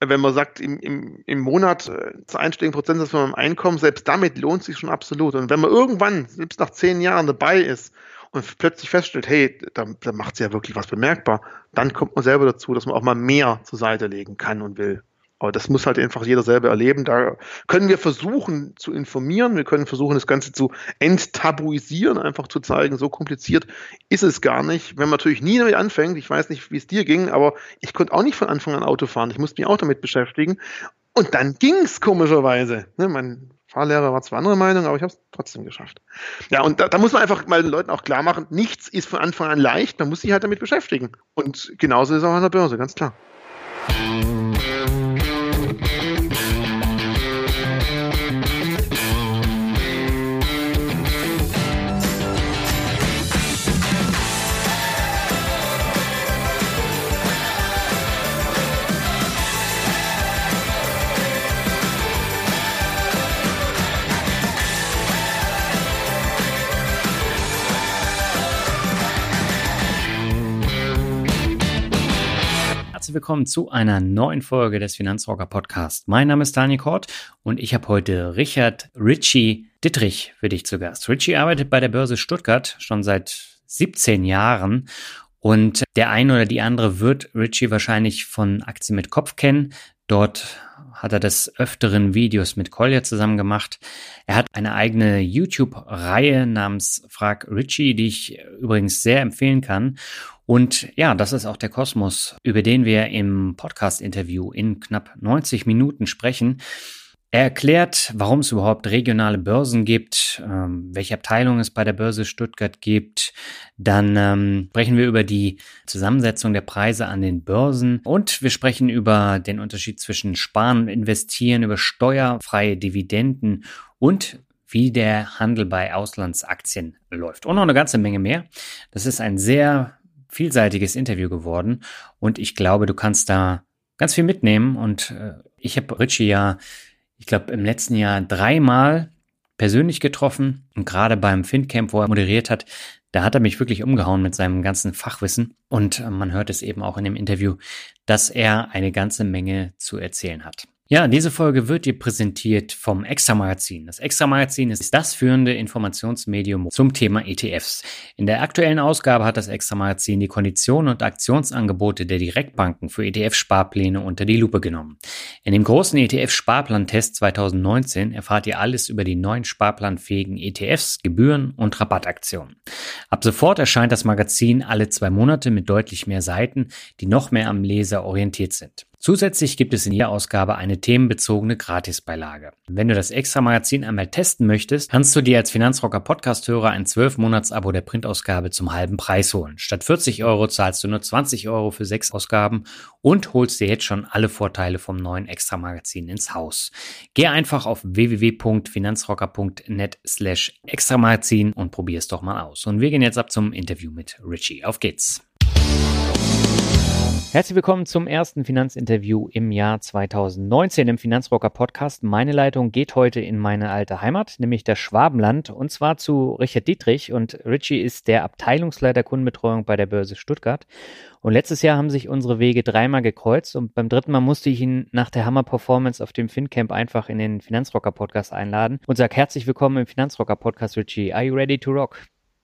Wenn man sagt, im, im, im Monat äh, zu einstelligen Prozentsatz von meinem Einkommen, selbst damit lohnt sich schon absolut. Und wenn man irgendwann, selbst nach zehn Jahren dabei ist und plötzlich feststellt, hey, da, da macht sie ja wirklich was bemerkbar, dann kommt man selber dazu, dass man auch mal mehr zur Seite legen kann und will. Aber das muss halt einfach jeder selber erleben. Da können wir versuchen zu informieren, wir können versuchen, das Ganze zu enttabuisieren, einfach zu zeigen, so kompliziert ist es gar nicht. Wenn man natürlich nie damit anfängt, ich weiß nicht, wie es dir ging, aber ich konnte auch nicht von Anfang an Auto fahren. Ich musste mich auch damit beschäftigen. Und dann ging es komischerweise. Ne, mein Fahrlehrer war zwar andere Meinung, aber ich habe es trotzdem geschafft. Ja, und da, da, muss man einfach mal den Leuten auch klar machen, nichts ist von Anfang an leicht, man muss sich halt damit beschäftigen. Und genauso ist es auch an der Börse, ganz klar. Herzlich willkommen zu einer neuen Folge des Finanzrocker Podcast. Mein Name ist Daniel Kort und ich habe heute Richard Ritchie Dittrich für dich zu Gast. Ritchie arbeitet bei der Börse Stuttgart schon seit 17 Jahren und der eine oder die andere wird Ritchie wahrscheinlich von Aktien mit Kopf kennen. Dort hat er des Öfteren Videos mit Collier zusammen gemacht. Er hat eine eigene YouTube-Reihe namens Frag Richie, die ich übrigens sehr empfehlen kann. Und ja, das ist auch der Kosmos, über den wir im Podcast-Interview in knapp 90 Minuten sprechen. Er erklärt, warum es überhaupt regionale Börsen gibt, ähm, welche Abteilungen es bei der Börse Stuttgart gibt. Dann ähm, sprechen wir über die Zusammensetzung der Preise an den Börsen und wir sprechen über den Unterschied zwischen Sparen und Investieren, über steuerfreie Dividenden und wie der Handel bei Auslandsaktien läuft. Und noch eine ganze Menge mehr. Das ist ein sehr vielseitiges Interview geworden. Und ich glaube, du kannst da ganz viel mitnehmen. Und äh, ich habe Richie ja ich glaube, im letzten Jahr dreimal persönlich getroffen. Und gerade beim FinCamp, wo er moderiert hat, da hat er mich wirklich umgehauen mit seinem ganzen Fachwissen. Und äh, man hört es eben auch in dem Interview, dass er eine ganze Menge zu erzählen hat. Ja, diese Folge wird dir präsentiert vom Extra Magazin. Das Extra Magazin ist das führende Informationsmedium zum Thema ETFs. In der aktuellen Ausgabe hat das Extra Magazin die Konditionen und Aktionsangebote der Direktbanken für ETF-Sparpläne unter die Lupe genommen. In dem großen ETF-Sparplantest 2019 erfahrt ihr alles über die neuen sparplanfähigen ETFs, Gebühren und Rabattaktionen. Ab sofort erscheint das Magazin alle zwei Monate mit deutlich mehr Seiten, die noch mehr am Leser orientiert sind. Zusätzlich gibt es in jeder Ausgabe eine themenbezogene Gratisbeilage. Wenn du das Extra-Magazin einmal testen möchtest, kannst du dir als Finanzrocker Podcast-Hörer ein 12-Monats-Abo der Printausgabe zum halben Preis holen. Statt 40 Euro zahlst du nur 20 Euro für sechs Ausgaben und holst dir jetzt schon alle Vorteile vom neuen Extra-Magazin ins Haus. Geh einfach auf www.finanzrocker.net slash Extra-Magazin und probier es doch mal aus. Und wir gehen jetzt ab zum Interview mit Richie. Auf geht's! Herzlich willkommen zum ersten Finanzinterview im Jahr 2019 im Finanzrocker Podcast. Meine Leitung geht heute in meine alte Heimat, nämlich das Schwabenland, und zwar zu Richard Dietrich. Und Richie ist der Abteilungsleiter Kundenbetreuung bei der Börse Stuttgart. Und letztes Jahr haben sich unsere Wege dreimal gekreuzt und beim dritten Mal musste ich ihn nach der Hammer Performance auf dem FinCamp einfach in den Finanzrocker Podcast einladen und sag herzlich willkommen im Finanzrocker Podcast, Richie. Are you ready to rock?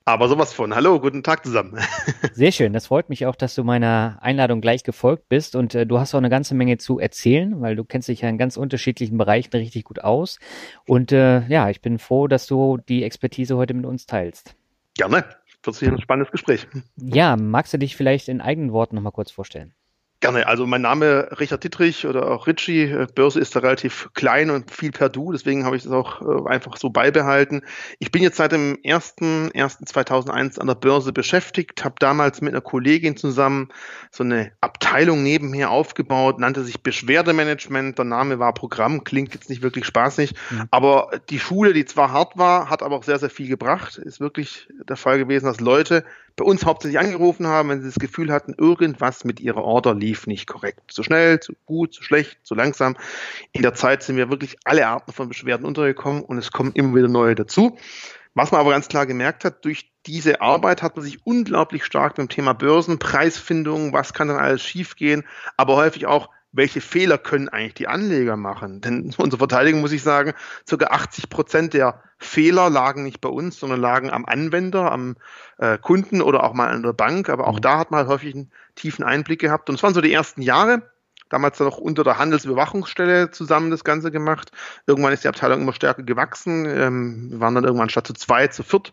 Aber sowas von. Hallo, guten Tag zusammen. Sehr schön. Das freut mich auch, dass du meiner Einladung gleich gefolgt bist und äh, du hast auch eine ganze Menge zu erzählen, weil du kennst dich ja in ganz unterschiedlichen Bereichen richtig gut aus. Und äh, ja, ich bin froh, dass du die Expertise heute mit uns teilst. Gerne. Wird sich ein spannendes Gespräch. Ja, magst du dich vielleicht in eigenen Worten nochmal kurz vorstellen? Gerne. Also mein Name Richard Dittrich oder auch Ritchie. Äh, Börse ist da relativ klein und viel per Du, deswegen habe ich das auch äh, einfach so beibehalten. Ich bin jetzt seit dem 1.1.2001 an der Börse beschäftigt, habe damals mit einer Kollegin zusammen so eine Abteilung nebenher aufgebaut, nannte sich Beschwerdemanagement. Der Name war Programm, klingt jetzt nicht wirklich spaßig, mhm. aber die Schule, die zwar hart war, hat aber auch sehr, sehr viel gebracht. Ist wirklich der Fall gewesen, dass Leute bei uns hauptsächlich angerufen haben, wenn sie das Gefühl hatten, irgendwas mit ihrer Order lief nicht korrekt. Zu schnell, zu gut, zu schlecht, zu langsam. In der Zeit sind wir wirklich alle Arten von Beschwerden untergekommen und es kommen immer wieder neue dazu. Was man aber ganz klar gemerkt hat, durch diese Arbeit hat man sich unglaublich stark beim Thema Börsen, Preisfindung, was kann dann alles schiefgehen, aber häufig auch, welche Fehler können eigentlich die Anleger machen? Denn unsere Verteidigung muss ich sagen, ca. 80 Prozent der Fehler lagen nicht bei uns, sondern lagen am Anwender, am äh, Kunden oder auch mal an der Bank. Aber auch mhm. da hat man halt häufig einen tiefen Einblick gehabt. Und es waren so die ersten Jahre. Damals noch unter der Handelsüberwachungsstelle zusammen das Ganze gemacht. Irgendwann ist die Abteilung immer stärker gewachsen. Ähm, wir waren dann irgendwann statt zu zwei, zu viert.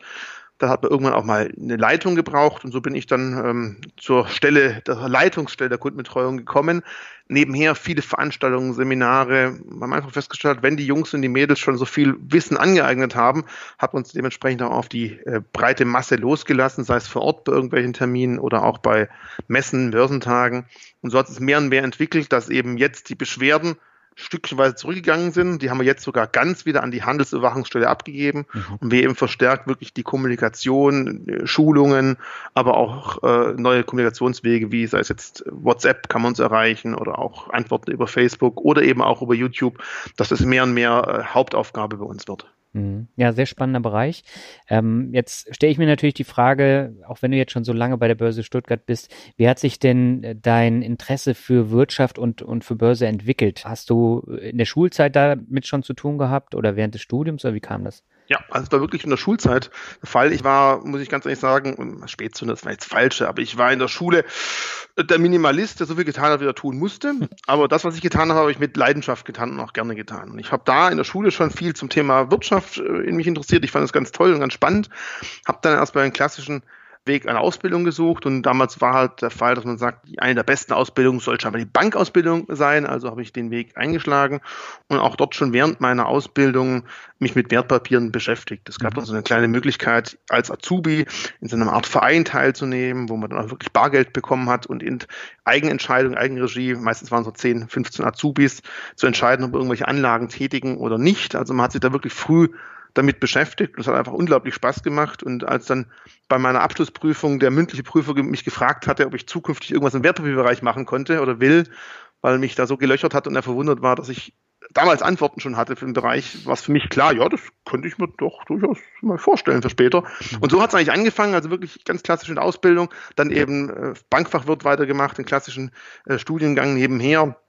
Da hat man irgendwann auch mal eine Leitung gebraucht und so bin ich dann ähm, zur Stelle, der Leitungsstelle der Kundenbetreuung gekommen. Nebenher viele Veranstaltungen, Seminare. Man hat einfach festgestellt, wenn die Jungs und die Mädels schon so viel Wissen angeeignet haben, hat uns dementsprechend auch auf die äh, breite Masse losgelassen, sei es vor Ort bei irgendwelchen Terminen oder auch bei Messen, Börsentagen. Und so hat es mehr und mehr entwickelt, dass eben jetzt die Beschwerden stückchenweise zurückgegangen sind. Die haben wir jetzt sogar ganz wieder an die Handelsüberwachungsstelle abgegeben mhm. und wir eben verstärkt wirklich die Kommunikation, äh, Schulungen, aber auch äh, neue Kommunikationswege, wie sei es jetzt WhatsApp kann man uns erreichen oder auch Antworten über Facebook oder eben auch über YouTube, dass es mehr und mehr äh, Hauptaufgabe bei uns wird. Mhm. Ja, sehr spannender Bereich. Ähm, jetzt stelle ich mir natürlich die Frage, auch wenn du jetzt schon so lange bei der Börse Stuttgart bist, wie hat sich denn äh, dein Interesse für Wirtschaft und, und für Börse entwickelt? Hast du in der Schulzeit damit schon zu tun gehabt oder während des Studiums oder wie kam das? Ja, also es war wirklich in der Schulzeit der Fall. Ich war, muss ich ganz ehrlich sagen, Spätzünder, das war jetzt falsche, aber ich war in der Schule der Minimalist, der so viel getan hat, wie er tun musste. Aber das, was ich getan habe, habe ich mit Leidenschaft getan und auch gerne getan. Und ich habe da in der Schule schon viel zum Thema Wirtschaft äh, in mich interessiert. Ich fand es ganz toll und ganz spannend. Habe dann erst bei den klassischen Weg einer Ausbildung gesucht und damals war halt der Fall, dass man sagt, eine der besten Ausbildungen sollte aber die Bankausbildung sein, also habe ich den Weg eingeschlagen und auch dort schon während meiner Ausbildung mich mit Wertpapieren beschäftigt. Es gab mhm. dann so eine kleine Möglichkeit, als Azubi in so einer Art Verein teilzunehmen, wo man dann auch wirklich Bargeld bekommen hat und in Eigenentscheidung, Eigenregie, meistens waren so 10, 15 Azubis, zu entscheiden, ob irgendwelche Anlagen tätigen oder nicht. Also man hat sich da wirklich früh damit beschäftigt und es hat einfach unglaublich Spaß gemacht. Und als dann bei meiner Abschlussprüfung der mündliche Prüfer mich gefragt hatte, ob ich zukünftig irgendwas im Wertpapierbereich machen konnte oder will, weil mich da so gelöchert hat und er verwundert war, dass ich damals Antworten schon hatte für den Bereich, was für mich klar, ja, das könnte ich mir doch durchaus mal vorstellen für später. Und so hat es eigentlich angefangen, also wirklich ganz klassisch in der Ausbildung, dann eben äh, Bankfachwirt weitergemacht, den klassischen äh, Studiengang nebenher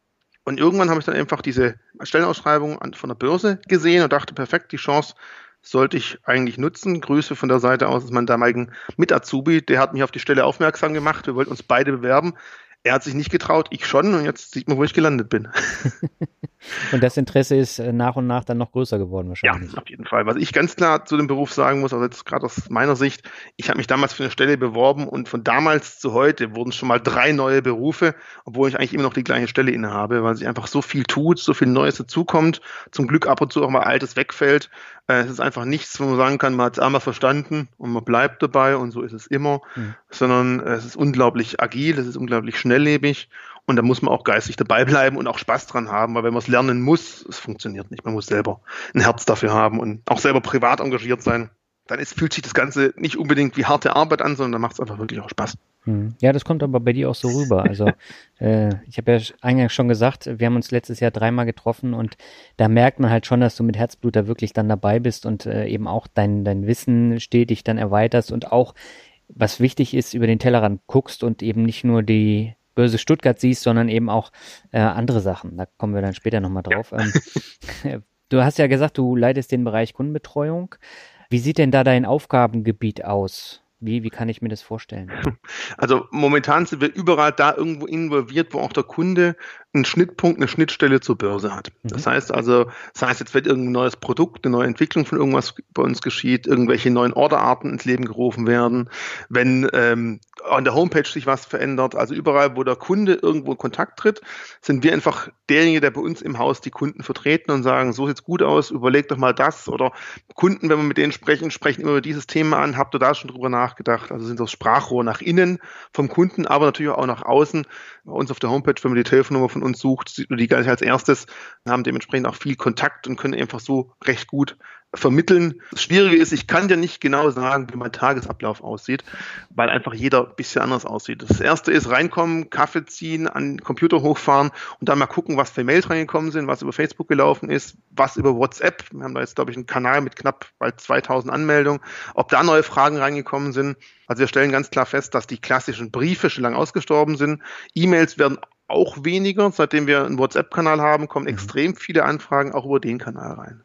und irgendwann habe ich dann einfach diese Stellenausschreibung von der Börse gesehen und dachte, perfekt, die Chance sollte ich eigentlich nutzen. Grüße von der Seite aus, dass mein damaligen Mit-Azubi, der hat mich auf die Stelle aufmerksam gemacht. Wir wollten uns beide bewerben. Er hat sich nicht getraut, ich schon und jetzt sieht man, wo ich gelandet bin. Und das Interesse ist äh, nach und nach dann noch größer geworden wahrscheinlich. Ja, auf jeden Fall. Was ich ganz klar zu dem Beruf sagen muss, also jetzt gerade aus meiner Sicht, ich habe mich damals für eine Stelle beworben und von damals zu heute wurden schon mal drei neue Berufe, obwohl ich eigentlich immer noch die gleiche Stelle innehabe, weil sich einfach so viel tut, so viel Neues dazukommt, zum Glück ab und zu auch mal Altes wegfällt. Äh, es ist einfach nichts, wo man sagen kann, man hat es einmal verstanden und man bleibt dabei und so ist es immer, mhm. sondern es ist unglaublich agil, es ist unglaublich schnelllebig und da muss man auch geistig dabei bleiben und auch Spaß dran haben, weil wenn man es lernen muss, es funktioniert nicht. Man muss selber ein Herz dafür haben und auch selber privat engagiert sein. Dann ist, fühlt sich das Ganze nicht unbedingt wie harte Arbeit an, sondern dann macht es einfach wirklich auch Spaß. Hm. Ja, das kommt aber bei dir auch so rüber. Also äh, ich habe ja eingangs schon gesagt, wir haben uns letztes Jahr dreimal getroffen und da merkt man halt schon, dass du mit Herzblut da wirklich dann dabei bist und äh, eben auch dein, dein Wissen stetig dann erweiterst und auch, was wichtig ist, über den Tellerrand guckst und eben nicht nur die Börse Stuttgart siehst, sondern eben auch äh, andere Sachen. Da kommen wir dann später nochmal drauf. Ja. Ähm, du hast ja gesagt, du leitest den Bereich Kundenbetreuung. Wie sieht denn da dein Aufgabengebiet aus? Wie, wie kann ich mir das vorstellen? Also momentan sind wir überall da irgendwo involviert, wo auch der Kunde einen Schnittpunkt, eine Schnittstelle zur Börse hat. Mhm. Das heißt also, das heißt, jetzt wird irgendein neues Produkt, eine neue Entwicklung von irgendwas bei uns geschieht, irgendwelche neuen Orderarten ins Leben gerufen werden, wenn ähm, an der Homepage sich was verändert. Also überall, wo der Kunde irgendwo in Kontakt tritt, sind wir einfach derjenige, der bei uns im Haus die Kunden vertreten und sagen, so sieht's gut aus, überleg doch mal das. Oder Kunden, wenn wir mit denen sprechen, sprechen immer über dieses Thema an. Habt ihr da schon drüber nachgedacht? Also sind das Sprachrohr nach innen vom Kunden, aber natürlich auch nach außen. Bei uns auf der Homepage, wenn man die Telefonnummer von uns sucht, sieht man die gleich als erstes, haben dementsprechend auch viel Kontakt und können einfach so recht gut vermitteln. Das Schwierige ist, ich kann dir nicht genau sagen, wie mein Tagesablauf aussieht, weil einfach jeder ein bisschen anders aussieht. Das erste ist reinkommen, Kaffee ziehen, an den Computer hochfahren und dann mal gucken, was für Mails reingekommen sind, was über Facebook gelaufen ist, was über WhatsApp. Wir haben da jetzt, glaube ich, einen Kanal mit knapp bald 2000 Anmeldungen, ob da neue Fragen reingekommen sind. Also wir stellen ganz klar fest, dass die klassischen Briefe schon lange ausgestorben sind. E-Mails werden auch weniger. Seitdem wir einen WhatsApp-Kanal haben, kommen mhm. extrem viele Anfragen auch über den Kanal rein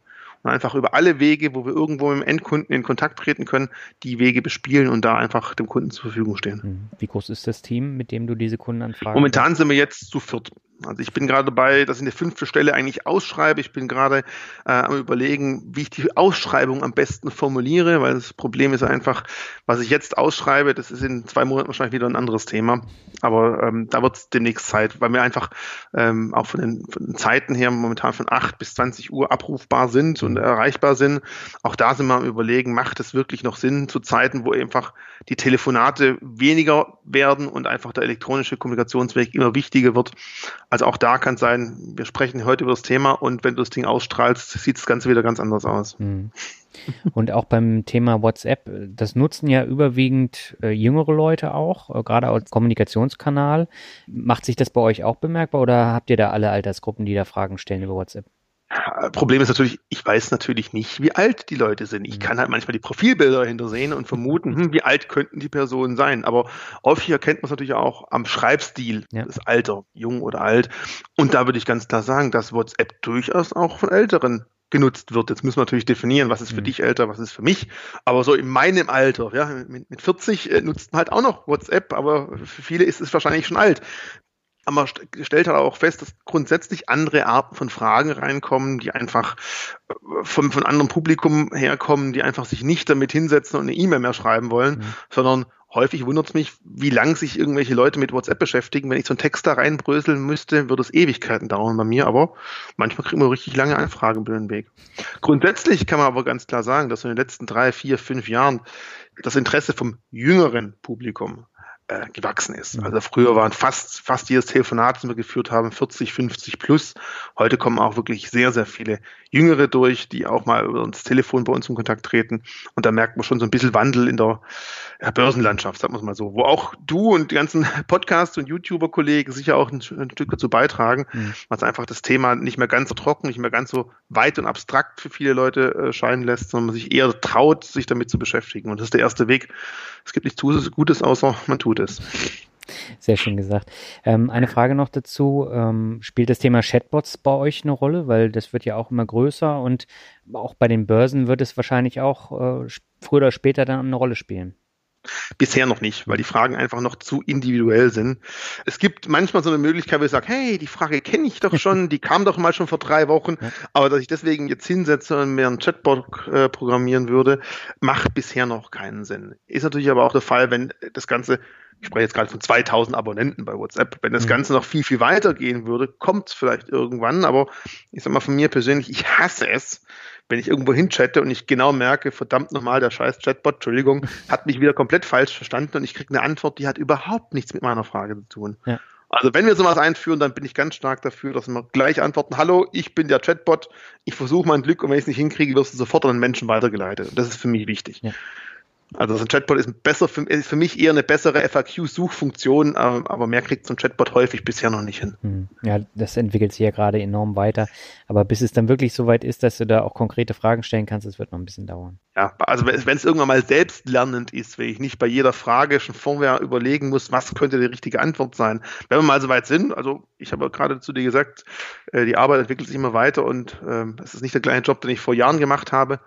einfach über alle Wege, wo wir irgendwo mit dem Endkunden in Kontakt treten können, die Wege bespielen und da einfach dem Kunden zur Verfügung stehen. Hm. Wie groß ist das Team, mit dem du diese Kunden anfragst? Momentan sind wir jetzt zu viert. Also ich bin gerade dabei, dass ich eine fünfte Stelle eigentlich ausschreibe. Ich bin gerade äh, am überlegen, wie ich die Ausschreibung am besten formuliere, weil das Problem ist einfach, was ich jetzt ausschreibe, das ist in zwei Monaten wahrscheinlich wieder ein anderes Thema. Aber ähm, da wird es demnächst Zeit, weil wir einfach ähm, auch von den, von den Zeiten her momentan von 8 bis 20 Uhr abrufbar sind und erreichbar sind. Auch da sind wir am überlegen, macht es wirklich noch Sinn zu Zeiten, wo einfach die Telefonate weniger werden und einfach der elektronische Kommunikationsweg immer wichtiger wird. Also auch da kann es sein, wir sprechen heute über das Thema und wenn du das Ding ausstrahlst, sieht das Ganze wieder ganz anders aus. Mhm. Und auch beim Thema WhatsApp, das nutzen ja überwiegend äh, jüngere Leute auch, äh, gerade als Kommunikationskanal. Macht sich das bei euch auch bemerkbar oder habt ihr da alle Altersgruppen, die da Fragen stellen über WhatsApp? Problem ist natürlich, ich weiß natürlich nicht, wie alt die Leute sind. Ich mhm. kann halt manchmal die Profilbilder dahinter sehen und vermuten, hm, wie alt könnten die Personen sein. Aber häufig erkennt man es natürlich auch am Schreibstil, ja. das Alter, jung oder alt. Und da würde ich ganz klar sagen, dass WhatsApp durchaus auch von Älteren genutzt wird. Jetzt müssen wir natürlich definieren, was ist für mhm. dich älter, was ist für mich. Aber so in meinem Alter, ja, mit, mit 40 äh, nutzt man halt auch noch WhatsApp, aber für viele ist es wahrscheinlich schon alt aber man stellt halt auch fest, dass grundsätzlich andere Arten von Fragen reinkommen, die einfach äh, von, von anderem Publikum herkommen, die einfach sich nicht damit hinsetzen und eine E-Mail mehr schreiben wollen, mhm. sondern häufig wundert es mich, wie lang sich irgendwelche Leute mit WhatsApp beschäftigen. Wenn ich so einen Text da reinbröseln müsste, würde es Ewigkeiten dauern bei mir, aber manchmal kriegen wir richtig lange Anfragen über den Weg. Grundsätzlich kann man aber ganz klar sagen, dass in den letzten drei, vier, fünf Jahren das Interesse vom jüngeren Publikum äh, gewachsen ist. Mhm. Also früher waren fast, fast jedes Telefonat, das wir geführt haben, 40, 50 plus. Heute kommen auch wirklich sehr, sehr viele Jüngere durch, die auch mal über das Telefon bei uns in Kontakt treten. Und da merkt man schon so ein bisschen Wandel in der Börsenlandschaft, sagen wir es mal so, wo auch du und die ganzen Podcast- und YouTuber-Kollegen sicher auch ein, ein, Stück dazu beitragen, mhm. was einfach das Thema nicht mehr ganz so trocken, nicht mehr ganz so weit und abstrakt für viele Leute äh, scheinen lässt, sondern man sich eher traut, sich damit zu beschäftigen. Und das ist der erste Weg. Es gibt nichts Gutes, außer man tut es. Sehr schön gesagt. Ähm, eine Frage noch dazu. Ähm, spielt das Thema Chatbots bei euch eine Rolle? Weil das wird ja auch immer größer und auch bei den Börsen wird es wahrscheinlich auch äh, früher oder später dann eine Rolle spielen. Bisher noch nicht, weil die Fragen einfach noch zu individuell sind. Es gibt manchmal so eine Möglichkeit, wo ich sage, hey, die Frage kenne ich doch schon, die kam doch mal schon vor drei Wochen, aber dass ich deswegen jetzt hinsetze und mir einen Chatbot äh, programmieren würde, macht bisher noch keinen Sinn. Ist natürlich aber auch der Fall, wenn das Ganze ich spreche jetzt gerade von 2000 Abonnenten bei WhatsApp. Wenn das mhm. Ganze noch viel, viel weiter gehen würde, kommt es vielleicht irgendwann. Aber ich sag mal von mir persönlich, ich hasse es, wenn ich irgendwo hinchatte und ich genau merke, verdammt nochmal, der scheiß Chatbot, Entschuldigung, hat mich wieder komplett falsch verstanden und ich kriege eine Antwort, die hat überhaupt nichts mit meiner Frage zu tun. Ja. Also wenn wir sowas einführen, dann bin ich ganz stark dafür, dass wir gleich antworten, hallo, ich bin der Chatbot, ich versuche mein Glück und wenn ich es nicht hinkriege, wirst du sofort an den Menschen weitergeleitet. Und das ist für mich wichtig. Ja. Also so ein Chatbot ist besser für, ist für mich eher eine bessere FAQ-Suchfunktion, ähm, aber mehr kriegt so ein Chatbot häufig bisher noch nicht hin. Hm. Ja, das entwickelt sich ja gerade enorm weiter. Aber bis es dann wirklich so weit ist, dass du da auch konkrete Fragen stellen kannst, das wird noch ein bisschen dauern. Ja, also wenn es irgendwann mal selbstlernend ist, wenn ich nicht bei jeder Frage schon vorher überlegen muss, was könnte die richtige Antwort sein. Wenn wir mal so weit sind, also ich habe gerade zu dir gesagt, äh, die Arbeit entwickelt sich immer weiter und ähm, es ist nicht der gleiche Job, den ich vor Jahren gemacht habe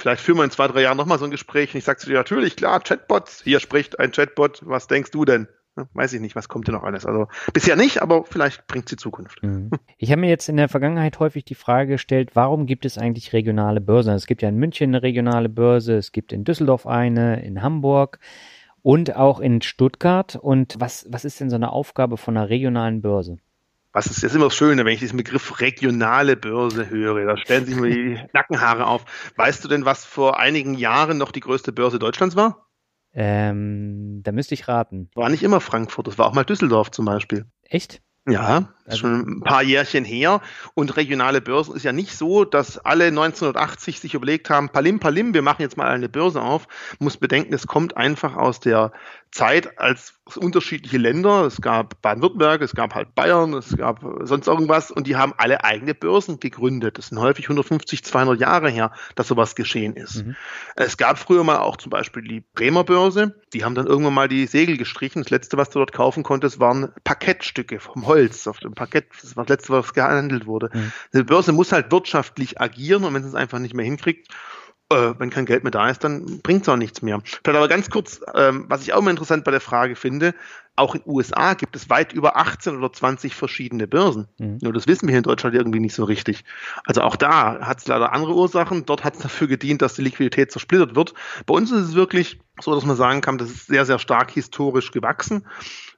Vielleicht führen wir in zwei, drei Jahren nochmal so ein Gespräch und ich sage zu dir, natürlich, klar, Chatbots, hier spricht ein Chatbot, was denkst du denn? Weiß ich nicht, was kommt denn noch alles? Also bisher nicht, aber vielleicht bringt sie Zukunft. Mhm. Ich habe mir jetzt in der Vergangenheit häufig die Frage gestellt, warum gibt es eigentlich regionale Börsen? Es gibt ja in München eine regionale Börse, es gibt in Düsseldorf eine, in Hamburg. Und auch in Stuttgart. Und was, was ist denn so eine Aufgabe von einer regionalen Börse? Was ist jetzt immer schöner, wenn ich diesen Begriff regionale Börse höre? Da stellen sich mir die Nackenhaare auf. Weißt du denn, was vor einigen Jahren noch die größte Börse Deutschlands war? Ähm, da müsste ich raten. War nicht immer Frankfurt, das war auch mal Düsseldorf zum Beispiel. Echt? Ja, also, schon ein paar Jährchen her. Und regionale Börsen ist ja nicht so, dass alle 1980 sich überlegt haben, Palim, Palim, wir machen jetzt mal eine Börse auf. Man muss bedenken, es kommt einfach aus der Zeit, als unterschiedliche Länder, es gab Baden-Württemberg, es gab halt Bayern, es gab sonst irgendwas und die haben alle eigene Börsen gegründet. Das sind häufig 150, 200 Jahre her, dass sowas geschehen ist. Mhm. Es gab früher mal auch zum Beispiel die Bremer Börse, die haben dann irgendwann mal die Segel gestrichen. Das letzte, was du dort kaufen konntest, waren Parkettstücke vom Holz auf dem Parkett. Das war das letzte, was gehandelt wurde. Mhm. Eine Börse muss halt wirtschaftlich agieren und wenn es einfach nicht mehr hinkriegt, äh, wenn kein Geld mehr da ist, dann bringt es auch nichts mehr. Vielleicht aber ganz kurz, ähm, was ich auch immer interessant bei der Frage finde, auch in den USA gibt es weit über 18 oder 20 verschiedene Börsen. Mhm. Nur das wissen wir hier in Deutschland irgendwie nicht so richtig. Also auch da hat es leider andere Ursachen. Dort hat es dafür gedient, dass die Liquidität zersplittert wird. Bei uns ist es wirklich so, dass man sagen kann, das ist sehr, sehr stark historisch gewachsen.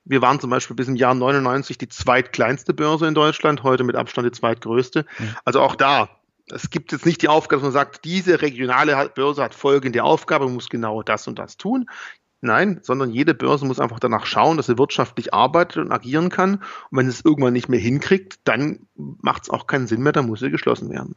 Wir waren zum Beispiel bis im Jahr 99 die zweitkleinste Börse in Deutschland, heute mit Abstand die zweitgrößte. Mhm. Also auch da es gibt jetzt nicht die Aufgabe, dass man sagt, diese regionale Börse hat folgende Aufgabe, muss genau das und das tun. Nein, sondern jede Börse muss einfach danach schauen, dass sie wirtschaftlich arbeitet und agieren kann. Und wenn es irgendwann nicht mehr hinkriegt, dann macht es auch keinen Sinn mehr, dann muss sie geschlossen werden.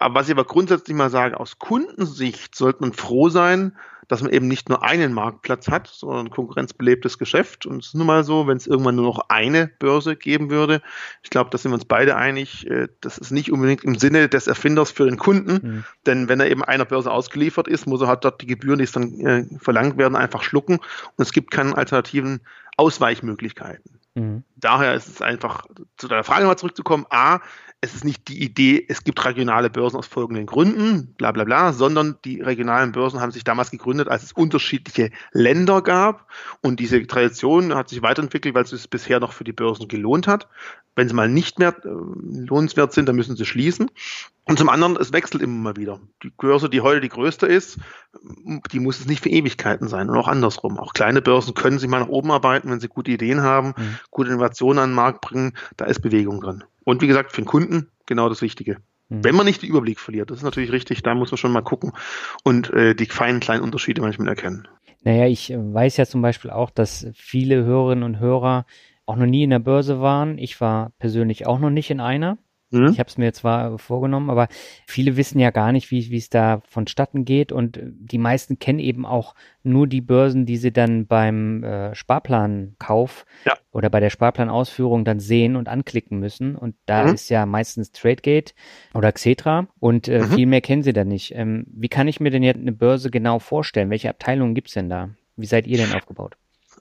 Aber was ich aber grundsätzlich mal sage, aus Kundensicht sollte man froh sein, dass man eben nicht nur einen Marktplatz hat, sondern ein konkurrenzbelebtes Geschäft. Und es ist nun mal so, wenn es irgendwann nur noch eine Börse geben würde, ich glaube, da sind wir uns beide einig, äh, das ist nicht unbedingt im Sinne des Erfinders für den Kunden, mhm. denn wenn er eben einer Börse ausgeliefert ist, muss er halt dort die Gebühren, die es dann äh, verlangt werden, einfach schlucken und es gibt keine alternativen Ausweichmöglichkeiten. Mhm. Daher ist es einfach, zu deiner Frage mal zurückzukommen, A, es ist nicht die Idee, es gibt regionale Börsen aus folgenden Gründen, bla bla bla, sondern die regionalen Börsen haben sich damals gegründet, als es unterschiedliche Länder gab und diese Tradition hat sich weiterentwickelt, weil es sich bisher noch für die Börsen gelohnt hat. Wenn sie mal nicht mehr äh, lohnenswert sind, dann müssen sie schließen. Und zum anderen, es wechselt immer mal wieder. Die Börse, die heute die größte ist, die muss es nicht für Ewigkeiten sein und auch andersrum. Auch kleine Börsen können sich mal nach oben arbeiten, wenn sie gute Ideen haben, mhm. gute Innovationen an den Markt bringen, da ist Bewegung drin. Und wie gesagt, für den Kunden genau das Wichtige. Mhm. Wenn man nicht den Überblick verliert, das ist natürlich richtig, da muss man schon mal gucken und äh, die feinen kleinen Unterschiede manchmal erkennen. Naja, ich weiß ja zum Beispiel auch, dass viele Hörerinnen und Hörer auch noch nie in der Börse waren. Ich war persönlich auch noch nicht in einer. Mhm. Ich habe es mir zwar vorgenommen, aber viele wissen ja gar nicht, wie es da vonstatten geht und die meisten kennen eben auch nur die Börsen, die sie dann beim äh, Sparplankauf ja. oder bei der Sparplanausführung dann sehen und anklicken müssen und da mhm. ist ja meistens Tradegate oder Xetra und äh, mhm. viel mehr kennen sie da nicht. Ähm, wie kann ich mir denn jetzt eine Börse genau vorstellen? Welche Abteilungen gibt's denn da? Wie seid ihr denn aufgebaut?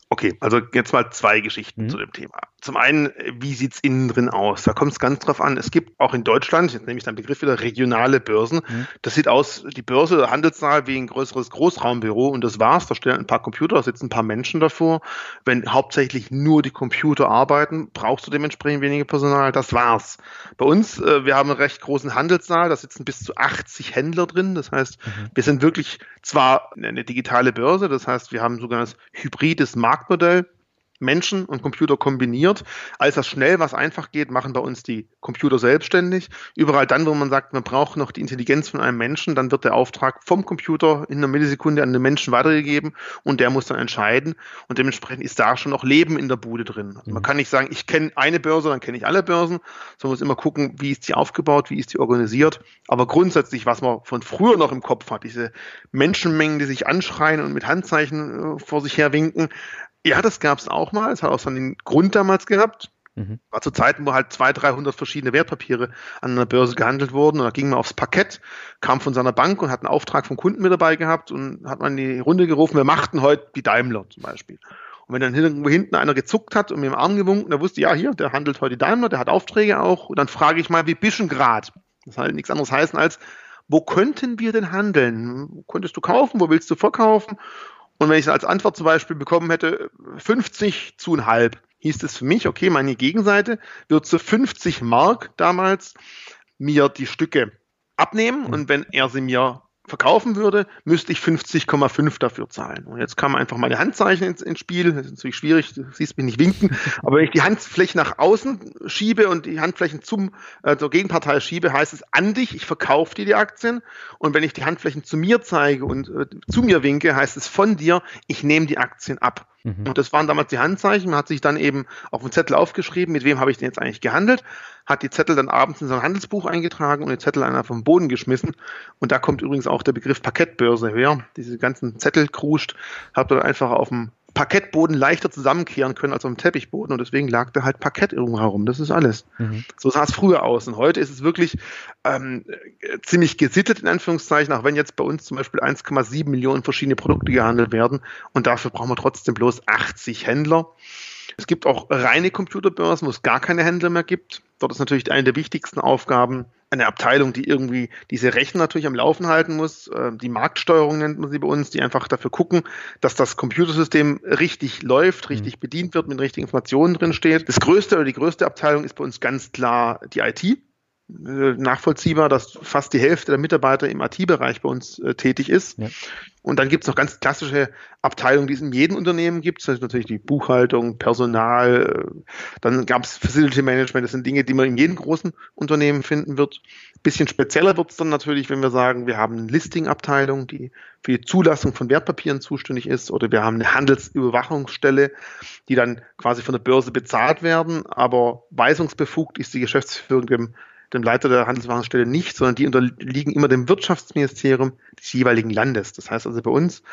Okay, also jetzt mal zwei Geschichten mhm. zu dem Thema. Zum einen, wie sieht's innen drin aus? Da kommt es ganz drauf an. Es gibt auch in Deutschland, jetzt nehme ich den Begriff wieder, regionale Börsen. Mhm. Das sieht aus, die Börse, der Handelssaal wie ein größeres Großraumbüro und das war's. Da stehen ein paar Computer, da sitzen ein paar Menschen davor. Wenn hauptsächlich nur die Computer arbeiten, brauchst du dementsprechend weniger Personal. Das war's. Bei uns, äh, wir haben einen recht großen Handelssaal, da sitzen bis zu 80 Händler drin. Das heißt, mhm. wir sind wirklich zwar eine digitale Börse, das heißt, wir haben sogar das hybrides Markt Marktmodell. Menschen und Computer kombiniert. Als das schnell was einfach geht, machen bei uns die Computer selbstständig. Überall dann, wo man sagt, man braucht noch die Intelligenz von einem Menschen, dann wird der Auftrag vom Computer in einer Millisekunde an den Menschen weitergegeben und der muss dann entscheiden. Und dementsprechend ist da schon noch Leben in der Bude drin. Also man kann nicht sagen, ich kenne eine Börse, dann kenne ich alle Börsen, sondern man muss immer gucken, wie ist die aufgebaut, wie ist die organisiert. Aber grundsätzlich, was man von früher noch im Kopf hat, diese Menschenmengen, die sich anschreien und mit Handzeichen äh, vor sich her winken, ja, das gab es auch mal. Es hat auch so einen Grund damals gehabt. Mhm. War zu Zeiten, wo halt 200, 300 verschiedene Wertpapiere an der Börse gehandelt wurden. Und da ging man aufs Parkett, kam von seiner Bank und hat einen Auftrag vom Kunden mit dabei gehabt und hat man in die Runde gerufen, wir machten heute die Daimler zum Beispiel. Und wenn dann irgendwo hinten einer gezuckt hat und mir im Arm gewunken, der wusste, ja, hier, der handelt heute die Daimler, der hat Aufträge auch. Und dann frage ich mal, wie bist du grad? Das soll halt nichts anderes heißen als, wo könnten wir denn handeln? Wo könntest du kaufen? Wo willst du verkaufen? Und wenn ich als Antwort zum Beispiel bekommen hätte, 50 zu ein halb, hieß es für mich, okay, meine Gegenseite wird zu 50 Mark damals mir die Stücke abnehmen mhm. und wenn er sie mir verkaufen würde, müsste ich 50,5 dafür zahlen. Und jetzt kam einfach meine Handzeichen ins, ins Spiel. Das ist natürlich schwierig, du siehst mich nicht winken. Aber wenn ich die Handfläche nach außen schiebe und die Handflächen zum, äh, zur Gegenpartei schiebe, heißt es an dich, ich verkaufe dir die Aktien. Und wenn ich die Handflächen zu mir zeige und äh, zu mir winke, heißt es von dir, ich nehme die Aktien ab. Mhm. Und das waren damals die Handzeichen. Man hat sich dann eben auf den Zettel aufgeschrieben, mit wem habe ich denn jetzt eigentlich gehandelt, hat die Zettel dann abends in sein Handelsbuch eingetragen und den Zettel einfach vom Boden geschmissen. Und da kommt übrigens auch der Begriff Parkettbörse her. Diese ganzen Zettel kruscht, hat dort einfach auf dem Parkettboden leichter zusammenkehren können als auf dem Teppichboden und deswegen lag da halt Parkett irgendwo herum. Das ist alles. Mhm. So sah es früher aus und heute ist es wirklich ähm, ziemlich gesittet in Anführungszeichen, auch wenn jetzt bei uns zum Beispiel 1,7 Millionen verschiedene Produkte gehandelt werden und dafür brauchen wir trotzdem bloß 80 Händler. Es gibt auch reine Computerbörsen, wo es gar keine Händler mehr gibt. Dort ist natürlich eine der wichtigsten Aufgaben, eine Abteilung, die irgendwie diese Rechner natürlich am Laufen halten muss. Äh, die Marktsteuerung nennt man sie bei uns, die einfach dafür gucken, dass das Computersystem richtig läuft, mhm. richtig bedient wird, mit richtigen Informationen drin steht. Das größte oder die größte Abteilung ist bei uns ganz klar die IT. Nachvollziehbar, dass fast die Hälfte der Mitarbeiter im IT-Bereich bei uns äh, tätig ist. Ja. Und dann gibt es noch ganz klassische Abteilungen, die es in jedem Unternehmen gibt. Das ist natürlich die Buchhaltung, Personal, äh, dann gab es Facility Management, das sind Dinge, die man in jedem großen Unternehmen finden wird. Bisschen spezieller wird es dann natürlich, wenn wir sagen, wir haben eine Listing-Abteilung, die für die Zulassung von Wertpapieren zuständig ist, oder wir haben eine Handelsüberwachungsstelle, die dann quasi von der Börse bezahlt werden, aber weisungsbefugt ist die Geschäftsführung dem dem Leiter der Handelswarenstelle nicht, sondern die unterliegen immer dem Wirtschaftsministerium des jeweiligen Landes. Das heißt also bei uns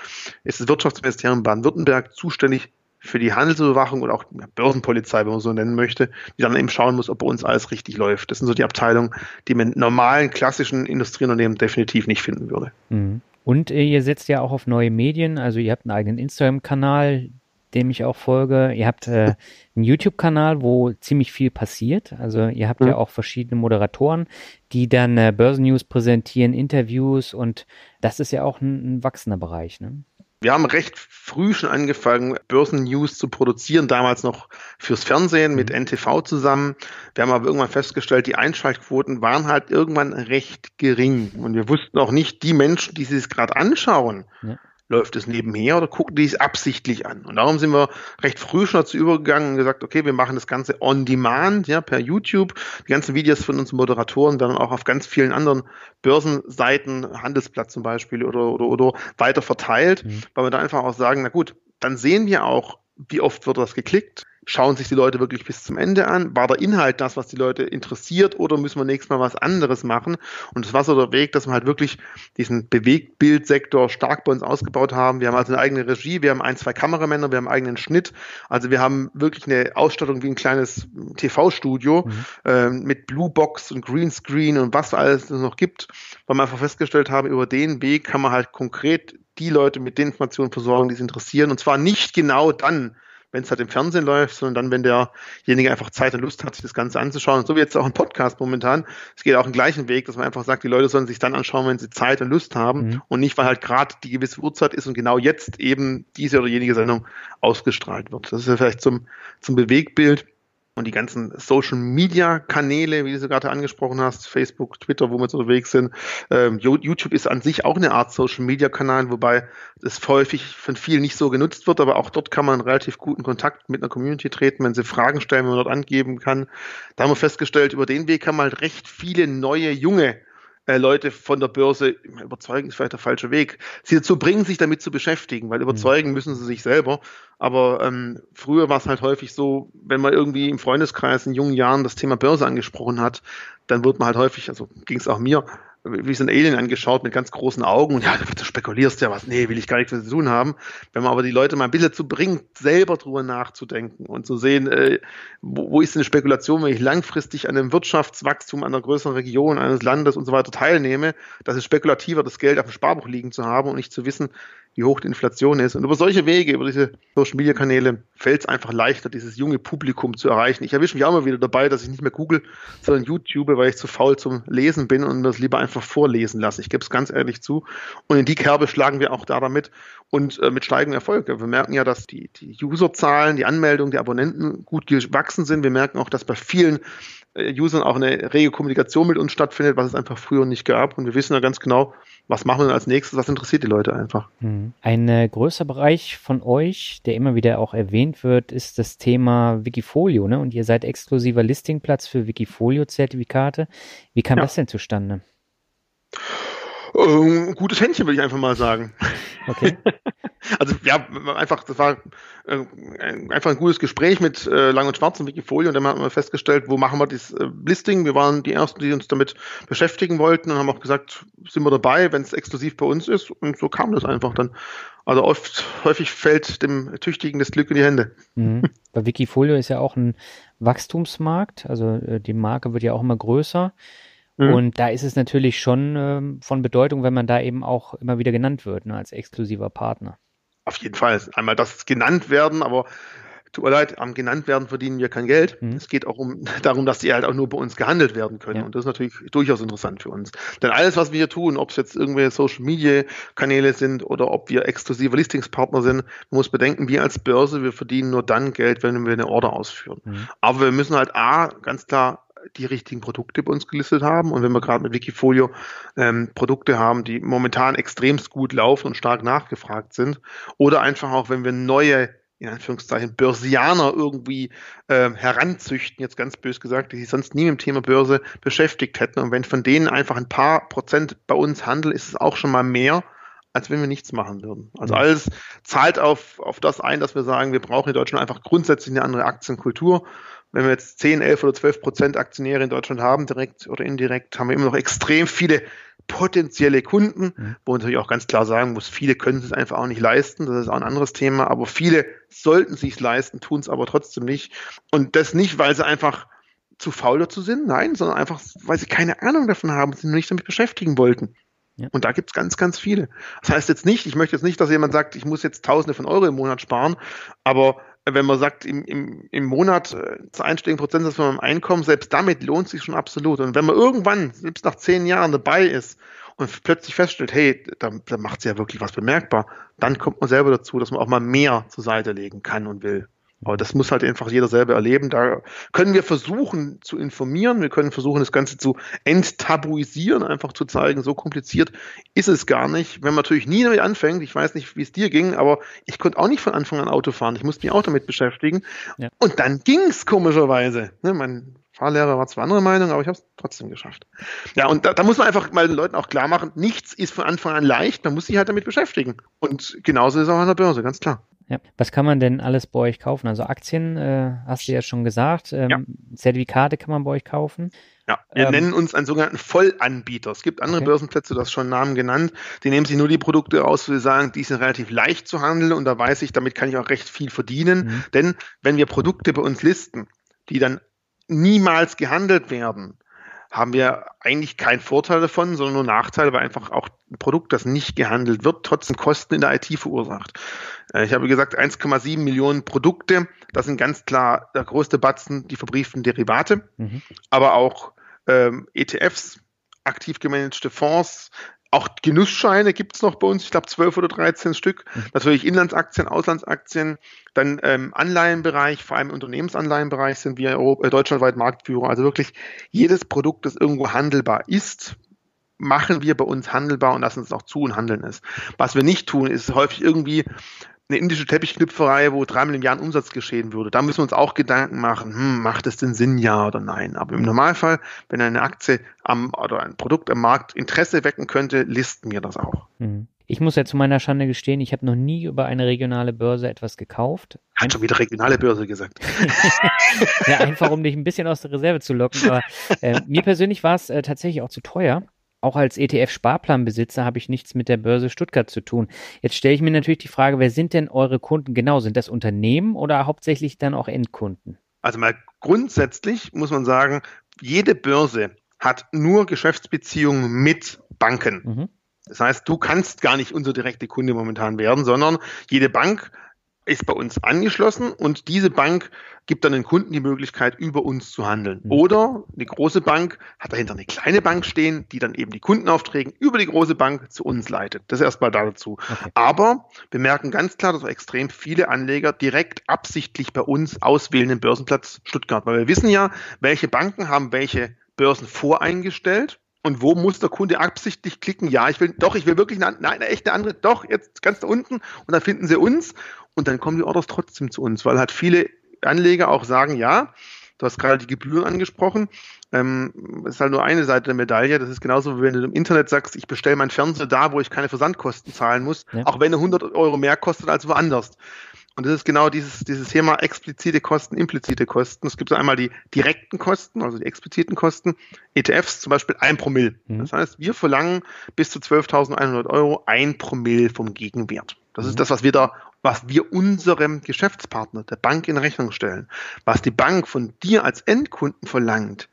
ist das Wirtschaftsministerium Baden-Württemberg zuständig für die Handelsüberwachung oder auch Börsenpolizei, wenn man so nennen möchte, die dann eben schauen muss, ob bei uns alles richtig läuft. Das sind so die Abteilungen, die man in normalen, klassischen Industrieunternehmen definitiv nicht finden würde. Mhm. Und äh, ihr setzt ja auch auf neue Medien, also ihr habt einen eigenen Instagram-Kanal, dem ich auch folge. Ihr habt äh, einen YouTube-Kanal, wo ziemlich viel passiert. Also ihr habt mhm. ja auch verschiedene Moderatoren, die dann äh, Börsennews präsentieren, Interviews und das ist ja auch ein, ein wachsender Bereich. Ne? Wir haben recht früh schon angefangen, Börsennews zu produzieren, damals noch fürs Fernsehen mit mhm. NTV zusammen. Wir haben aber irgendwann festgestellt, die Einschaltquoten waren halt irgendwann recht gering. Und wir wussten auch nicht, die Menschen, die sich es gerade anschauen, ja läuft es nebenher oder gucken die es absichtlich an? Und darum sind wir recht früh schon dazu übergegangen und gesagt, okay, wir machen das Ganze on demand, ja, per YouTube. Die ganzen Videos von unseren Moderatoren werden auch auf ganz vielen anderen Börsenseiten, Handelsplatz zum Beispiel oder, oder, oder weiter verteilt, mhm. weil wir da einfach auch sagen, na gut, dann sehen wir auch, wie oft wird das geklickt, schauen sich die Leute wirklich bis zum Ende an? War der Inhalt das, was die Leute interessiert oder müssen wir nächstes Mal was anderes machen? Und das war so der Weg, dass wir halt wirklich diesen Bewegtbildsektor stark bei uns ausgebaut haben. Wir haben also eine eigene Regie, wir haben ein, zwei Kameramänner, wir haben einen eigenen Schnitt. Also wir haben wirklich eine Ausstattung wie ein kleines TV-Studio mhm. äh, mit Blue Box und Greenscreen und was alles es noch gibt, weil wir einfach festgestellt haben, über den Weg kann man halt konkret die Leute mit den Informationen versorgen, die sie interessieren. Und zwar nicht genau dann, wenn es halt im Fernsehen läuft, sondern dann, wenn derjenige einfach Zeit und Lust hat, sich das Ganze anzuschauen. Und so wie jetzt auch ein Podcast momentan. Es geht auch im gleichen Weg, dass man einfach sagt, die Leute sollen sich dann anschauen, wenn sie Zeit und Lust haben mhm. und nicht, weil halt gerade die gewisse Uhrzeit ist und genau jetzt eben diese oder jenige Sendung ausgestrahlt wird. Das ist ja vielleicht zum, zum Bewegbild und die ganzen Social Media Kanäle, wie du sie gerade angesprochen hast, Facebook, Twitter, wo wir jetzt unterwegs sind. Ähm, YouTube ist an sich auch eine Art Social Media Kanal, wobei es häufig von vielen nicht so genutzt wird, aber auch dort kann man relativ guten Kontakt mit einer Community treten, wenn sie Fragen stellen, wenn man dort angeben kann. Da haben wir festgestellt, über den Weg kann man halt recht viele neue, junge äh, Leute von der Börse, überzeugen ist vielleicht der falsche Weg, sie dazu bringen, sich damit zu beschäftigen, weil überzeugen mhm. müssen sie sich selber. Aber ähm, früher war es halt häufig so, wenn man irgendwie im Freundeskreis in jungen Jahren das Thema Börse angesprochen hat, dann wird man halt häufig, also ging es auch mir, wie so ein Alien angeschaut mit ganz großen Augen und ja, du spekulierst ja was, nee, will ich gar nichts zu tun haben. Wenn man aber die Leute mal ein bisschen zu bringt, selber drüber nachzudenken und zu sehen, äh, wo, wo ist eine Spekulation, wenn ich langfristig an einem Wirtschaftswachstum einer größeren Region, eines Landes und so weiter teilnehme, das ist spekulativer, das Geld auf dem Sparbuch liegen zu haben und nicht zu wissen, wie hoch die Inflation ist. Und über solche Wege, über diese Social Media Kanäle fällt es einfach leichter, dieses junge Publikum zu erreichen. Ich erwische mich auch immer wieder dabei, dass ich nicht mehr google, sondern YouTube, weil ich zu faul zum Lesen bin und das lieber einfach vorlesen lasse. Ich gebe es ganz ehrlich zu. Und in die Kerbe schlagen wir auch da damit und äh, mit steigendem Erfolg. Wir merken ja, dass die, die Userzahlen, die Anmeldungen, die Abonnenten gut gewachsen sind. Wir merken auch, dass bei vielen äh, Usern auch eine rege Kommunikation mit uns stattfindet, was es einfach früher nicht gab. Und wir wissen ja ganz genau, was machen wir denn als nächstes, was interessiert die Leute einfach. Mhm. Ein äh, größer Bereich von euch, der immer wieder auch erwähnt wird, ist das Thema Wikifolio. Ne? Und ihr seid exklusiver Listingplatz für Wikifolio-Zertifikate. Wie kam ja. das denn zustande? Ähm, gutes Händchen, würde ich einfach mal sagen. Okay. Also ja, einfach, das war äh, einfach ein gutes Gespräch mit äh, Lang und Schwarz und Wikifolio und dann haben wir festgestellt, wo machen wir das äh, Listing. Wir waren die Ersten, die uns damit beschäftigen wollten und haben auch gesagt, sind wir dabei, wenn es exklusiv bei uns ist und so kam das einfach dann. Also oft, häufig fällt dem Tüchtigen das Glück in die Hände. Mhm. Bei Wikifolio ist ja auch ein Wachstumsmarkt, also äh, die Marke wird ja auch immer größer. Mhm. Und da ist es natürlich schon ähm, von Bedeutung, wenn man da eben auch immer wieder genannt wird, ne, als exklusiver Partner. Auf jeden Fall. Einmal das genannt werden, aber tut mir leid, am genannt werden verdienen wir kein Geld. Mhm. Es geht auch um, darum, dass die halt auch nur bei uns gehandelt werden können. Ja. Und das ist natürlich durchaus interessant für uns. Denn alles, was wir hier tun, ob es jetzt irgendwelche Social Media Kanäle sind oder ob wir exklusive Listingspartner sind, man muss bedenken, wir als Börse, wir verdienen nur dann Geld, wenn wir eine Order ausführen. Mhm. Aber wir müssen halt A, ganz klar die richtigen Produkte bei uns gelistet haben. Und wenn wir gerade mit Wikifolio ähm, Produkte haben, die momentan extremst gut laufen und stark nachgefragt sind, oder einfach auch, wenn wir neue in Anführungszeichen Börsianer irgendwie äh, heranzüchten, jetzt ganz bös gesagt, die sich sonst nie mit dem Thema Börse beschäftigt hätten. Und wenn von denen einfach ein paar Prozent bei uns handeln, ist es auch schon mal mehr, als wenn wir nichts machen würden. Also alles zahlt auf, auf das ein, dass wir sagen, wir brauchen in Deutschland einfach grundsätzlich eine andere Aktienkultur wenn wir jetzt 10, 11 oder 12 Prozent Aktionäre in Deutschland haben, direkt oder indirekt, haben wir immer noch extrem viele potenzielle Kunden, mhm. wo man natürlich auch ganz klar sagen muss, viele können es einfach auch nicht leisten, das ist auch ein anderes Thema, aber viele sollten es sich leisten, tun es aber trotzdem nicht. Und das nicht, weil sie einfach zu faul dazu sind, nein, sondern einfach, weil sie keine Ahnung davon haben, sie nicht damit beschäftigen wollten. Ja. Und da gibt es ganz, ganz viele. Das heißt jetzt nicht, ich möchte jetzt nicht, dass jemand sagt, ich muss jetzt Tausende von Euro im Monat sparen, aber wenn man sagt, im, im, im Monat äh, zu einstelligen Prozentsatz von meinem Einkommen, selbst damit lohnt sich schon absolut. Und wenn man irgendwann, selbst nach zehn Jahren dabei ist und plötzlich feststellt, hey, da, da macht es ja wirklich was bemerkbar, dann kommt man selber dazu, dass man auch mal mehr zur Seite legen kann und will. Aber das muss halt einfach jeder selber erleben. Da können wir versuchen zu informieren, wir können versuchen, das Ganze zu enttabuisieren, einfach zu zeigen, so kompliziert ist es gar nicht. Wenn man natürlich nie damit anfängt, ich weiß nicht, wie es dir ging, aber ich konnte auch nicht von Anfang an Auto fahren. Ich musste mich auch damit beschäftigen. Ja. Und dann ging es komischerweise. Ne, mein Fahrlehrer war zwar andere Meinung, aber ich habe es trotzdem geschafft. Ja, und da, da, muss man einfach mal den Leuten auch klar machen, nichts ist von Anfang an leicht, man muss sich halt damit beschäftigen. Und genauso ist es auch an der Börse, ganz klar. Ja. Was kann man denn alles bei euch kaufen? Also Aktien, äh, hast du ja schon gesagt. Ähm, ja. Zertifikate kann man bei euch kaufen. Ja, wir ähm, nennen uns einen sogenannten Vollanbieter. Es gibt andere okay. Börsenplätze, du hast schon Namen genannt, die nehmen sich nur die Produkte aus, wo sie sagen, die sind relativ leicht zu handeln und da weiß ich, damit kann ich auch recht viel verdienen. Mhm. Denn wenn wir Produkte bei uns listen, die dann niemals gehandelt werden, haben wir eigentlich keinen Vorteil davon, sondern nur Nachteile, weil einfach auch ein Produkt, das nicht gehandelt wird, trotzdem Kosten in der IT verursacht. Äh, ich habe gesagt, 1,7 Millionen Produkte, das sind ganz klar der größte Batzen, die verbrieften Derivate, mhm. aber auch ähm, ETFs, aktiv gemanagte Fonds, auch Genussscheine gibt es noch bei uns, ich glaube 12 oder 13 Stück. Mhm. Natürlich Inlandsaktien, Auslandsaktien, dann ähm, Anleihenbereich, vor allem im Unternehmensanleihenbereich sind wir Europa, äh, deutschlandweit Marktführer. Also wirklich jedes Produkt, das irgendwo handelbar ist, machen wir bei uns handelbar und lassen es auch zu und handeln es. Was wir nicht tun, ist häufig irgendwie eine indische Teppichknüpferei, wo drei Milliarden Umsatz geschehen würde. Da müssen wir uns auch Gedanken machen, hm, macht es denn Sinn, ja oder nein? Aber im Normalfall, wenn eine Aktie am, oder ein Produkt am Markt Interesse wecken könnte, listen wir das auch. Mhm. Ich muss ja zu meiner Schande gestehen, ich habe noch nie über eine regionale Börse etwas gekauft. Hat schon wieder regionale Börse gesagt. ja, einfach um dich ein bisschen aus der Reserve zu locken. Aber äh, mir persönlich war es äh, tatsächlich auch zu teuer auch als ETF-Sparplanbesitzer habe ich nichts mit der Börse Stuttgart zu tun. Jetzt stelle ich mir natürlich die Frage, wer sind denn eure Kunden genau? Sind das Unternehmen oder hauptsächlich dann auch Endkunden? Also mal grundsätzlich muss man sagen, jede Börse hat nur Geschäftsbeziehungen mit Banken. Mhm. Das heißt, du kannst gar nicht unser direkter Kunde momentan werden, sondern jede Bank ist bei uns angeschlossen und diese Bank gibt dann den Kunden die Möglichkeit, über uns zu handeln. Mhm. Oder eine große Bank hat dahinter eine kleine Bank stehen, die dann eben die Kundenaufträge über die große Bank zu uns leitet. Das erstmal dazu. Okay. Aber wir merken ganz klar, dass extrem viele Anleger direkt absichtlich bei uns auswählen den Börsenplatz Stuttgart, weil wir wissen ja, welche Banken haben welche Börsen voreingestellt Und wo muss der Kunde absichtlich klicken? Ja, ich will, doch, ich will wirklich eine, nein, eine echte andere, doch, jetzt ganz da unten und dann finden sie uns und dann kommen die Orders trotzdem zu uns, weil halt viele Anleger auch sagen, ja, du hast gerade die Gebühren angesprochen, ähm, das ist halt nur eine Seite der Medaille. Das ist genauso, wie wenn du im Internet sagst, ich bestelle meinen Fernseher da, wo ich keine Versandkosten zahlen muss, ja. auch wenn er 100 Euro mehr kostet als woanders. Und das ist genau dieses, dieses Thema explizite Kosten, implizite Kosten. Es gibt einmal die direkten Kosten, also die expliziten Kosten. ETFs zum Beispiel ein Promille. Mhm. Das heißt, wir verlangen bis zu 12.100 Euro ein Promille vom Gegenwert. Das mhm. ist das, was wir da, was wir unserem Geschäftspartner, der Bank in Rechnung stellen. Was die Bank von dir als Endkunden verlangt,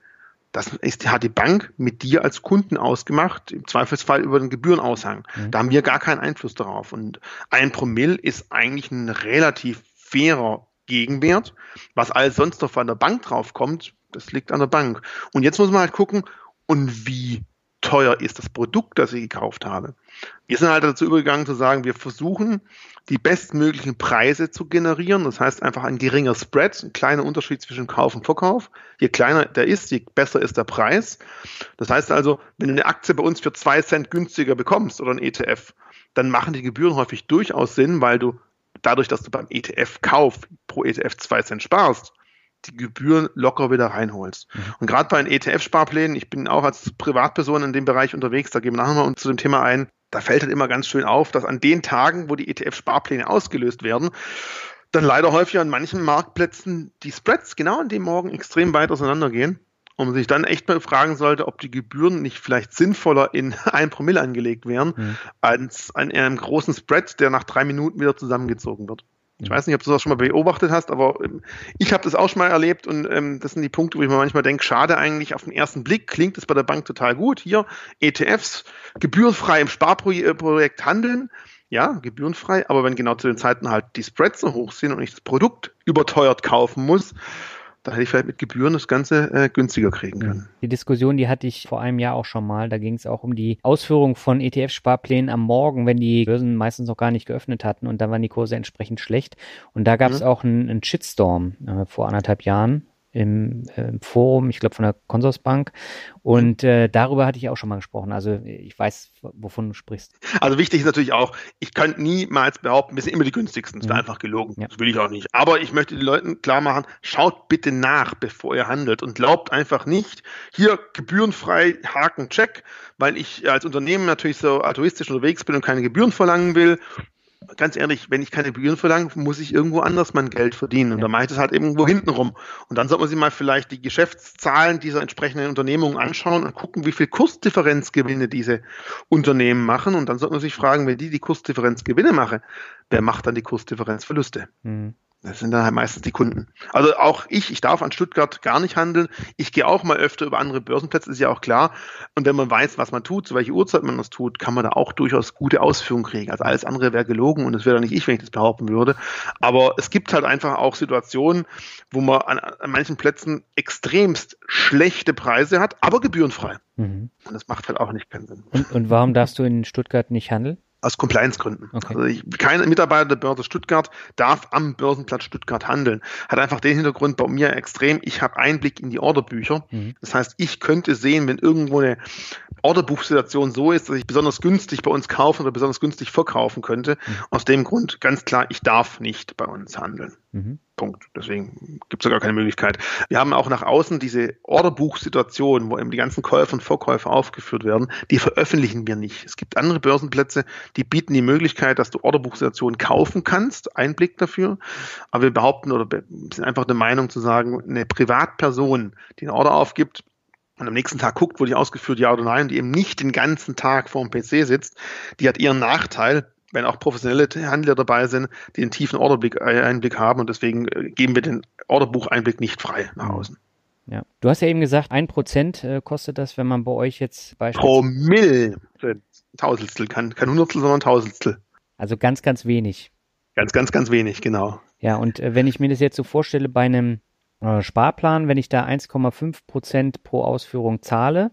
das ist, hat die Bank mit dir als Kunden ausgemacht, im Zweifelsfall über den Gebührenaushang. Mhm. Da haben wir gar keinen Einfluss darauf. Und ein Promille ist eigentlich ein relativ fairer Gegenwert. Was alles sonst noch von der Bank draufkommt, das liegt an der Bank. Und jetzt muss man halt gucken, und wie teuer ist das Produkt, das ich gekauft habe. Wir sind halt dazu übergegangen zu sagen, wir versuchen die bestmöglichen Preise zu generieren. Das heißt einfach ein geringer Spread, ein kleiner Unterschied zwischen Kauf und Verkauf. Je kleiner der ist, je besser ist der Preis. Das heißt also, wenn du eine Aktie bei uns für zwei Cent günstiger bekommst oder ein ETF, dann machen die Gebühren häufig durchaus Sinn, weil du dadurch, dass du beim ETF-Kauf pro ETF zwei Cent sparst, die Gebühren locker wieder reinholst. Mhm. Und gerade bei den ETF-Sparplänen, ich bin auch als Privatperson in dem Bereich unterwegs, da gehen wir nachher mal zu dem Thema ein, da fällt halt immer ganz schön auf, dass an den Tagen, wo die ETF-Sparpläne ausgelöst werden, dann leider häufig an manchen Marktplätzen die Spreads genau an dem Morgen extrem weit auseinandergehen und man sich dann echt mal fragen sollte, ob die Gebühren nicht vielleicht sinnvoller in ein Promille angelegt wären, mhm. als an einem großen Spread, der nach drei Minuten wieder zusammengezogen wird. Ich weiß nicht, ob du das schon mal beobachtet hast, aber ähm, ich habe das auch schon mal erlebt und ähm, das sind die Punkte, wo ich mir manchmal denke, schade eigentlich, auf den ersten Blick klingt es bei der Bank total gut. Hier ETFs gebührenfrei im Sparprojekt handeln, ja, gebührenfrei, aber wenn genau zu den Zeiten halt die Spreads so hoch sind und ich das Produkt überteuert kaufen muss, da hätte ich vielleicht mit Gebühren das Ganze äh, günstiger kriegen können. Die Diskussion, die hatte ich vor einem Jahr auch schon mal. Da ging es auch um die Ausführung von ETF-Sparplänen am Morgen, wenn die Börsen meistens noch gar nicht geöffnet hatten und dann waren die Kurse entsprechend schlecht. Und da gab es mhm. auch einen, einen Shitstorm äh, vor anderthalb Jahren im, im Forum, ich glaube von der Consorsbank. Und äh, darüber hatte ich auch schon mal gesprochen. Also ich weiß, wovon du sprichst. Also wichtig ist natürlich auch, ich kann niemals behaupten, wir sind immer die günstigsten. Das wäre mhm. einfach gelogen. Ja. Das will ich auch nicht. Aber ich möchte den Leuten klar machen, schaut bitte nach, bevor ihr handelt und glaubt einfach nicht, hier gebührenfrei Haken, check, weil ich als Unternehmen natürlich so altruistisch unterwegs bin und keine Gebühren verlangen will ganz ehrlich, wenn ich keine Gebühren verlange, muss ich irgendwo anders mein Geld verdienen. Und ja. dann mache ich das halt irgendwo hinten rum. Und dann sollte man sich mal vielleicht die Geschäftszahlen dieser entsprechenden Unternehmungen anschauen und gucken, wie viel Kursdifferenzgewinne diese Unternehmen machen. Und dann sollte man sich fragen, wenn die die Kursdifferenzgewinne machen, wer macht dann die Kursdifferenzverluste? Mhm. Das sind dann halt meistens die Kunden. Also auch ich, ich darf an Stuttgart gar nicht handeln. Ich gehe auch mal öfter über andere Börsenplätze, ist ja auch klar. Und wenn man weiß, was man tut, zu welcher Uhrzeit man das tut, kann man da auch durchaus gute Ausführungen kriegen. Also alles andere wäre gelogen und das wäre dann nicht ich, wenn ich das behaupten würde. Aber es gibt halt einfach auch Situationen, wo man an, an manchen Plätzen extremst schlechte Preise hat, aber gebührenfrei. Mhm. Und das macht halt auch nicht keinen Sinn. Und, und warum darfst du in Stuttgart nicht handeln? Aus Compliance-Gründen. Okay. Also ich, kein Mitarbeiter der Börse Stuttgart darf am Börsenplatz Stuttgart handeln. Hat einfach den Hintergrund bei mir extrem, ich habe Einblick in die Orderbücher. Mhm. Das heißt, ich könnte sehen, wenn irgendwo eine Orderbuchsituation so ist, dass ich besonders günstig bei uns kaufen oder besonders günstig verkaufen könnte. Mhm. Aus dem Grund ganz klar, ich darf nicht bei uns handeln. Mhm. Punkt. Deswegen gibt es gar keine Möglichkeit. Wir haben auch nach außen diese Orderbuchsituation, wo eben die ganzen Käufer und Verkäufer aufgeführt werden, die veröffentlichen wir nicht. Es gibt andere Börsenplätze, die bieten die Möglichkeit, dass du Orderbuchsituationen kaufen kannst, Einblick dafür. Aber wir behaupten oder sind einfach der Meinung zu sagen, eine Privatperson, die einen Order aufgibt, und am nächsten Tag guckt, wurde ich ausgeführt, ja oder nein, die eben nicht den ganzen Tag vor dem PC sitzt, die hat ihren Nachteil, wenn auch professionelle Handler dabei sind, die einen tiefen Orderblick, äh, haben und deswegen äh, geben wir den Orderbucheinblick nicht frei nach mhm. außen. Ja. Du hast ja eben gesagt, ein Prozent äh, kostet das, wenn man bei euch jetzt beispielsweise. Promille. Tausendstel, kein, kein Hundertstel, sondern Tausendstel. Also ganz, ganz wenig. Ganz, ganz, ganz wenig, genau. Ja, und äh, wenn ich mir das jetzt so vorstelle, bei einem äh, Sparplan, wenn ich da 1,5 Prozent pro Ausführung zahle,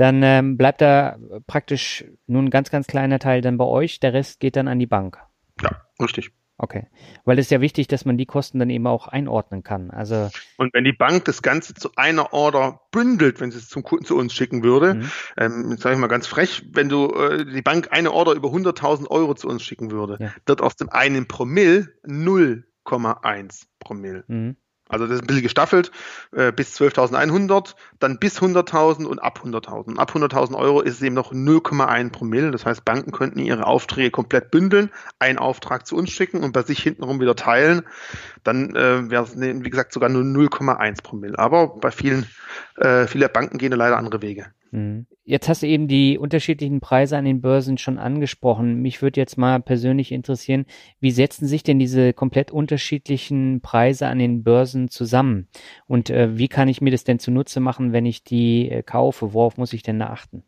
dann ähm, bleibt da praktisch nur ein ganz, ganz kleiner Teil dann bei euch, der Rest geht dann an die Bank. Ja, richtig. Okay. Weil es ist ja wichtig, dass man die Kosten dann eben auch einordnen kann. Also und wenn die Bank das Ganze zu einer Order bündelt, wenn sie es zum Kunden zu uns schicken würde, mhm. ähm, sage ich mal ganz frech, wenn du äh, die Bank eine Order über 100.000 Euro zu uns schicken würde, ja. wird aus dem einen Promille 0,1 Promille. Mhm. Also das ist ein bisschen gestaffelt, äh, bis 12.100, dann bis 100.000 und ab 100.000. Ab 100.000 Euro ist es eben noch 0,1 Promille. Das heißt, Banken könnten ihre Aufträge komplett bündeln, einen Auftrag zu uns schicken und bei sich hintenrum wieder teilen. Dann äh, wäre es, wie gesagt, sogar nur 0,1 Promille. Aber bei vielen, äh, viele Banken gehen leider andere Wege. Mhm. Jetzt hast du eben die unterschiedlichen Preise an den Börsen schon angesprochen. Mich würde jetzt mal persönlich interessieren, wie setzen sich denn diese komplett unterschiedlichen Preise an den Börsen zusammen? Und äh, wie kann ich mir das denn zunutze machen, wenn ich die äh, kaufe? Worauf muss ich denn da achten?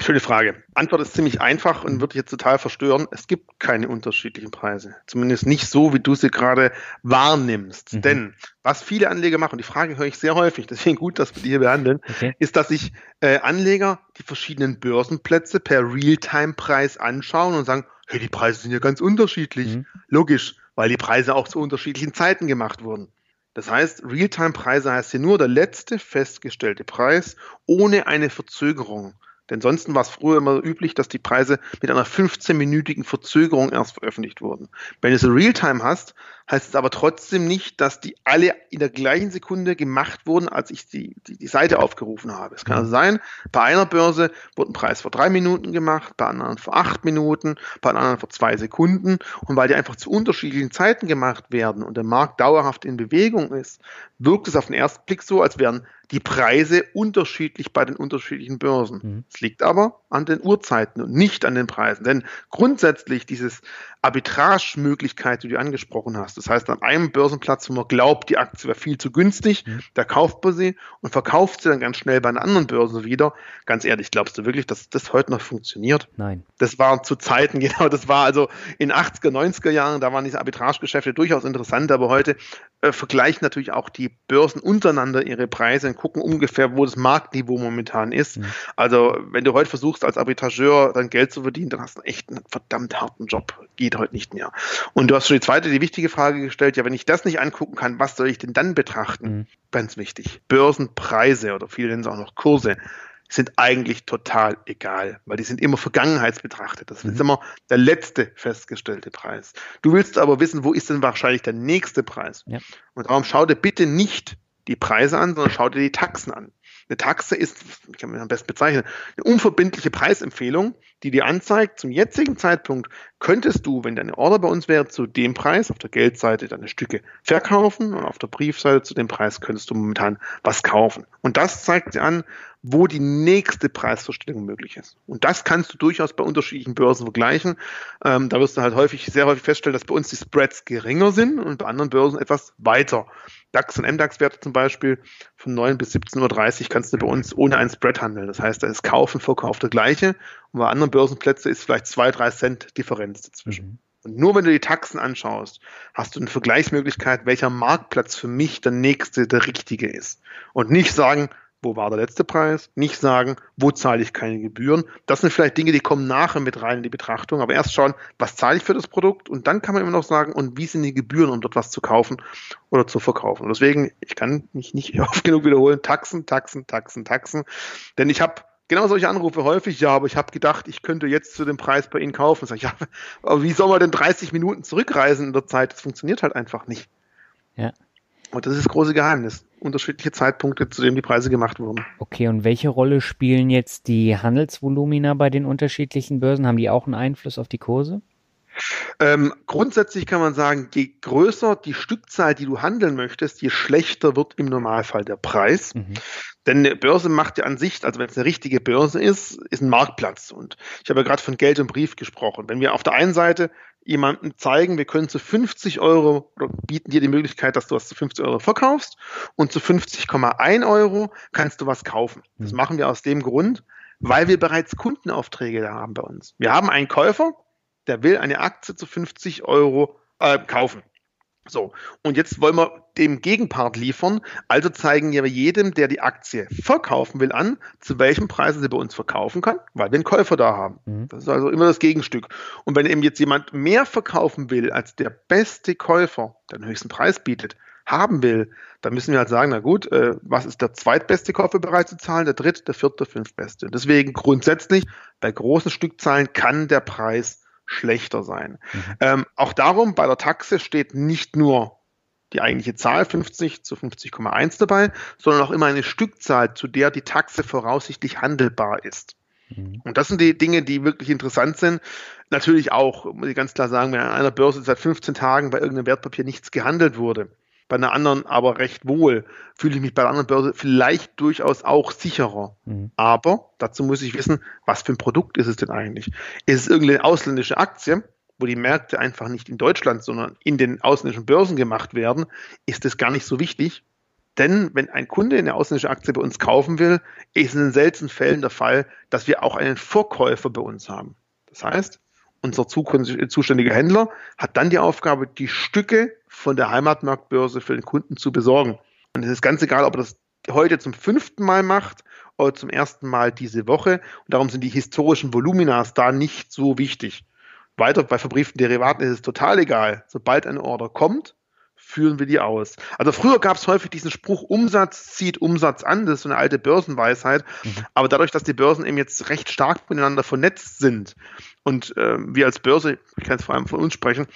Schöne Frage. Antwort ist ziemlich einfach und wird jetzt total verstören. Es gibt keine unterschiedlichen Preise. Zumindest nicht so, wie du sie gerade wahrnimmst. Mhm. Denn was viele Anleger machen, die Frage höre ich sehr häufig, deswegen gut, dass wir die hier behandeln, okay. ist, dass sich äh, Anleger die verschiedenen Börsenplätze per Realtime-Preis anschauen und sagen, hey, die Preise sind ja ganz unterschiedlich. Mhm. Logisch, weil die Preise auch zu unterschiedlichen Zeiten gemacht wurden. Das heißt, Realtime-Preise heißt hier nur der letzte festgestellte Preis ohne eine Verzögerung. Denn sonst war es früher immer üblich, dass die Preise mit einer 15-minütigen Verzögerung erst veröffentlicht wurden. Wenn du es Realtime hast, heißt es aber trotzdem nicht, dass die alle in der gleichen Sekunde gemacht wurden, als ich die, die, die Seite aufgerufen habe. Es kann also sein, bei einer Börse wurde ein Preis vor drei Minuten gemacht, bei anderen vor acht Minuten, bei anderen vor zwei Sekunden. Und weil die einfach zu unterschiedlichen Zeiten gemacht werden und der Markt dauerhaft in Bewegung ist, wirkt es auf den ersten Blick so, als wären die Preise unterschiedlich bei den unterschiedlichen Börsen. Mhm. Es liegt aber an den Uhrzeiten und nicht an den Preisen. Denn grundsätzlich dieses Arbitrage-Möglichkeit, die du angesprochen hast. Das heißt, an einem Börsenplatz, wo man glaubt, die Aktie wäre viel zu günstig, mhm. da kauft man sie und verkauft sie dann ganz schnell bei einer anderen Börse wieder. Ganz ehrlich, glaubst du wirklich, dass das heute noch funktioniert? Nein. Das war zu Zeiten, genau, das war also in 80er, 90er Jahren, da waren diese Arbitragegeschäfte durchaus interessant, aber heute äh, vergleichen natürlich auch die Börsen untereinander ihre Preise und gucken ungefähr, wo das Marktniveau momentan ist. Mhm. Also, wenn du heute versuchst, als Arbitrageur dein Geld zu verdienen, dann hast du echt einen verdammt harten Job geht heute nicht mehr. Und du hast schon die zweite, die wichtige Frage gestellt, ja, wenn ich das nicht angucken kann, was soll ich denn dann betrachten? Mhm. Ganz wichtig. Börsenpreise oder viele nennen es auch noch Kurse sind eigentlich total egal, weil die sind immer vergangenheitsbetrachtet. Das ist mhm. immer der letzte festgestellte Preis. Du willst aber wissen, wo ist denn wahrscheinlich der nächste Preis? Ja. Und darum schau dir bitte nicht die Preise an, sondern schau dir die Taxen an. Eine Taxe ist, ich kann mir am besten bezeichnen, eine unverbindliche Preisempfehlung, die dir anzeigt, zum jetzigen Zeitpunkt könntest du, wenn deine Order bei uns wäre, zu dem Preis auf der Geldseite deine Stücke verkaufen und auf der Briefseite zu dem Preis könntest du momentan was kaufen. Und das zeigt dir an, wo die nächste Preisverstellung möglich ist. Und das kannst du durchaus bei unterschiedlichen Börsen vergleichen. Ähm, da wirst du halt häufig, sehr häufig feststellen, dass bei uns die Spreads geringer sind und bei anderen Börsen etwas weiter. DAX und MDAX-Werte zum Beispiel von 9 bis 17.30 Uhr kannst du bei uns ohne einen Spread handeln. Das heißt, da ist Kauf und Verkauf der gleiche. Und bei anderen Börsenplätzen ist vielleicht 2, 3 Cent Differenz dazwischen. Mhm. Und nur wenn du die Taxen anschaust, hast du eine Vergleichsmöglichkeit, welcher Marktplatz für mich der nächste, der richtige ist. Und nicht sagen, wo war der letzte Preis, nicht sagen, wo zahle ich keine Gebühren. Das sind vielleicht Dinge, die kommen nachher mit rein in die Betrachtung, aber erst schauen, was zahle ich für das Produkt und dann kann man immer noch sagen, und wie sind die Gebühren, um dort was zu kaufen oder zu verkaufen. Und deswegen, ich kann mich nicht oft genug wiederholen, Taxen, Taxen, Taxen, Taxen, denn ich habe genau solche Anrufe häufig, ja, aber ich habe gedacht, ich könnte jetzt zu dem Preis bei Ihnen kaufen. Sag ich, ja, aber wie soll man denn 30 Minuten zurückreisen in der Zeit? Das funktioniert halt einfach nicht. Ja. Und das ist das große Geheimnis. Unterschiedliche Zeitpunkte, zu denen die Preise gemacht wurden. Okay, und welche Rolle spielen jetzt die Handelsvolumina bei den unterschiedlichen Börsen? Haben die auch einen Einfluss auf die Kurse? Ähm, grundsätzlich kann man sagen, je größer die Stückzahl, die du handeln möchtest, je schlechter wird im Normalfall der Preis. Mhm. Denn eine Börse macht ja an sich, also wenn es eine richtige Börse ist, ist ein Marktplatz. Und ich habe ja gerade von Geld und Brief gesprochen. Wenn wir auf der einen Seite jemandem zeigen, wir können zu 50 Euro oder bieten dir die Möglichkeit, dass du was zu 50 Euro verkaufst und zu 50,1 Euro kannst du was kaufen. Das mhm. machen wir aus dem Grund, weil wir bereits Kundenaufträge da haben bei uns. Wir haben einen Käufer, der will eine Aktie zu 50 Euro äh, kaufen. So, und jetzt wollen wir dem Gegenpart liefern. Also zeigen wir jedem, der die Aktie verkaufen will, an, zu welchem Preis er sie bei uns verkaufen kann, weil wir einen Käufer da haben. Mhm. Das ist also immer das Gegenstück. Und wenn eben jetzt jemand mehr verkaufen will, als der beste Käufer, der den höchsten Preis bietet, haben will, dann müssen wir halt sagen, na gut, äh, was ist der zweitbeste Käufer bereit zu zahlen, der dritte, der vierte, der fünftbeste. Deswegen grundsätzlich bei großen Stückzahlen kann der Preis schlechter sein. Mhm. Ähm, auch darum, bei der Taxe steht nicht nur die eigentliche Zahl 50 zu 50,1 dabei, sondern auch immer eine Stückzahl, zu der die Taxe voraussichtlich handelbar ist. Mhm. Und das sind die Dinge, die wirklich interessant sind. Natürlich auch, muss ich ganz klar sagen, wenn an einer Börse seit 15 Tagen bei irgendeinem Wertpapier nichts gehandelt wurde, bei einer anderen aber recht wohl, fühle ich mich bei der anderen Börse vielleicht durchaus auch sicherer. Mhm. Aber dazu muss ich wissen, was für ein Produkt ist es denn eigentlich? Ist es irgendeine ausländische Aktie, wo die Märkte einfach nicht in Deutschland, sondern in den ausländischen Börsen gemacht werden, ist das gar nicht so wichtig. Denn wenn ein Kunde eine ausländische Aktie bei uns kaufen will, ist es in den seltenen Fällen der Fall, dass wir auch einen Vorkäufer bei uns haben. Das heißt, unser zuständiger Händler hat dann die Aufgabe, die Stücke von der Heimatmarktbörse für den Kunden zu besorgen. Und es ist ganz egal, ob er das heute zum fünften Mal macht oder zum ersten Mal diese Woche. Und darum sind die historischen Voluminas da nicht so wichtig. Weiter bei verbrieften Derivaten ist es total egal. Sobald eine Order kommt, führen wir die aus. Also früher gab es häufig diesen Spruch, Umsatz zieht Umsatz an, das ist so eine alte Börsenweisheit. Mhm. Aber dadurch, dass die Börsen eben jetzt recht stark miteinander vernetzt sind und äh, wir als Börse, ich kann es vor allem von uns sprechen,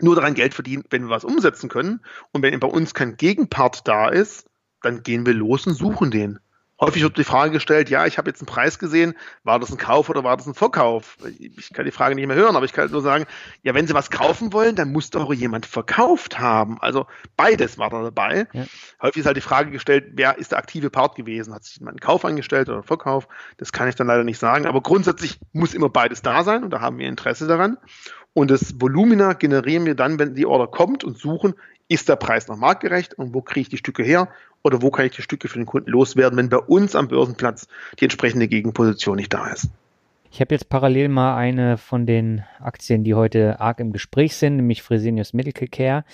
nur daran Geld verdienen, wenn wir was umsetzen können. Und wenn bei uns kein Gegenpart da ist, dann gehen wir los und suchen den. Häufig wird die Frage gestellt, ja, ich habe jetzt einen Preis gesehen, war das ein Kauf oder war das ein Verkauf? Ich kann die Frage nicht mehr hören, aber ich kann nur sagen, ja, wenn Sie was kaufen wollen, dann muss doch jemand verkauft haben. Also beides war da dabei. Ja. Häufig ist halt die Frage gestellt, wer ist der aktive Part gewesen? Hat sich jemand einen Kauf angestellt oder einen Verkauf? Das kann ich dann leider nicht sagen. Aber grundsätzlich muss immer beides da sein und da haben wir Interesse daran. Und das Volumina generieren wir dann, wenn die Order kommt und suchen, ist der Preis noch marktgerecht und wo kriege ich die Stücke her oder wo kann ich die Stücke für den Kunden loswerden, wenn bei uns am Börsenplatz die entsprechende Gegenposition nicht da ist. Ich habe jetzt parallel mal eine von den Aktien, die heute arg im Gespräch sind, nämlich Fresenius Medical Care,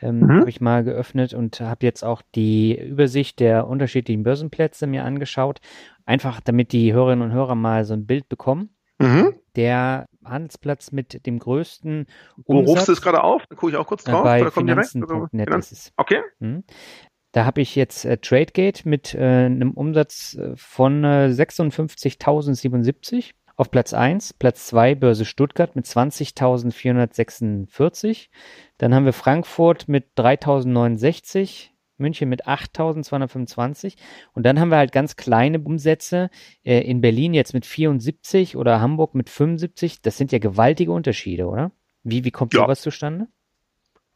ähm, mhm. habe ich mal geöffnet und habe jetzt auch die Übersicht der unterschiedlichen Börsenplätze mir angeschaut, einfach damit die Hörerinnen und Hörer mal so ein Bild bekommen. Mhm. Der Handelsplatz mit dem größten Umsatz. Wo rufst du es gerade auf? Da gucke ich auch kurz drauf. Bei Finanzen.net ist es. Okay. Hm. Da habe ich jetzt äh, TradeGate mit äh, einem Umsatz äh, von äh, 56.077 auf Platz 1. Platz 2 Börse Stuttgart mit 20.446. Dann haben wir Frankfurt mit 3.069. München mit 8.225 und dann haben wir halt ganz kleine Umsätze äh, in Berlin jetzt mit 74 oder Hamburg mit 75. Das sind ja gewaltige Unterschiede, oder? Wie, wie kommt ja. sowas zustande?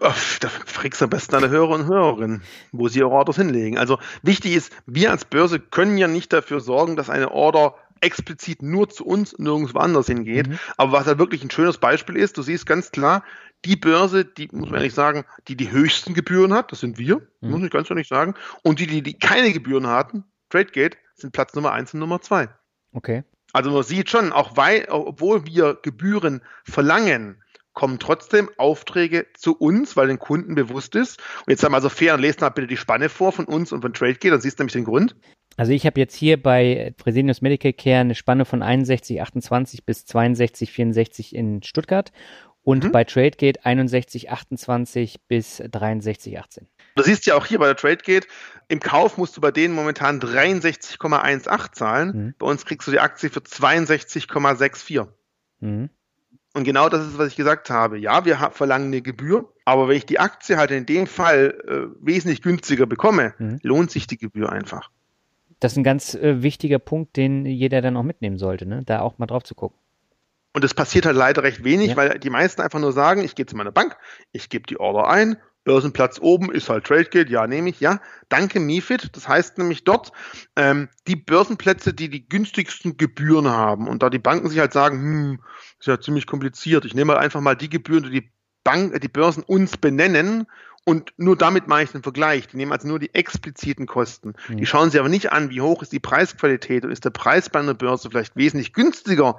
Da fragst du am besten alle Hörer und Hörerinnen, wo sie ihre Orders hinlegen. Also wichtig ist, wir als Börse können ja nicht dafür sorgen, dass eine Order explizit nur zu uns nirgendwo anders hingeht. Mhm. Aber was halt wirklich ein schönes Beispiel ist, du siehst ganz klar, die Börse, die, muss man ehrlich sagen, die die höchsten Gebühren hat, das sind wir, mhm. muss ich ganz ehrlich sagen, und die, die, die keine Gebühren hatten, TradeGate, sind Platz Nummer eins und Nummer zwei. Okay. Also man sieht schon, auch weil, obwohl wir Gebühren verlangen, kommen trotzdem Aufträge zu uns, weil den Kunden bewusst ist. Und jetzt haben wir also fair und lesen mal bitte die Spanne vor von uns und von TradeGate, dann siehst du nämlich den Grund. Also ich habe jetzt hier bei Fresenius Medical Care eine Spanne von 61,28 bis 62,64 in Stuttgart und mhm. bei TradeGate 61,28 bis 63,18. Du siehst ja auch hier bei der TradeGate, im Kauf musst du bei denen momentan 63,18 zahlen. Mhm. Bei uns kriegst du die Aktie für 62,64. Mhm. Und genau das ist, was ich gesagt habe. Ja, wir verlangen eine Gebühr, aber wenn ich die Aktie halt in dem Fall äh, wesentlich günstiger bekomme, mhm. lohnt sich die Gebühr einfach. Das ist ein ganz äh, wichtiger Punkt, den jeder dann auch mitnehmen sollte, ne? da auch mal drauf zu gucken. Und das passiert halt leider recht wenig, ja. weil die meisten einfach nur sagen, ich gehe zu meiner Bank, ich gebe die Order ein, Börsenplatz oben ist halt TradeGate, ja, nehme ich, ja. Danke, MiFID. Das heißt nämlich dort, ähm, die Börsenplätze, die die günstigsten Gebühren haben und da die Banken sich halt sagen, hm, ist ja ziemlich kompliziert. Ich nehme halt einfach mal die Gebühren, die die Bank, die Börsen uns benennen und nur damit mache ich den Vergleich. Die nehmen also nur die expliziten Kosten. Mhm. Die schauen sich aber nicht an, wie hoch ist die Preisqualität und ist der Preis bei einer Börse vielleicht wesentlich günstiger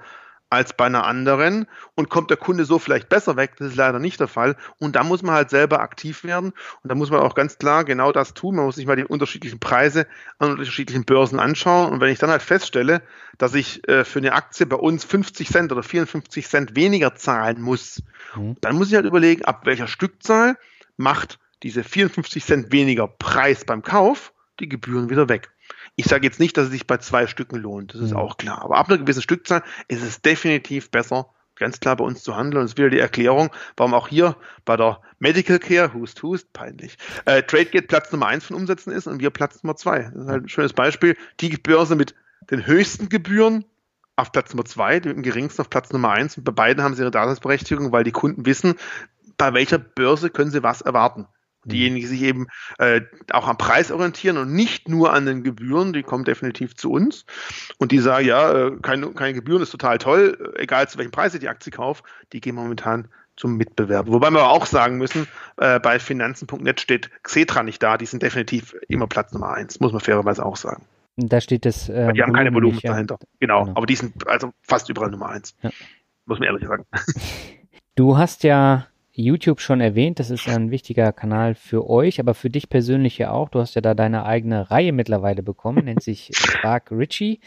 als bei einer anderen und kommt der Kunde so vielleicht besser weg. Das ist leider nicht der Fall. Und da muss man halt selber aktiv werden und da muss man auch ganz klar genau das tun. Man muss sich mal die unterschiedlichen Preise an unterschiedlichen Börsen anschauen. Und wenn ich dann halt feststelle, dass ich äh, für eine Aktie bei uns 50 Cent oder 54 Cent weniger zahlen muss, mhm. dann muss ich halt überlegen, ab welcher Stückzahl macht diese 54 Cent weniger Preis beim Kauf die Gebühren wieder weg. Ich sage jetzt nicht, dass es sich bei zwei Stücken lohnt, das ist mhm. auch klar. Aber ab einer gewissen Stückzahl ist es definitiv besser, ganz klar bei uns zu handeln. Und es ist wieder die Erklärung, warum auch hier bei der Medical Care, Hust, Hust, peinlich, äh, TradeGate Platz Nummer eins von Umsätzen ist und wir Platz Nummer zwei. Das ist halt ein schönes Beispiel. Die Börse mit den höchsten Gebühren auf Platz Nummer zwei, die mit dem geringsten auf Platz Nummer eins. Und bei beiden haben sie ihre Daseinsberechtigung, weil die Kunden wissen, bei welcher Börse können sie was erwarten. Mhm. Diejenigen, die sich eben äh, auch am Preis orientieren und nicht nur an den Gebühren, die kommen definitiv zu uns. Und die sagen, ja, äh, keine, keine Gebühren ist total toll, egal zu welchem Preis ich die Aktie kaufe, die gehen momentan zum Mitbewerb. Wobei wir auch sagen müssen, äh, bei Finanzen.net steht Xetra nicht da, die sind definitiv immer Platz Nummer eins, muss man fairerweise auch sagen. Da steht das. Äh, die haben keine Volumen dahinter. Genau, genau, aber die sind also fast überall Nummer eins. Ja. Muss man ehrlich sagen. Du hast ja YouTube schon erwähnt, das ist ein wichtiger Kanal für euch, aber für dich persönlich ja auch. Du hast ja da deine eigene Reihe mittlerweile bekommen, nennt sich Spark Richie.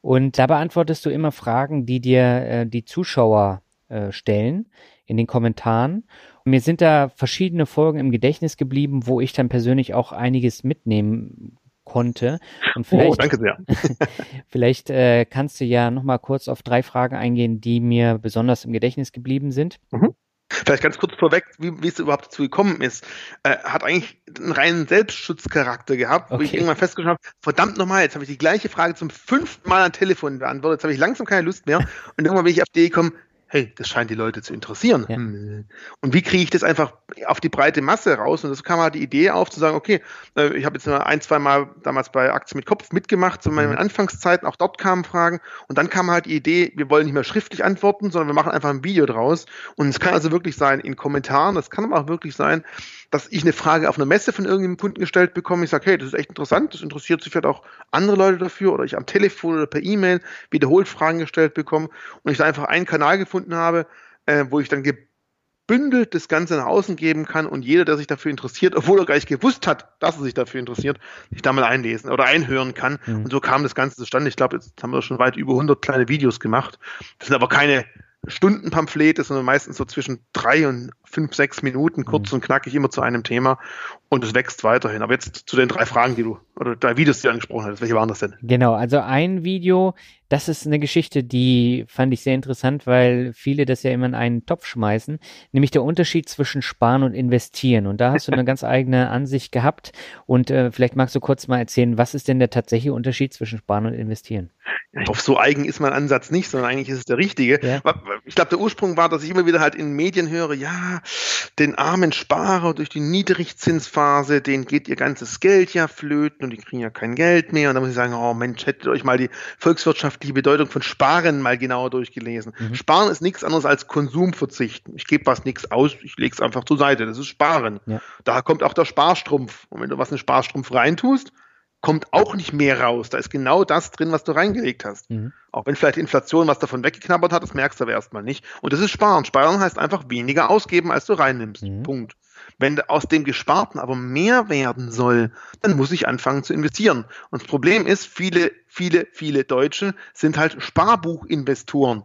Und da beantwortest du immer Fragen, die dir äh, die Zuschauer äh, stellen in den Kommentaren. Und mir sind da verschiedene Folgen im Gedächtnis geblieben, wo ich dann persönlich auch einiges mitnehmen konnte. Und oh, vielleicht, oh, danke sehr. vielleicht äh, kannst du ja nochmal kurz auf drei Fragen eingehen, die mir besonders im Gedächtnis geblieben sind. Mhm. Vielleicht ganz kurz vorweg, wie, wie es überhaupt dazu gekommen ist. Äh, hat eigentlich einen reinen Selbstschutzcharakter gehabt, okay. wo ich irgendwann festgestellt habe, verdammt nochmal, jetzt habe ich die gleiche Frage zum fünften Mal am Telefon beantwortet, jetzt habe ich langsam keine Lust mehr. Und irgendwann bin ich auf die Idee gekommen, hey, das scheint die Leute zu interessieren. Ja. Hm. Und wie kriege ich das einfach auf die breite Masse raus? Und das kam halt die Idee auf, zu sagen, okay, äh, ich habe jetzt ein, zwei Mal damals bei Aktien mit Kopf mitgemacht, zu meinen mhm. Anfangszeiten, auch dort kamen Fragen. Und dann kam halt die Idee, wir wollen nicht mehr schriftlich antworten, sondern wir machen einfach ein Video draus. Und es kann also wirklich sein in Kommentaren, das kann aber auch wirklich sein, dass ich eine Frage auf einer Messe von irgendeinem Kunden gestellt bekomme. Ich sage, hey, das ist echt interessant, das interessiert sich vielleicht auch andere Leute dafür oder ich am Telefon oder per E-Mail wiederholt Fragen gestellt bekomme und ich da einfach einen Kanal gefunden habe, äh, wo ich dann gebündelt das Ganze nach außen geben kann und jeder, der sich dafür interessiert, obwohl er gar nicht gewusst hat, dass er sich dafür interessiert, sich da mal einlesen oder einhören kann. Mhm. Und so kam das Ganze zustande. Ich glaube, jetzt haben wir schon weit über 100 kleine Videos gemacht. Das sind aber keine Stundenpamphlete, sondern meistens so zwischen drei und fünf, sechs Minuten, kurz mhm. und knackig, immer zu einem Thema. Und es wächst weiterhin. Aber jetzt zu den drei Fragen, die du, oder drei Videos, die du angesprochen hast. Welche waren das denn? Genau, also ein Video, das ist eine Geschichte, die fand ich sehr interessant, weil viele das ja immer in einen Topf schmeißen, nämlich der Unterschied zwischen Sparen und Investieren. Und da hast du eine ganz eigene Ansicht gehabt. Und äh, vielleicht magst du kurz mal erzählen, was ist denn der tatsächliche Unterschied zwischen Sparen und Investieren? Ich hoffe, so eigen ist mein Ansatz nicht, sondern eigentlich ist es der richtige. Ja. Ich glaube, der Ursprung war, dass ich immer wieder halt in Medien höre, ja, den armen Sparer durch die Niedrigzinsphase, denen geht ihr ganzes Geld ja flöten und die kriegen ja kein Geld mehr. Und da muss ich sagen, oh Mensch, hättet ihr euch mal die volkswirtschaftliche Bedeutung von Sparen mal genauer durchgelesen. Mhm. Sparen ist nichts anderes als Konsum verzichten. Ich gebe was nichts aus, ich lege es einfach zur Seite. Das ist Sparen. Ja. Da kommt auch der Sparstrumpf. Und wenn du was in den Sparstrumpf reintust, kommt auch nicht mehr raus. Da ist genau das drin, was du reingelegt hast. Mhm. Auch wenn vielleicht Inflation was davon weggeknabbert hat, das merkst du aber erstmal nicht. Und das ist Sparen. Sparen heißt einfach weniger ausgeben, als du reinnimmst. Mhm. Punkt. Wenn aus dem Gesparten aber mehr werden soll, dann muss ich anfangen zu investieren. Und das Problem ist, viele, viele, viele Deutsche sind halt Sparbuchinvestoren.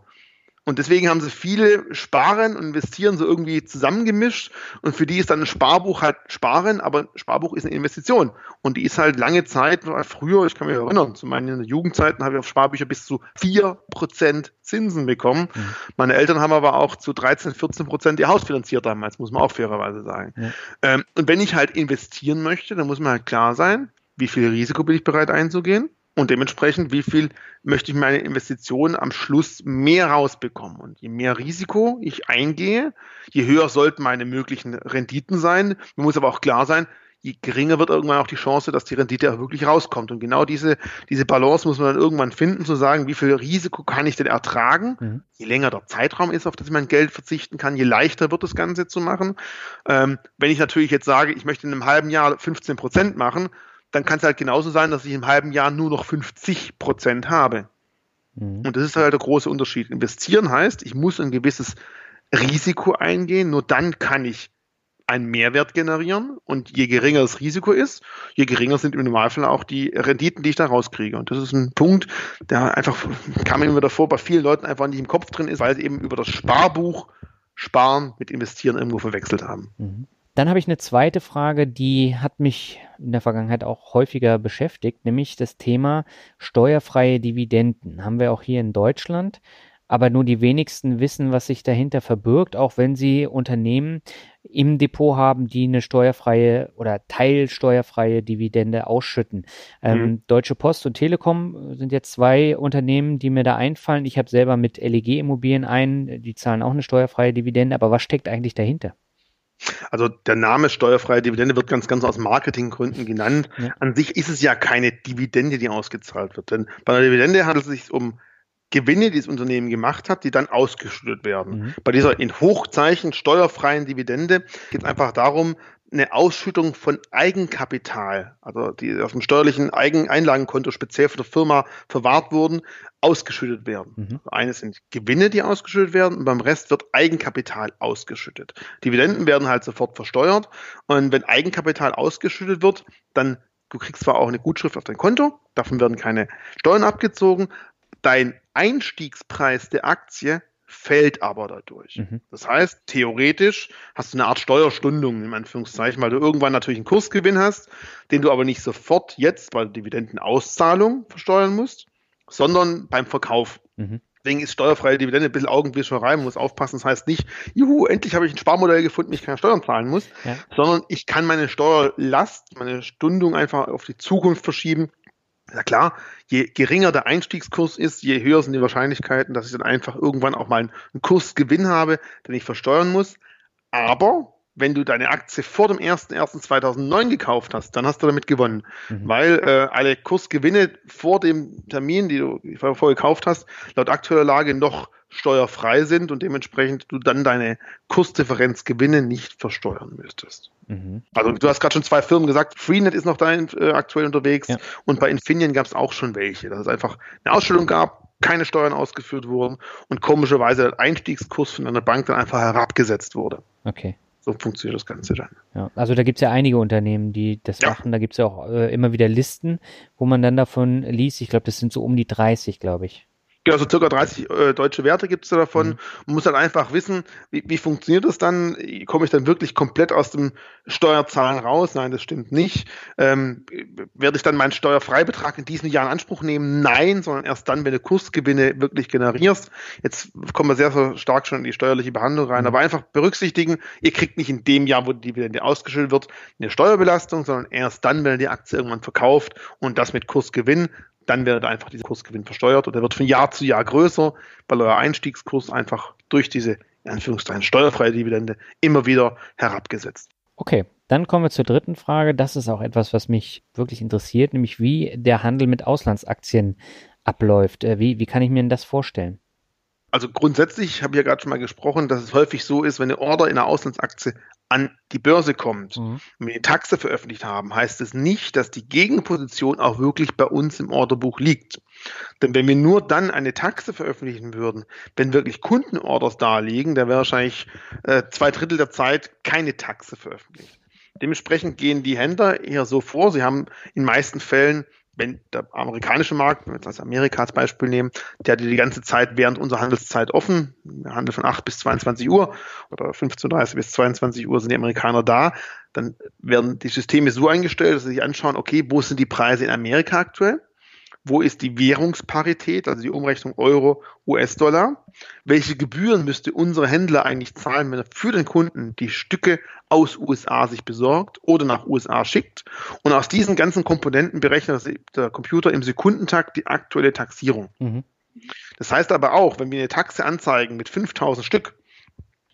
Und deswegen haben sie viele Sparen und Investieren so irgendwie zusammengemischt. Und für die ist dann ein Sparbuch halt Sparen, aber ein Sparbuch ist eine Investition. Und die ist halt lange Zeit, früher, ich kann mich erinnern, zu meinen Jugendzeiten habe ich auf Sparbücher bis zu 4% Zinsen bekommen. Mhm. Meine Eltern haben aber auch zu 13, 14% ihr Haus finanziert damals, muss man auch fairerweise sagen. Mhm. Ähm, und wenn ich halt investieren möchte, dann muss man halt klar sein, wie viel Risiko bin ich bereit einzugehen und dementsprechend, wie viel möchte ich meine Investitionen am Schluss mehr rausbekommen. Und je mehr Risiko ich eingehe, je höher sollten meine möglichen Renditen sein. Mir muss aber auch klar sein, je geringer wird irgendwann auch die Chance, dass die Rendite auch wirklich rauskommt. Und genau diese, diese Balance muss man dann irgendwann finden, zu sagen, wie viel Risiko kann ich denn ertragen? Mhm. Je länger der Zeitraum ist, auf das ich mein Geld verzichten kann, je leichter wird das Ganze zu machen. Ähm, wenn ich natürlich jetzt sage, ich möchte in einem halben Jahr 15 Prozent machen, dann kann es halt genauso sein, dass ich im halben Jahr nur noch 50 Prozent habe. Mhm. Und das ist halt der große Unterschied. Investieren heißt, ich muss ein gewisses Risiko eingehen, nur dann kann ich einen Mehrwert generieren und je geringer das Risiko ist, je geringer sind im Normalfall auch die Renditen, die ich da rauskriege. Und das ist ein Punkt, der einfach kam mir immer davor, bei vielen Leuten einfach nicht im Kopf drin ist, weil sie eben über das Sparbuch Sparen mit Investieren irgendwo verwechselt haben. Mhm. Dann habe ich eine zweite Frage, die hat mich in der Vergangenheit auch häufiger beschäftigt, nämlich das Thema steuerfreie Dividenden. Haben wir auch hier in Deutschland, aber nur die wenigsten wissen, was sich dahinter verbirgt, auch wenn sie Unternehmen im Depot haben, die eine steuerfreie oder teilsteuerfreie Dividende ausschütten. Ähm, mhm. Deutsche Post und Telekom sind jetzt zwei Unternehmen, die mir da einfallen. Ich habe selber mit LEG Immobilien ein, die zahlen auch eine steuerfreie Dividende, aber was steckt eigentlich dahinter? Also der Name steuerfreie Dividende wird ganz, ganz aus Marketinggründen genannt. Ja. An sich ist es ja keine Dividende, die ausgezahlt wird. Denn bei einer Dividende handelt es sich um Gewinne, die das Unternehmen gemacht hat, die dann ausgeschüttet werden. Mhm. Bei dieser in Hochzeichen steuerfreien Dividende geht es einfach darum, eine Ausschüttung von Eigenkapital, also die auf dem steuerlichen Eigeneinlagenkonto speziell von der Firma verwahrt wurden, ausgeschüttet werden. Mhm. Also eines sind Gewinne, die ausgeschüttet werden, und beim Rest wird Eigenkapital ausgeschüttet. Dividenden werden halt sofort versteuert. Und wenn Eigenkapital ausgeschüttet wird, dann du kriegst zwar auch eine Gutschrift auf dein Konto, davon werden keine Steuern abgezogen, dein Einstiegspreis der Aktie fällt aber dadurch. Mhm. Das heißt, theoretisch hast du eine Art Steuerstundung, in Anführungszeichen, weil du irgendwann natürlich einen Kursgewinn hast, den du aber nicht sofort jetzt bei der Dividendenauszahlung versteuern musst, sondern beim Verkauf. Mhm. Deswegen ist steuerfreie Dividende ein bisschen Augenwischerei, man muss aufpassen. Das heißt nicht, juhu, endlich habe ich ein Sparmodell gefunden, ich keine Steuern zahlen muss, ja. sondern ich kann meine Steuerlast, meine Stundung einfach auf die Zukunft verschieben ja klar, je geringer der Einstiegskurs ist, je höher sind die Wahrscheinlichkeiten, dass ich dann einfach irgendwann auch mal einen Kursgewinn habe, den ich versteuern muss. Aber wenn du deine Aktie vor dem 01.01.2009 gekauft hast, dann hast du damit gewonnen. Mhm. Weil äh, alle Kursgewinne vor dem Termin, die du vorher gekauft hast, laut aktueller Lage noch steuerfrei sind und dementsprechend du dann deine Kursdifferenzgewinne nicht versteuern müsstest. Mhm. Also du hast gerade schon zwei Firmen gesagt, Freenet ist noch da äh, aktuell unterwegs ja. und bei Infineon gab es auch schon welche, dass es einfach eine Ausstellung gab, keine Steuern ausgeführt wurden und komischerweise der Einstiegskurs von einer Bank dann einfach herabgesetzt wurde. Okay. So funktioniert das Ganze dann. Ja, also da gibt es ja einige Unternehmen, die das ja. machen. Da gibt es ja auch äh, immer wieder Listen, wo man dann davon liest. Ich glaube, das sind so um die 30, glaube ich. Genau, so circa 30 äh, deutsche Werte gibt es da davon. Mhm. Man muss halt einfach wissen, wie, wie funktioniert das dann? Komme ich dann wirklich komplett aus dem Steuerzahlen raus? Nein, das stimmt nicht. Ähm, werde ich dann meinen Steuerfreibetrag in diesem Jahr in Anspruch nehmen? Nein, sondern erst dann, wenn du Kursgewinne wirklich generierst. Jetzt kommen wir sehr, sehr stark schon in die steuerliche Behandlung rein, mhm. aber einfach berücksichtigen, ihr kriegt nicht in dem Jahr, wo die Dividende ausgeschüttet wird, eine Steuerbelastung, sondern erst dann, wenn ihr die Aktie irgendwann verkauft und das mit Kursgewinn dann wird einfach dieser Kursgewinn versteuert und der wird von Jahr zu Jahr größer, weil euer Einstiegskurs einfach durch diese, in Anführungszeichen, steuerfreie Dividende immer wieder herabgesetzt. Okay, dann kommen wir zur dritten Frage. Das ist auch etwas, was mich wirklich interessiert, nämlich wie der Handel mit Auslandsaktien abläuft. Äh, wie, wie kann ich mir denn das vorstellen? Also grundsätzlich, ich habe ja gerade schon mal gesprochen, dass es häufig so ist, wenn eine Order in einer Auslandsaktie an die Börse kommt mhm. und wir die Taxe veröffentlicht haben, heißt es nicht, dass die Gegenposition auch wirklich bei uns im Orderbuch liegt. Denn wenn wir nur dann eine Taxe veröffentlichen würden, wenn wirklich Kundenorders da liegen, dann wäre wahrscheinlich äh, zwei Drittel der Zeit keine Taxe veröffentlicht. Dementsprechend gehen die Händler eher so vor. Sie haben in meisten Fällen wenn der amerikanische Markt, wenn wir jetzt Amerika als Beispiel nehmen, der hat die ganze Zeit während unserer Handelszeit offen. Wir handeln von 8 bis 22 Uhr oder 15.30 bis 22 Uhr sind die Amerikaner da. Dann werden die Systeme so eingestellt, dass sie sich anschauen, okay, wo sind die Preise in Amerika aktuell? Wo ist die Währungsparität, also die Umrechnung Euro, US-Dollar? Welche Gebühren müsste unser Händler eigentlich zahlen, wenn er für den Kunden die Stücke aus USA sich besorgt oder nach USA schickt? Und aus diesen ganzen Komponenten berechnet der Computer im Sekundentakt die aktuelle Taxierung. Mhm. Das heißt aber auch, wenn wir eine Taxe anzeigen mit 5000 Stück,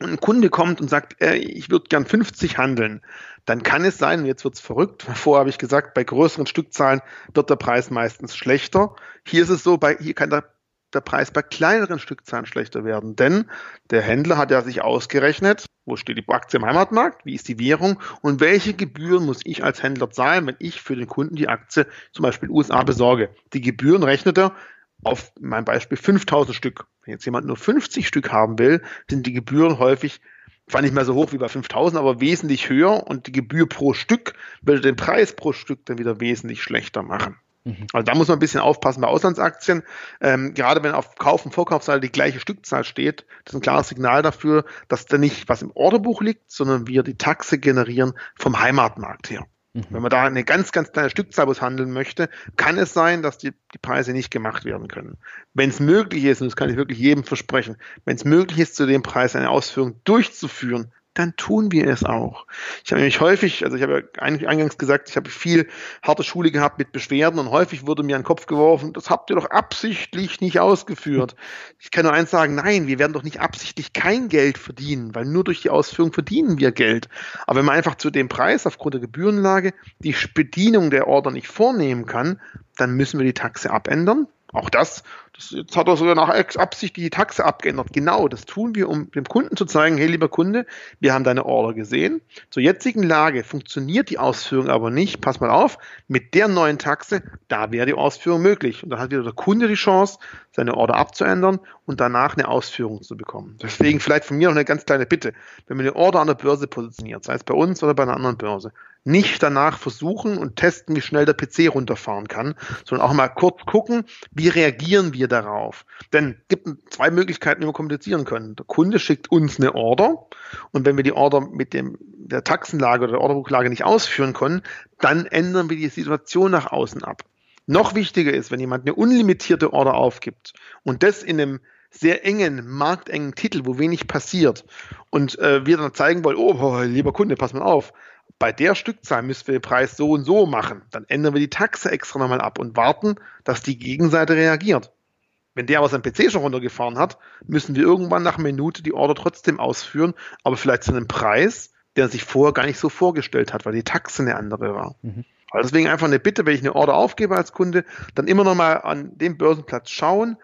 und ein Kunde kommt und sagt, äh, ich würde gern 50 handeln, dann kann es sein, und jetzt wird's verrückt, vorher habe ich gesagt, bei größeren Stückzahlen wird der Preis meistens schlechter. Hier ist es so, bei, hier kann der, der Preis bei kleineren Stückzahlen schlechter werden, denn der Händler hat ja sich ausgerechnet, wo steht die Aktie im Heimatmarkt, wie ist die Währung und welche Gebühren muss ich als Händler zahlen, wenn ich für den Kunden die Aktie zum Beispiel USA besorge. Die Gebühren rechnet er auf mein Beispiel 5000 Stück. Wenn jetzt jemand nur 50 Stück haben will, sind die Gebühren häufig zwar nicht mehr so hoch wie bei 5000, aber wesentlich höher und die Gebühr pro Stück würde den Preis pro Stück dann wieder wesentlich schlechter machen. Mhm. Also da muss man ein bisschen aufpassen bei Auslandsaktien. Ähm, gerade wenn auf Kauf- und Vorkaufsseite die gleiche Stückzahl steht, das ist ein klares Signal dafür, dass da nicht was im Orderbuch liegt, sondern wir die Taxe generieren vom Heimatmarkt her. Mhm. Wenn man da eine ganz, ganz kleine Stückzahl handeln möchte, kann es sein, dass die, die Preise nicht gemacht werden können. Wenn es möglich ist, und das kann ich wirklich jedem versprechen, wenn es möglich ist, zu dem Preis eine Ausführung durchzuführen, dann tun wir es auch. Ich habe nämlich häufig, also ich habe ja eingangs gesagt, ich habe viel harte Schule gehabt mit Beschwerden und häufig wurde mir an den Kopf geworfen, das habt ihr doch absichtlich nicht ausgeführt. Ich kann nur eins sagen, nein, wir werden doch nicht absichtlich kein Geld verdienen, weil nur durch die Ausführung verdienen wir Geld. Aber wenn man einfach zu dem Preis aufgrund der Gebührenlage die Bedienung der Order nicht vornehmen kann, dann müssen wir die Taxe abändern auch das, das jetzt hat er sogar nach Absicht die Taxe abgeändert. Genau, das tun wir, um dem Kunden zu zeigen, hey lieber Kunde, wir haben deine Order gesehen. Zur jetzigen Lage funktioniert die Ausführung aber nicht. Pass mal auf, mit der neuen Taxe, da wäre die Ausführung möglich. Und dann hat wieder der Kunde die Chance, seine Order abzuändern und danach eine Ausführung zu bekommen. Deswegen vielleicht von mir noch eine ganz kleine Bitte. Wenn man eine Order an der Börse positioniert, sei es bei uns oder bei einer anderen Börse, nicht danach versuchen und testen, wie schnell der PC runterfahren kann, sondern auch mal kurz gucken, wie reagieren wir darauf. Denn es gibt zwei Möglichkeiten, wie wir kommunizieren können. Der Kunde schickt uns eine Order und wenn wir die Order mit dem, der Taxenlage oder der Orderbuchlage nicht ausführen können, dann ändern wir die Situation nach außen ab. Noch wichtiger ist, wenn jemand eine unlimitierte Order aufgibt und das in einem sehr engen, marktengen Titel, wo wenig passiert und äh, wir dann zeigen wollen, oh, lieber Kunde, pass mal auf, bei der Stückzahl müssen wir den Preis so und so machen. Dann ändern wir die Taxe extra nochmal ab und warten, dass die Gegenseite reagiert. Wenn der aber sein PC schon runtergefahren hat, müssen wir irgendwann nach einer Minute die Order trotzdem ausführen, aber vielleicht zu einem Preis, der sich vorher gar nicht so vorgestellt hat, weil die Taxe eine andere war. Mhm. Also deswegen einfach eine Bitte, wenn ich eine Order aufgebe als Kunde, dann immer nochmal an dem Börsenplatz schauen.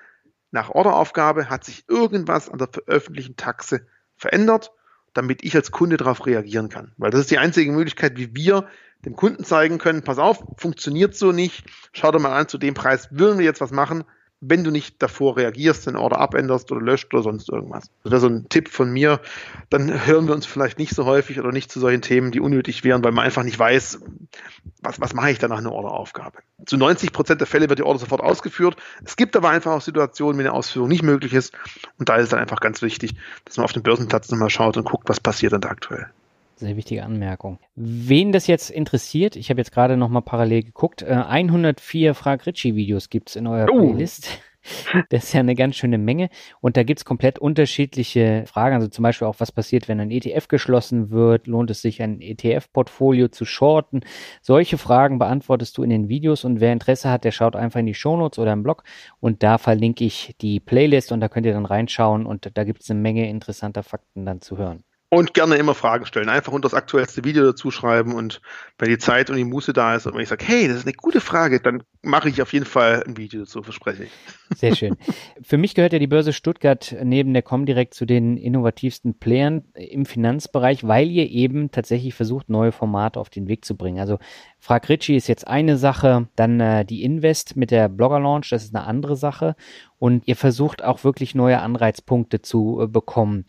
Nach Orderaufgabe hat sich irgendwas an der veröffentlichten Taxe verändert damit ich als Kunde darauf reagieren kann. Weil das ist die einzige Möglichkeit, wie wir dem Kunden zeigen können, pass auf, funktioniert so nicht, schau dir mal an, zu dem Preis würden wir jetzt was machen, wenn du nicht davor reagierst, den Order abänderst oder löscht oder sonst irgendwas. Das wäre so ein Tipp von mir. Dann hören wir uns vielleicht nicht so häufig oder nicht zu solchen Themen, die unnötig wären, weil man einfach nicht weiß, was, was mache ich da nach einer Orderaufgabe. Zu 90 Prozent der Fälle wird die Order sofort ausgeführt. Es gibt aber einfach auch Situationen, wenn eine Ausführung nicht möglich ist. Und da ist es dann einfach ganz wichtig, dass man auf dem Börsenplatz nochmal schaut und guckt, was passiert dann da aktuell. Sehr wichtige Anmerkung. Wen das jetzt interessiert, ich habe jetzt gerade noch mal parallel geguckt, 104 äh, Frag Ritchie Videos gibt es in eurer oh. Playlist. Das ist ja eine ganz schöne Menge. Und da gibt es komplett unterschiedliche Fragen. Also zum Beispiel auch, was passiert, wenn ein ETF geschlossen wird? Lohnt es sich, ein ETF-Portfolio zu shorten? Solche Fragen beantwortest du in den Videos. Und wer Interesse hat, der schaut einfach in die Shownotes oder im Blog. Und da verlinke ich die Playlist und da könnt ihr dann reinschauen. Und da gibt es eine Menge interessanter Fakten dann zu hören. Und gerne immer Fragen stellen. Einfach unter das aktuellste Video dazu schreiben und wenn die Zeit und die Muße da ist und wenn ich sage, hey, das ist eine gute Frage, dann mache ich auf jeden Fall ein Video dazu, verspreche ich. Sehr schön. Für mich gehört ja die Börse Stuttgart neben der Comdirect zu den innovativsten Playern im Finanzbereich, weil ihr eben tatsächlich versucht, neue Formate auf den Weg zu bringen. Also Frag Ritchie ist jetzt eine Sache, dann äh, die Invest mit der Blogger Launch, das ist eine andere Sache und ihr versucht auch wirklich neue Anreizpunkte zu äh, bekommen.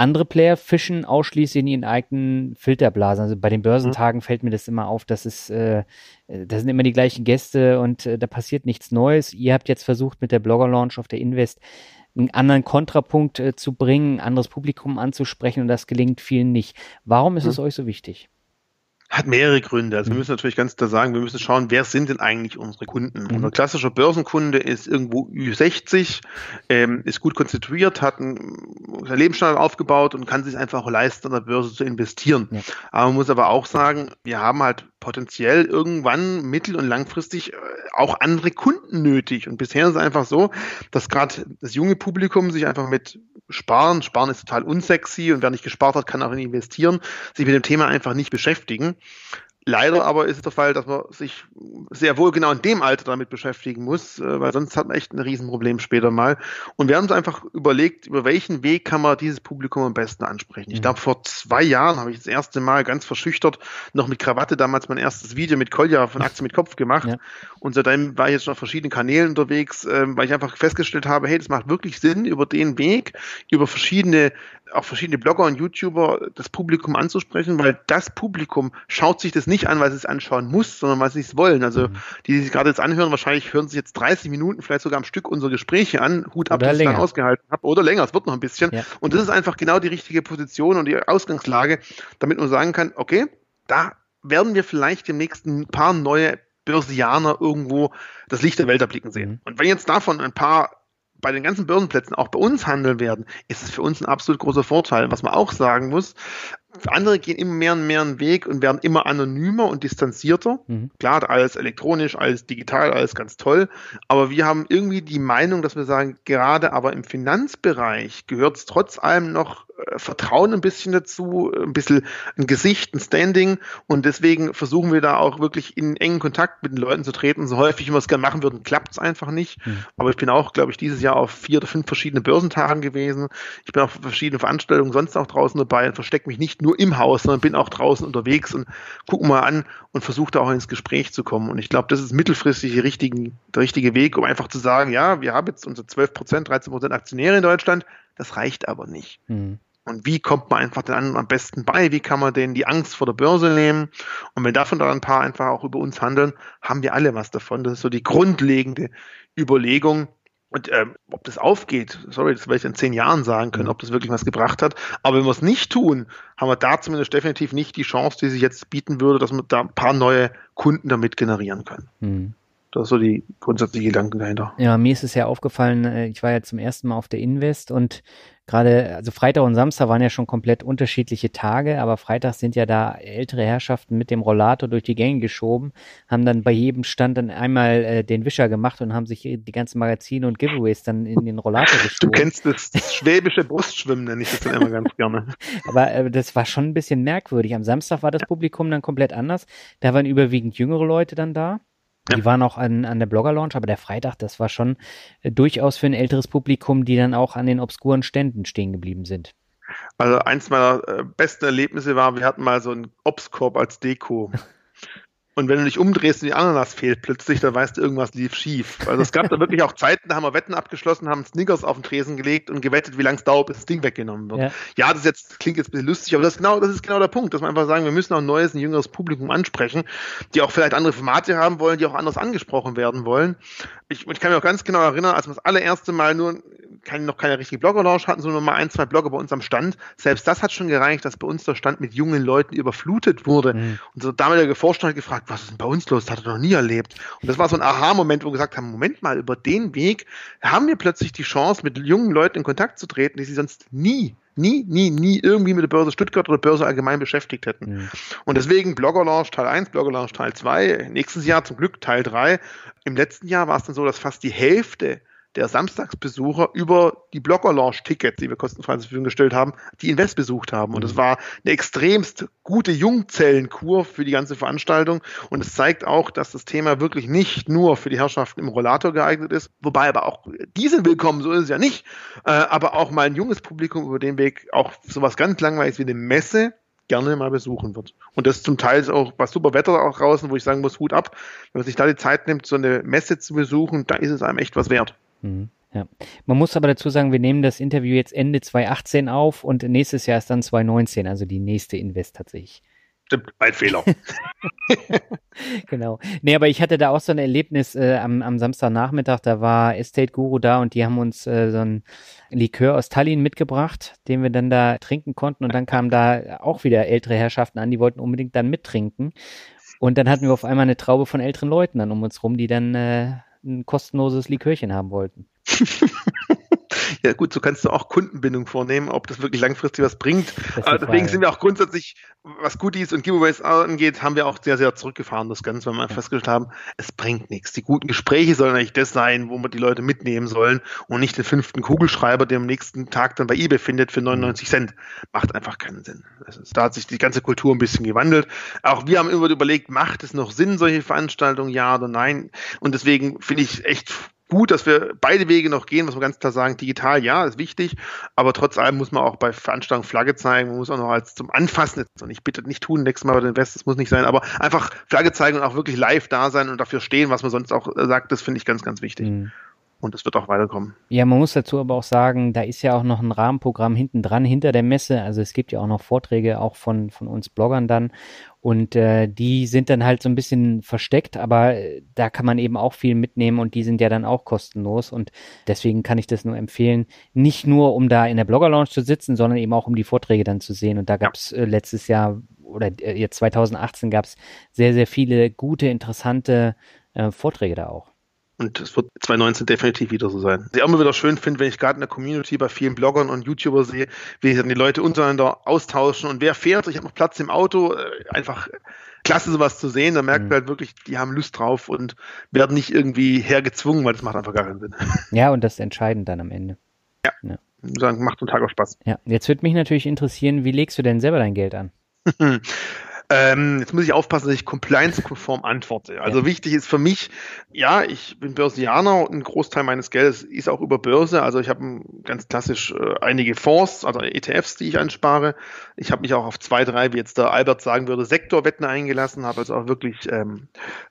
Andere Player fischen ausschließlich in ihren eigenen Filterblasen. Also bei den Börsentagen mhm. fällt mir das immer auf, dass es, äh, da sind immer die gleichen Gäste und äh, da passiert nichts Neues. Ihr habt jetzt versucht, mit der Blogger-Launch auf der Invest einen anderen Kontrapunkt äh, zu bringen, ein anderes Publikum anzusprechen und das gelingt vielen nicht. Warum ist mhm. es euch so wichtig? Hat mehrere Gründe. Also wir mhm. müssen natürlich ganz klar sagen, wir müssen schauen, wer sind denn eigentlich unsere Kunden? Mhm. Unser klassischer Börsenkunde ist irgendwo Ü60, ähm, ist gut konstituiert, hat einen Lebensstandard aufgebaut und kann sich einfach leisten, an der Börse zu investieren. Ja. Aber man muss aber auch sagen, wir haben halt potenziell irgendwann mittel- und langfristig äh, auch andere Kunden nötig. Und bisher ist es einfach so, dass gerade das junge Publikum sich einfach mit Sparen, Sparen ist total unsexy und wer nicht gespart hat, kann auch nicht investieren, sich mit dem Thema einfach nicht beschäftigen. Leider aber ist es der Fall, dass man sich sehr wohl genau in dem Alter damit beschäftigen muss, äh, weil sonst hat man echt ein Riesenproblem später mal. Und wir haben uns einfach überlegt, über welchen Weg kann man dieses Publikum am besten ansprechen. Ich mhm. glaube, vor zwei Jahren habe ich das erste Mal ganz verschüchtert noch mit Krawatte damals mein erstes Video mit Kolja von Aktien mit Kopf gemacht. Ja. Und seitdem war ich jetzt schon auf verschiedenen Kanälen unterwegs, ähm, weil ich einfach festgestellt habe, hey, das macht wirklich Sinn, über den Weg, über verschiedene auch verschiedene Blogger und YouTuber das Publikum anzusprechen, weil das Publikum schaut sich das nicht an, weil sie es anschauen muss, sondern weil sie es wollen. Also mhm. die, die sich gerade jetzt anhören, wahrscheinlich hören sich jetzt 30 Minuten, vielleicht sogar am Stück unsere Gespräche an, Hut ab, dass ich dann ausgehalten habe, oder länger, es wird noch ein bisschen. Ja. Und das ist einfach genau die richtige Position und die Ausgangslage, damit man sagen kann, okay, da werden wir vielleicht im nächsten paar neue Börsianer irgendwo das Licht der Welt erblicken sehen. Mhm. Und wenn jetzt davon ein paar bei den ganzen Börsenplätzen auch bei uns handeln werden, ist es für uns ein absolut großer Vorteil. Was man auch sagen muss, andere gehen immer mehr und mehr einen Weg und werden immer anonymer und distanzierter. Mhm. Klar, alles elektronisch, alles digital, alles ganz toll. Aber wir haben irgendwie die Meinung, dass wir sagen, gerade aber im Finanzbereich gehört es trotz allem noch äh, Vertrauen ein bisschen dazu, ein bisschen ein Gesicht, ein Standing. Und deswegen versuchen wir da auch wirklich in engen Kontakt mit den Leuten zu treten. So häufig, wie wir es gerne machen würden, klappt es einfach nicht. Mhm. Aber ich bin auch, glaube ich, dieses Jahr auf vier oder fünf verschiedene Börsentagen gewesen. Ich bin auf verschiedene Veranstaltungen sonst auch draußen dabei und verstecke mich nicht nur im Haus, sondern bin auch draußen unterwegs und gucke mal an und versuche da auch ins Gespräch zu kommen. Und ich glaube, das ist mittelfristig der richtige, der richtige Weg, um einfach zu sagen, ja, wir haben jetzt unsere 12 Prozent, 13 Prozent Aktionäre in Deutschland. Das reicht aber nicht. Mhm. Und wie kommt man einfach den anderen am besten bei? Wie kann man denen die Angst vor der Börse nehmen? Und wenn davon dann ein paar einfach auch über uns handeln, haben wir alle was davon. Das ist so die grundlegende Überlegung. Und ähm, ob das aufgeht, sorry, das werde ich in zehn Jahren sagen können, ob das wirklich was gebracht hat. Aber wenn wir es nicht tun, haben wir da zumindest definitiv nicht die Chance, die sich jetzt bieten würde, dass wir da ein paar neue Kunden damit generieren können. Mhm. Das ist so die grundsätzliche Gedanken dahinter. Ja, mir ist es ja aufgefallen, äh, ich war ja zum ersten Mal auf der Invest und gerade, also Freitag und Samstag waren ja schon komplett unterschiedliche Tage, aber Freitag sind ja da ältere Herrschaften mit dem Rollator durch die Gänge geschoben, haben dann bei jedem Stand dann einmal äh, den Wischer gemacht und haben sich die ganzen Magazine und Giveaways dann in den Rollator geschoben. Du kennst das, das schwäbische Brustschwimmen, nenne ich das dann immer ganz gerne. aber äh, das war schon ein bisschen merkwürdig. Am Samstag war das Publikum dann komplett anders. Da waren überwiegend jüngere Leute dann da. Ja. Die waren auch an, an der Blogger-Launch, aber der Freitag, das war schon äh, durchaus für ein älteres Publikum, die dann auch an den obskuren Ständen stehen geblieben sind. Also eins meiner äh, besten Erlebnisse war, wir hatten mal so einen Obstkorb als Deko. Und wenn du dich umdrehst und die Ananas fehlt plötzlich, dann weißt du, irgendwas lief schief. Also es gab da wirklich auch Zeiten, da haben wir Wetten abgeschlossen, haben Snickers auf den Tresen gelegt und gewettet, wie lange es dauert, bis das Ding weggenommen wird. Ja. ja, das jetzt klingt jetzt ein bisschen lustig, aber das ist genau, das ist genau der Punkt, dass wir einfach sagen, wir müssen auch ein neues, ein jüngeres Publikum ansprechen, die auch vielleicht andere Formate haben wollen, die auch anders angesprochen werden wollen. Ich, ich kann mich auch ganz genau erinnern, als wir das allererste Mal nur keine, noch keine richtige Blogger-Launch hatten, sondern nur mal ein, zwei Blogger bei uns am Stand. Selbst das hat schon gereicht, dass bei uns der Stand mit jungen Leuten überflutet wurde. Mhm. Und so damaliger Vorstand hat gefragt, was ist denn bei uns los? Das hat er noch nie erlebt. Und das war so ein Aha-Moment, wo wir gesagt haben, Moment mal, über den Weg haben wir plötzlich die Chance, mit jungen Leuten in Kontakt zu treten, die sie sonst nie nie, nie, nie irgendwie mit der Börse Stuttgart oder Börse allgemein beschäftigt hätten. Mhm. Und deswegen Blogger Launch Teil 1, Blogger Launch Teil 2, nächstes Jahr zum Glück Teil 3. Im letzten Jahr war es dann so, dass fast die Hälfte der Samstagsbesucher über die Blogger-Launch-Tickets, die wir kostenfrei zur Verfügung gestellt haben, die Invest besucht haben. Und es mhm. war eine extremst gute Jungzellenkur für die ganze Veranstaltung. Und es zeigt auch, dass das Thema wirklich nicht nur für die Herrschaften im Rollator geeignet ist, wobei aber auch die sind willkommen, so ist es ja nicht, äh, aber auch mal ein junges Publikum über den Weg auch sowas ganz langweiliges wie eine Messe gerne mal besuchen wird. Und das zum Teil ist auch bei super Wetter auch draußen, wo ich sagen muss, Hut ab. Wenn man sich da die Zeit nimmt, so eine Messe zu besuchen, da ist es einem echt was wert. Mhm. Ja. Man muss aber dazu sagen, wir nehmen das Interview jetzt Ende 2018 auf und nächstes Jahr ist dann 2019, also die nächste Invest tatsächlich. Stimmt, mein Fehler. genau. Nee, aber ich hatte da auch so ein Erlebnis äh, am, am Samstagnachmittag, da war Estate Guru da und die haben uns äh, so ein Likör aus Tallinn mitgebracht, den wir dann da trinken konnten und dann kamen da auch wieder ältere Herrschaften an, die wollten unbedingt dann mittrinken. Und dann hatten wir auf einmal eine Traube von älteren Leuten dann um uns rum, die dann äh, ein kostenloses Likörchen haben wollten. Ja gut, so kannst du auch Kundenbindung vornehmen, ob das wirklich langfristig was bringt. Äh, deswegen sind wir auch grundsätzlich, was Goodies und Giveaways angeht, haben wir auch sehr, sehr zurückgefahren, das Ganze, weil wir ja. festgestellt haben, es bringt nichts. Die guten Gespräche sollen eigentlich das sein, wo wir die Leute mitnehmen sollen und nicht den fünften Kugelschreiber, der am nächsten Tag dann bei eBay findet für 99 mhm. Cent. Macht einfach keinen Sinn. Ist, da hat sich die ganze Kultur ein bisschen gewandelt. Auch wir haben immer überlegt, macht es noch Sinn, solche Veranstaltungen, ja oder nein? Und deswegen finde ich echt gut, dass wir beide Wege noch gehen, muss man ganz klar sagen. Digital, ja, ist wichtig, aber trotz allem muss man auch bei Veranstaltungen Flagge zeigen. Man muss auch noch als zum Anfassen, und ich bitte nicht tun, nächstes Mal bei den West, das muss nicht sein, aber einfach Flagge zeigen und auch wirklich live da sein und dafür stehen, was man sonst auch sagt, das finde ich ganz, ganz wichtig. Mhm und es wird auch weiterkommen. Ja, man muss dazu aber auch sagen, da ist ja auch noch ein Rahmenprogramm hinten dran, hinter der Messe. Also es gibt ja auch noch Vorträge auch von, von uns Bloggern dann. Und äh, die sind dann halt so ein bisschen versteckt, aber äh, da kann man eben auch viel mitnehmen und die sind ja dann auch kostenlos. Und deswegen kann ich das nur empfehlen, nicht nur um da in der Blogger Lounge zu sitzen, sondern eben auch um die Vorträge dann zu sehen. Und da gab es äh, letztes Jahr oder äh, jetzt 2018 gab es sehr, sehr viele gute, interessante äh, Vorträge da auch. Und es wird 2019 definitiv wieder so sein. Was ich auch immer wieder schön finde, wenn ich gerade in der Community bei vielen Bloggern und YouTubern sehe, wie dann die Leute untereinander austauschen und wer fährt, ich habe noch Platz im Auto, äh, einfach klasse sowas zu sehen, da merkt mhm. man halt wirklich, die haben Lust drauf und werden nicht irgendwie hergezwungen, weil das macht einfach gar keinen Sinn. Ja, und das ist entscheidend dann am Ende. Ja. ja. Sagen, macht einen Tag auch Spaß. Ja, jetzt würde mich natürlich interessieren, wie legst du denn selber dein Geld an? Ähm, jetzt muss ich aufpassen, dass ich compliance-konform antworte. Also ja. wichtig ist für mich, ja, ich bin Börsianer und ein Großteil meines Geldes ist auch über Börse. Also ich habe ganz klassisch äh, einige Fonds, also ETFs, die ich anspare. Ich habe mich auch auf zwei, drei, wie jetzt der Albert sagen würde, Sektorwetten eingelassen, habe also auch wirklich ähm,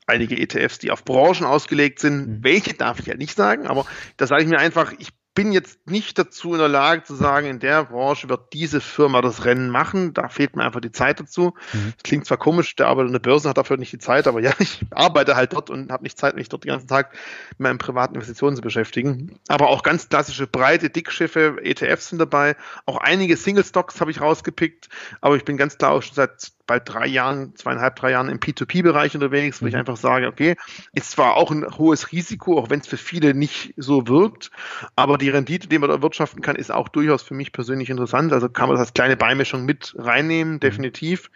einige ETFs, die auf Branchen ausgelegt sind. Mhm. Welche darf ich ja nicht sagen, aber da sage ich mir einfach, ich bin jetzt nicht dazu in der Lage zu sagen, in der Branche wird diese Firma das Rennen machen. Da fehlt mir einfach die Zeit dazu. Mhm. Das klingt zwar komisch, der arbeitet in der Börse, hat dafür nicht die Zeit, aber ja, ich arbeite halt dort und habe nicht Zeit, mich dort den ganzen Tag mit meinen privaten Investitionen zu beschäftigen. Aber auch ganz klassische breite Dickschiffe, ETFs sind dabei. Auch einige Single Stocks habe ich rausgepickt, aber ich bin ganz klar auch schon seit bald drei Jahren, zweieinhalb, drei Jahren im P2P-Bereich unterwegs, wo mhm. ich einfach sage, okay, ist zwar auch ein hohes Risiko, auch wenn es für viele nicht so wirkt, aber die Rendite, die man da erwirtschaften kann, ist auch durchaus für mich persönlich interessant. Also kann man das als kleine Beimischung mit reinnehmen, mhm. definitiv.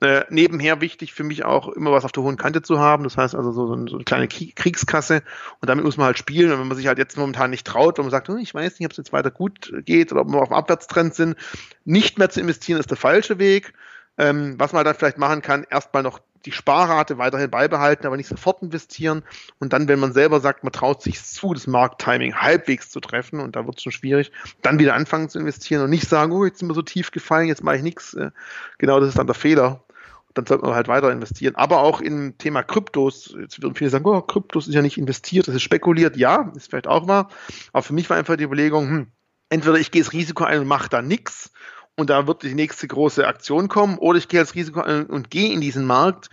Äh, nebenher wichtig für mich auch, immer was auf der hohen Kante zu haben. Das heißt also so, so eine kleine Kriegskasse und damit muss man halt spielen. Und wenn man sich halt jetzt momentan nicht traut und man sagt, hm, ich weiß nicht, ob es jetzt weiter gut geht oder ob wir auf dem Abwärtstrend sind, nicht mehr zu investieren ist der falsche Weg. Ähm, was man dann vielleicht machen kann, erstmal noch die Sparrate weiterhin beibehalten, aber nicht sofort investieren. Und dann, wenn man selber sagt, man traut sich zu, das Markttiming halbwegs zu treffen, und da wird es schon schwierig, dann wieder anfangen zu investieren und nicht sagen, oh, jetzt sind wir so tief gefallen, jetzt mache ich nichts. Äh, genau das ist dann der Fehler. Dann sollte man halt weiter investieren. Aber auch im Thema Kryptos, jetzt würden viele sagen, oh, Kryptos ist ja nicht investiert, das ist spekuliert. Ja, ist vielleicht auch wahr. Aber für mich war einfach die Überlegung, hm, entweder ich gehe das Risiko ein und mache da nichts und da wird die nächste große Aktion kommen oder ich gehe als Risiko und gehe in diesen Markt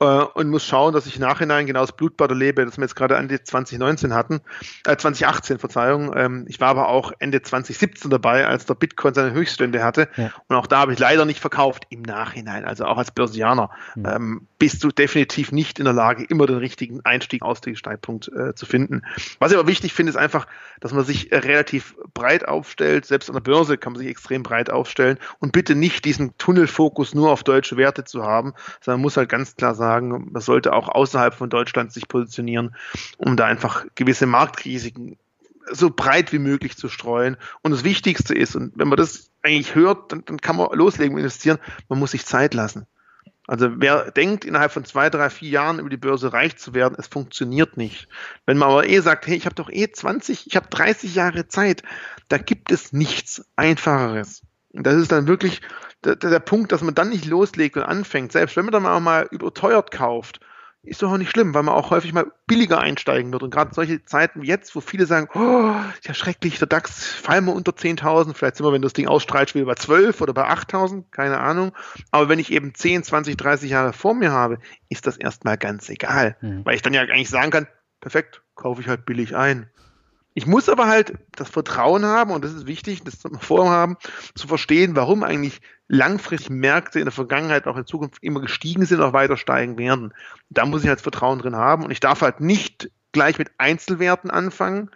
äh, und muss schauen, dass ich nachhinein genau das Blutbad erlebe, das wir jetzt gerade Ende 2019 hatten, äh, 2018, Verzeihung. Ähm, ich war aber auch Ende 2017 dabei, als der Bitcoin seine Höchststände hatte ja. und auch da habe ich leider nicht verkauft im Nachhinein, also auch als Börsianer mhm. ähm, bist du definitiv nicht in der Lage, immer den richtigen Einstieg, Ausstiegszeitpunkt äh, zu finden. Was ich aber wichtig finde, ist einfach, dass man sich relativ breit aufstellt, selbst an der Börse kann man sich extrem breit aufstellen aufstellen und bitte nicht diesen Tunnelfokus nur auf deutsche Werte zu haben, sondern muss halt ganz klar sagen, man sollte auch außerhalb von Deutschland sich positionieren, um da einfach gewisse Marktrisiken so breit wie möglich zu streuen. Und das Wichtigste ist, und wenn man das eigentlich hört, dann, dann kann man loslegen und investieren, man muss sich Zeit lassen. Also wer denkt, innerhalb von zwei, drei, vier Jahren über die Börse reich zu werden, es funktioniert nicht. Wenn man aber eh sagt, hey, ich habe doch eh 20, ich habe 30 Jahre Zeit, da gibt es nichts Einfacheres. Und das ist dann wirklich der, der, Punkt, dass man dann nicht loslegt und anfängt. Selbst wenn man dann auch mal überteuert kauft, ist doch auch nicht schlimm, weil man auch häufig mal billiger einsteigen wird. Und gerade solche Zeiten wie jetzt, wo viele sagen, oh, ist ja schrecklich, der DAX fallen wir unter 10.000, vielleicht sind wir, wenn das Ding ausstrahlt, wieder bei 12 oder bei 8.000, keine Ahnung. Aber wenn ich eben 10, 20, 30 Jahre vor mir habe, ist das erstmal ganz egal. Mhm. Weil ich dann ja eigentlich sagen kann, perfekt, kaufe ich halt billig ein. Ich muss aber halt das Vertrauen haben, und das ist wichtig, das vorhaben, zu verstehen, warum eigentlich langfristig Märkte in der Vergangenheit auch in Zukunft immer gestiegen sind, auch weiter steigen werden. Da muss ich halt Vertrauen drin haben und ich darf halt nicht gleich mit Einzelwerten anfangen,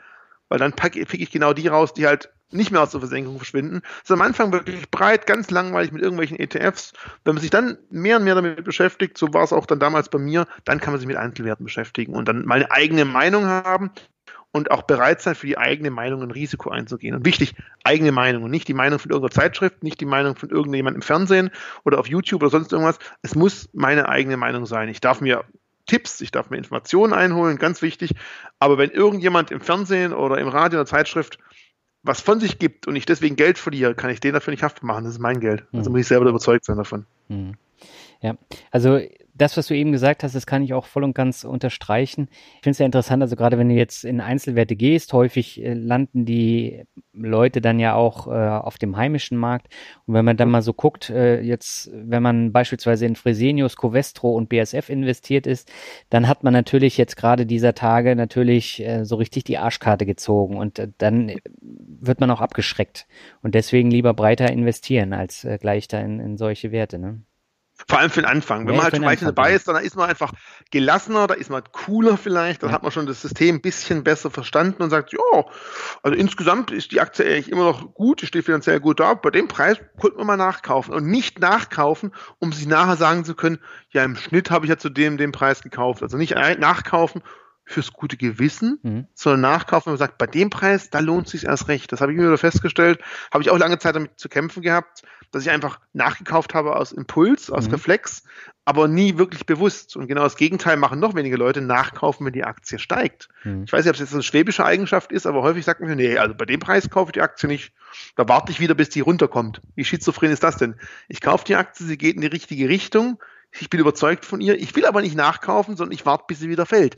weil dann packe, pick ich genau die raus, die halt nicht mehr aus der Versenkung verschwinden. Das ist am Anfang wirklich breit, ganz langweilig mit irgendwelchen ETFs. Wenn man sich dann mehr und mehr damit beschäftigt, so war es auch dann damals bei mir, dann kann man sich mit Einzelwerten beschäftigen und dann mal eine eigene Meinung haben und auch bereit sein, für die eigene Meinung ein Risiko einzugehen. Und wichtig, eigene Meinung und nicht die Meinung von irgendeiner Zeitschrift, nicht die Meinung von irgendjemandem im Fernsehen oder auf YouTube oder sonst irgendwas. Es muss meine eigene Meinung sein. Ich darf mir Tipps, ich darf mir Informationen einholen, ganz wichtig. Aber wenn irgendjemand im Fernsehen oder im Radio oder Zeitschrift was von sich gibt und ich deswegen Geld verliere, kann ich den dafür nicht haftbar machen. Das ist mein Geld. Also hm. muss ich selber überzeugt sein davon. Hm. Ja, also das, was du eben gesagt hast, das kann ich auch voll und ganz unterstreichen. Ich finde es ja interessant, also gerade wenn du jetzt in Einzelwerte gehst, häufig äh, landen die Leute dann ja auch äh, auf dem heimischen Markt. Und wenn man dann mal so guckt, äh, jetzt, wenn man beispielsweise in Fresenius, Covestro und BSF investiert ist, dann hat man natürlich jetzt gerade dieser Tage natürlich äh, so richtig die Arschkarte gezogen und äh, dann wird man auch abgeschreckt. Und deswegen lieber breiter investieren als äh, gleich da in, in solche Werte. Ne? Vor allem für den Anfang. Wenn ja, man halt schon weiter dabei ist, dann ist man einfach gelassener, da ist man cooler vielleicht, dann ja. hat man schon das System ein bisschen besser verstanden und sagt, ja, also insgesamt ist die Aktie eigentlich immer noch gut, die steht finanziell gut da, bei dem Preis könnte man mal nachkaufen und nicht nachkaufen, um sich nachher sagen zu können, ja, im Schnitt habe ich ja zu dem den Preis gekauft. Also nicht nachkaufen fürs gute Gewissen, mhm. sondern nachkaufen und sagt, bei dem Preis, da lohnt es sich erst recht. Das habe ich mir wieder festgestellt, habe ich auch lange Zeit damit zu kämpfen gehabt dass ich einfach nachgekauft habe aus Impuls, aus mhm. Reflex, aber nie wirklich bewusst. Und genau das Gegenteil machen noch wenige Leute, nachkaufen, wenn die Aktie steigt. Mhm. Ich weiß nicht, ob es jetzt eine schwäbische Eigenschaft ist, aber häufig sagt man mir, nee, also bei dem Preis kaufe ich die Aktie nicht. Da warte ich wieder, bis die runterkommt. Wie schizophren ist das denn? Ich kaufe die Aktie, sie geht in die richtige Richtung. Ich bin überzeugt von ihr. Ich will aber nicht nachkaufen, sondern ich warte, bis sie wieder fällt.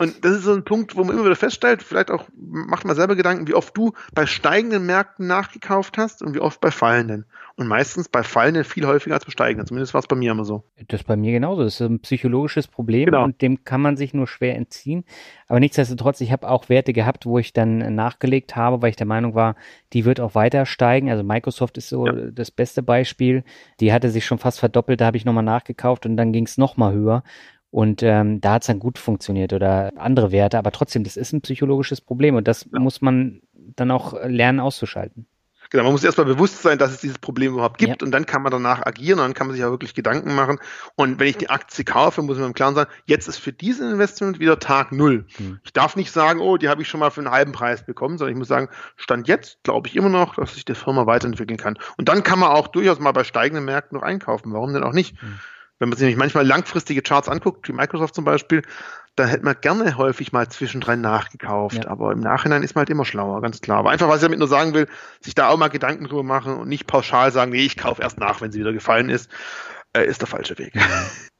Und das ist so ein Punkt, wo man immer wieder feststellt, vielleicht auch macht man selber Gedanken, wie oft du bei steigenden Märkten nachgekauft hast und wie oft bei fallenden. Und meistens bei fallenden viel häufiger als bei steigenden. Zumindest war es bei mir immer so. Das ist bei mir genauso. Das ist ein psychologisches Problem genau. und dem kann man sich nur schwer entziehen. Aber nichtsdestotrotz, ich habe auch Werte gehabt, wo ich dann nachgelegt habe, weil ich der Meinung war, die wird auch weiter steigen. Also Microsoft ist so ja. das beste Beispiel. Die hatte sich schon fast verdoppelt, da habe ich nochmal nachgekauft und dann ging es nochmal höher. Und ähm, da hat es dann gut funktioniert oder andere Werte, aber trotzdem, das ist ein psychologisches Problem und das ja. muss man dann auch lernen auszuschalten. Genau, man muss erstmal bewusst sein, dass es dieses Problem überhaupt gibt ja. und dann kann man danach agieren und dann kann man sich auch wirklich Gedanken machen. Und wenn ich die Aktie kaufe, muss man im Klaren sein, jetzt ist für dieses Investment wieder Tag Null. Hm. Ich darf nicht sagen, oh, die habe ich schon mal für einen halben Preis bekommen, sondern ich muss sagen, Stand jetzt glaube ich immer noch, dass sich die Firma weiterentwickeln kann. Und dann kann man auch durchaus mal bei steigenden Märkten noch einkaufen. Warum denn auch nicht? Hm. Wenn man sich nämlich manchmal langfristige Charts anguckt, wie Microsoft zum Beispiel, da hätte man gerne häufig mal zwischendrin nachgekauft. Ja. Aber im Nachhinein ist man halt immer schlauer, ganz klar. Aber einfach, was ich damit nur sagen will, sich da auch mal Gedanken drüber machen und nicht pauschal sagen, nee, ich kaufe erst nach, wenn sie wieder gefallen ist, äh, ist der falsche Weg.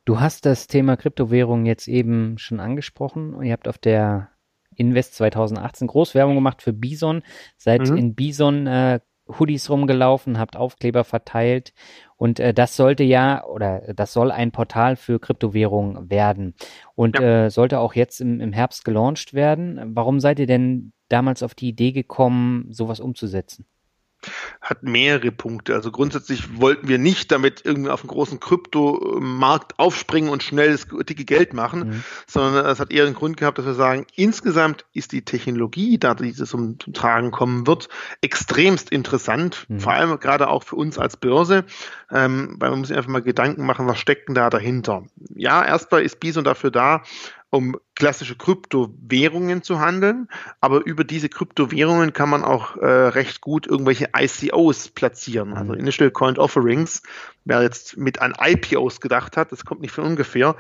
Du hast das Thema Kryptowährung jetzt eben schon angesprochen und ihr habt auf der Invest 2018 Großwerbung gemacht für Bison. Seid mhm. in Bison äh, Hoodies rumgelaufen, habt Aufkleber verteilt und äh, das sollte ja oder das soll ein Portal für Kryptowährungen werden und ja. äh, sollte auch jetzt im, im Herbst gelauncht werden. Warum seid ihr denn damals auf die Idee gekommen, sowas umzusetzen? Hat mehrere Punkte. Also grundsätzlich wollten wir nicht damit irgendwie auf einen großen Kryptomarkt aufspringen und schnell das dicke Geld machen, mhm. sondern es hat eher einen Grund gehabt, dass wir sagen, insgesamt ist die Technologie, da dieses zum, zum Tragen kommen wird, extremst interessant, mhm. vor allem gerade auch für uns als Börse, ähm, weil man muss sich einfach mal Gedanken machen, was steckt denn da dahinter. Ja, erstmal ist Bison dafür da, um klassische Kryptowährungen zu handeln, aber über diese Kryptowährungen kann man auch äh, recht gut irgendwelche ICOs platzieren, also mhm. Initial Coin Offerings. Wer jetzt mit an IPOs gedacht hat, das kommt nicht von ungefähr,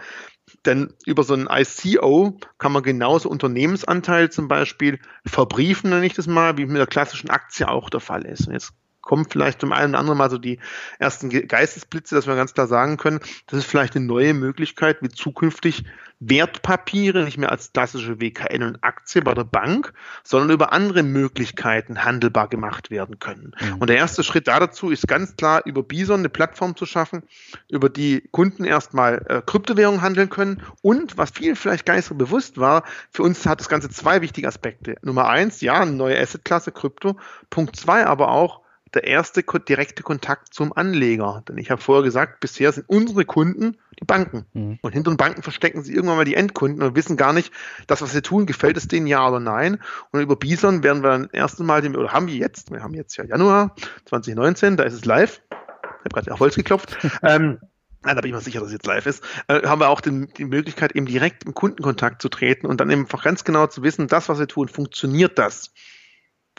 denn über so ein ICO kann man genauso Unternehmensanteil zum Beispiel verbriefen, nenne ich das mal, wie mit der klassischen Aktie auch der Fall ist. Und jetzt kommen vielleicht zum einen oder anderen mal so die ersten Geistesblitze, dass wir ganz klar sagen können, das ist vielleicht eine neue Möglichkeit, wie zukünftig Wertpapiere nicht mehr als klassische WKN und Aktie bei der Bank, sondern über andere Möglichkeiten handelbar gemacht werden können. Mhm. Und der erste Schritt da dazu ist ganz klar, über Bison eine Plattform zu schaffen, über die Kunden erstmal äh, Kryptowährungen handeln können und was vielen vielleicht gar nicht so bewusst war, für uns hat das Ganze zwei wichtige Aspekte. Nummer eins, ja, eine neue Assetklasse Krypto. Punkt zwei aber auch, der erste direkte Kontakt zum Anleger. Denn ich habe vorher gesagt, bisher sind unsere Kunden die Banken. Mhm. Und hinter den Banken verstecken sie irgendwann mal die Endkunden und wissen gar nicht, das, was sie tun, gefällt es denen ja oder nein. Und über Bison werden wir dann erste Mal, oder haben wir jetzt, wir haben jetzt ja Januar 2019, da ist es live. Ich habe gerade auf Holz geklopft. ähm, Nein, da bin ich mir sicher, dass es jetzt live ist. Äh, haben wir auch den, die Möglichkeit, eben direkt im Kundenkontakt zu treten und dann eben einfach ganz genau zu wissen, das, was wir tun, funktioniert das?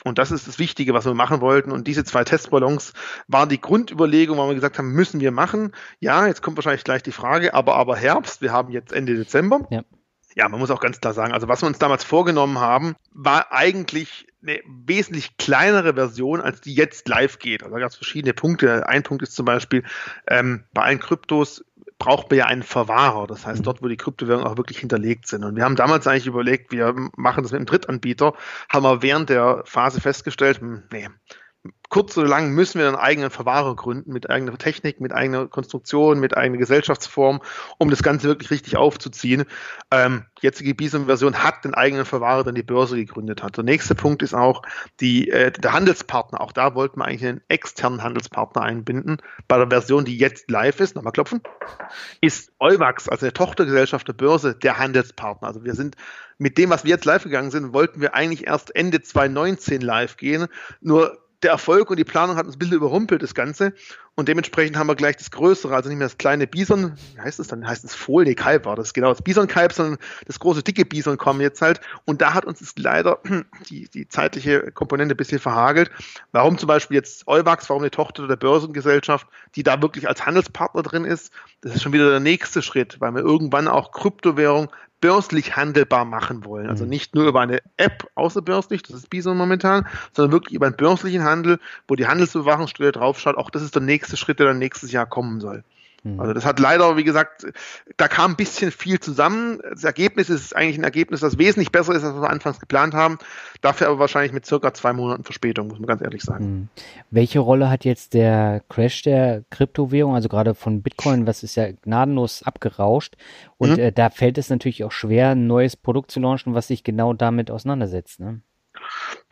Und das ist das Wichtige, was wir machen wollten. Und diese zwei Testballons waren die Grundüberlegung, wo wir gesagt haben, müssen wir machen. Ja, jetzt kommt wahrscheinlich gleich die Frage, aber, aber Herbst, wir haben jetzt Ende Dezember. Ja. Ja, man muss auch ganz klar sagen, also was wir uns damals vorgenommen haben, war eigentlich eine wesentlich kleinere Version, als die jetzt live geht. Also da gab es verschiedene Punkte. Ein Punkt ist zum Beispiel, ähm, bei allen Kryptos braucht man ja einen Verwahrer. Das heißt, dort, wo die Kryptowährungen auch wirklich hinterlegt sind. Und wir haben damals eigentlich überlegt, wir machen das mit einem Drittanbieter, haben wir während der Phase festgestellt, hm, nee, kurz oder lang müssen wir einen eigenen Verwahrer gründen, mit eigener Technik, mit eigener Konstruktion, mit eigener Gesellschaftsform, um das Ganze wirklich richtig aufzuziehen. Ähm, die jetzige Bison-Version hat den eigenen Verwahrer, den die Börse gegründet hat. Der nächste Punkt ist auch die, äh, der Handelspartner. Auch da wollten wir eigentlich einen externen Handelspartner einbinden. Bei der Version, die jetzt live ist, nochmal klopfen, ist Euwax, also der Tochtergesellschaft der Börse, der Handelspartner. Also wir sind mit dem, was wir jetzt live gegangen sind, wollten wir eigentlich erst Ende 2019 live gehen. Nur der Erfolg und die Planung hat uns ein bisschen überrumpelt, das Ganze. Und dementsprechend haben wir gleich das Größere, also nicht mehr das kleine Bison, wie heißt es dann? Heißt es Fohl? Nee, Kalb war das, genau. Das Bison-Kalb, sondern das große, dicke Bison kommen jetzt halt. Und da hat uns das leider die, die zeitliche Komponente ein bisschen verhagelt. Warum zum Beispiel jetzt Euwax, warum eine Tochter der Börsengesellschaft, die da wirklich als Handelspartner drin ist, das ist schon wieder der nächste Schritt, weil wir irgendwann auch Kryptowährung börslich handelbar machen wollen. Also mhm. nicht nur über eine App außerbörslich, das ist Bison momentan, sondern wirklich über einen börslichen Handel, wo die Handelsüberwachungsstelle draufschaut. Auch das ist der nächste Schritt, der dann nächstes Jahr kommen soll. Mhm. Also das hat leider, wie gesagt, da kam ein bisschen viel zusammen. Das Ergebnis ist eigentlich ein Ergebnis, das wesentlich besser ist, als wir anfangs geplant haben. Dafür aber wahrscheinlich mit circa zwei Monaten Verspätung, muss man ganz ehrlich sagen. Mhm. Welche Rolle hat jetzt der Crash der Kryptowährung, also gerade von Bitcoin, was ist ja gnadenlos abgerauscht. Und mhm. äh, da fällt es natürlich auch schwer, ein neues Produkt zu launchen, was sich genau damit auseinandersetzt. Ne?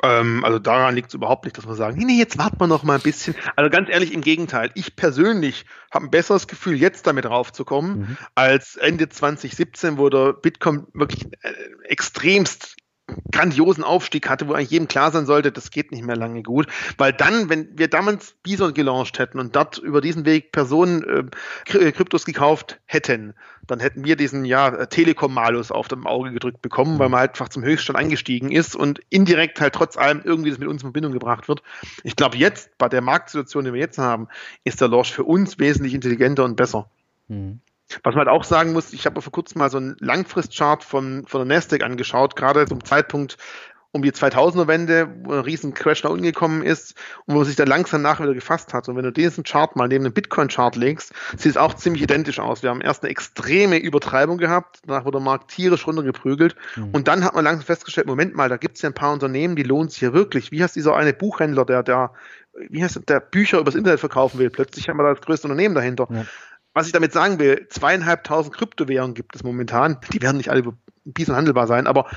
Ähm, also daran liegt es überhaupt nicht, dass wir sagen, nee, nee, jetzt warten wir noch mal ein bisschen. Also ganz ehrlich, im Gegenteil. Ich persönlich habe ein besseres Gefühl, jetzt damit raufzukommen, mhm. als Ende 2017, wo der Bitcoin wirklich äh, extremst grandiosen Aufstieg hatte, wo eigentlich jedem klar sein sollte, das geht nicht mehr lange gut. Weil dann, wenn wir damals Bison gelauncht hätten und dort über diesen Weg Personen äh, äh Kryptos gekauft hätten, dann hätten wir diesen ja Telekom-Malus auf dem Auge gedrückt bekommen, weil man halt einfach zum Höchststand angestiegen ist und indirekt halt trotz allem irgendwie das mit uns in Verbindung gebracht wird. Ich glaube, jetzt, bei der Marktsituation, die wir jetzt haben, ist der Launch für uns wesentlich intelligenter und besser. Mhm. Was man halt auch sagen muss, ich habe vor kurzem mal so einen Langfristchart von, von der Nasdaq angeschaut, gerade zum Zeitpunkt um die 2000er-Wende, wo ein riesen Crash nach unten gekommen ist und wo man sich dann langsam nachher wieder gefasst hat. Und wenn du diesen Chart mal neben den Bitcoin-Chart legst, sieht es auch ziemlich identisch aus. Wir haben erst eine extreme Übertreibung gehabt, danach wurde der Markt tierisch runtergeprügelt mhm. und dann hat man langsam festgestellt, Moment mal, da gibt es ja ein paar Unternehmen, die lohnt sich hier wirklich. Wie heißt dieser eine Buchhändler, der, der, wie heißt der, Bücher übers Internet verkaufen will? Plötzlich haben wir da das größte Unternehmen dahinter. Ja. Was ich damit sagen will, zweieinhalbtausend Kryptowährungen gibt es momentan. Die werden nicht alle Bison handelbar sein, aber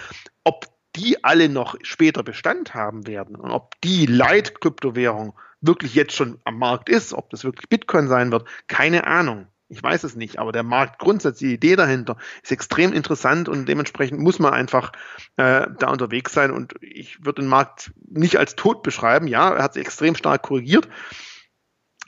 ob die alle noch später Bestand haben werden und ob die Light-Kryptowährung wirklich jetzt schon am Markt ist, ob das wirklich Bitcoin sein wird, keine Ahnung. Ich weiß es nicht, aber der Markt grundsätzlich, die Idee dahinter ist extrem interessant und dementsprechend muss man einfach äh, da unterwegs sein und ich würde den Markt nicht als tot beschreiben. Ja, er hat sich extrem stark korrigiert,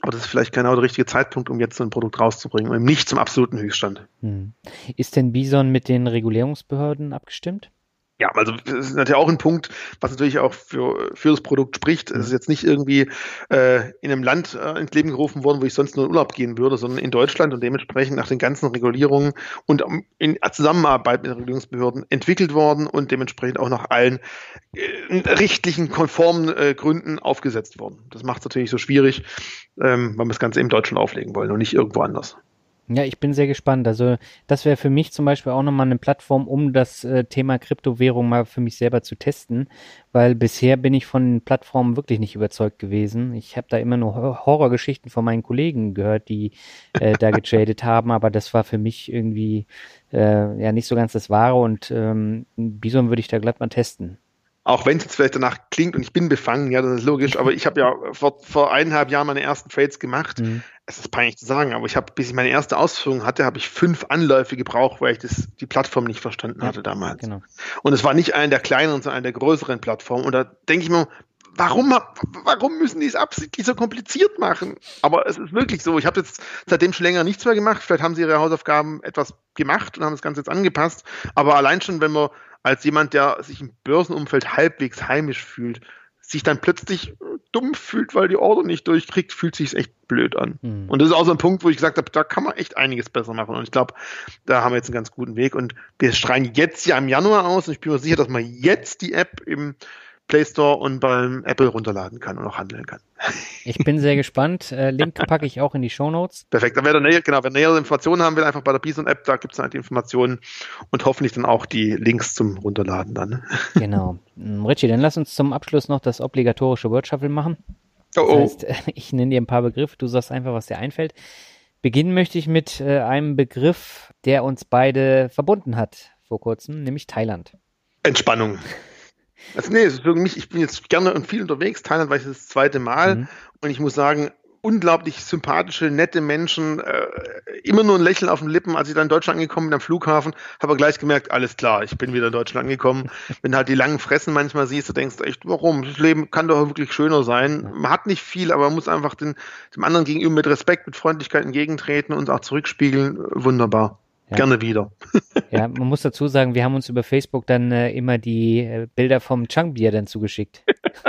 aber das ist vielleicht genau der richtige Zeitpunkt, um jetzt so ein Produkt rauszubringen und nicht zum absoluten Höchststand. Hm. Ist denn Bison mit den Regulierungsbehörden abgestimmt? Ja, also das ist natürlich auch ein Punkt, was natürlich auch für, für das Produkt spricht. Es ist jetzt nicht irgendwie äh, in einem Land äh, ins Leben gerufen worden, wo ich sonst nur in Urlaub gehen würde, sondern in Deutschland und dementsprechend nach den ganzen Regulierungen und in Zusammenarbeit mit den Regulierungsbehörden entwickelt worden und dementsprechend auch nach allen äh, rechtlichen konformen äh, Gründen aufgesetzt worden. Das macht es natürlich so schwierig, ähm, weil wir das Ganze in Deutschland auflegen wollen und nicht irgendwo anders. Ja, ich bin sehr gespannt. Also das wäre für mich zum Beispiel auch nochmal eine Plattform, um das äh, Thema Kryptowährung mal für mich selber zu testen, weil bisher bin ich von Plattformen wirklich nicht überzeugt gewesen. Ich habe da immer nur Horrorgeschichten von meinen Kollegen gehört, die äh, da getradet haben, aber das war für mich irgendwie äh, ja nicht so ganz das Wahre und ähm, Bison würde ich da glatt mal testen. Auch wenn es jetzt vielleicht danach klingt und ich bin befangen, ja, das ist logisch, aber ich habe ja vor, vor eineinhalb Jahren meine ersten Trades gemacht. Mhm. Es ist peinlich zu sagen, aber ich habe, bis ich meine erste Ausführung hatte, habe ich fünf Anläufe gebraucht, weil ich das, die Plattform nicht verstanden hatte damals. Genau. Und es war nicht eine der kleineren, sondern eine der größeren Plattformen. Und da denke ich mir, warum, warum müssen die es absichtlich so kompliziert machen? Aber es ist wirklich so. Ich habe jetzt seitdem schon länger nichts mehr gemacht. Vielleicht haben sie ihre Hausaufgaben etwas gemacht und haben das Ganze jetzt angepasst. Aber allein schon, wenn man als jemand, der sich im Börsenumfeld halbwegs heimisch fühlt, sich dann plötzlich dumm fühlt, weil die Order nicht durchkriegt, fühlt sich echt blöd an. Mhm. Und das ist auch so ein Punkt, wo ich gesagt habe, da kann man echt einiges besser machen. Und ich glaube, da haben wir jetzt einen ganz guten Weg. Und wir schreien jetzt ja im Januar aus und ich bin mir sicher, dass man jetzt die App im Play Store und beim Apple runterladen kann und auch handeln kann. Ich bin sehr gespannt. Äh, Link packe ich auch in die Show Notes. Perfekt. Dann wer näher, genau, wer nähere Informationen haben will, einfach bei der Bison App, da gibt es halt die Informationen und hoffentlich dann auch die Links zum Runterladen dann. Genau. Mm, Richie, dann lass uns zum Abschluss noch das obligatorische Word Shuffle machen. Oh, oh. Das heißt, ich nenne dir ein paar Begriffe, du sagst einfach, was dir einfällt. Beginnen möchte ich mit äh, einem Begriff, der uns beide verbunden hat vor kurzem, nämlich Thailand. Entspannung. Also nee, es ist für mich, ich bin jetzt gerne und viel unterwegs, Thailand war ich das zweite Mal mhm. und ich muss sagen, unglaublich sympathische, nette Menschen, äh, immer nur ein Lächeln auf den Lippen. Als ich dann in Deutschland angekommen bin am Flughafen, habe ich gleich gemerkt, alles klar, ich bin wieder in Deutschland angekommen. Wenn du halt die langen Fressen manchmal siehst, du denkst echt, warum? Das Leben kann doch wirklich schöner sein. Man hat nicht viel, aber man muss einfach den, dem anderen gegenüber mit Respekt, mit Freundlichkeit entgegentreten und auch zurückspiegeln. Wunderbar. Ja. Gerne wieder. ja, man muss dazu sagen, wir haben uns über Facebook dann äh, immer die äh, Bilder vom Changbier dann zugeschickt.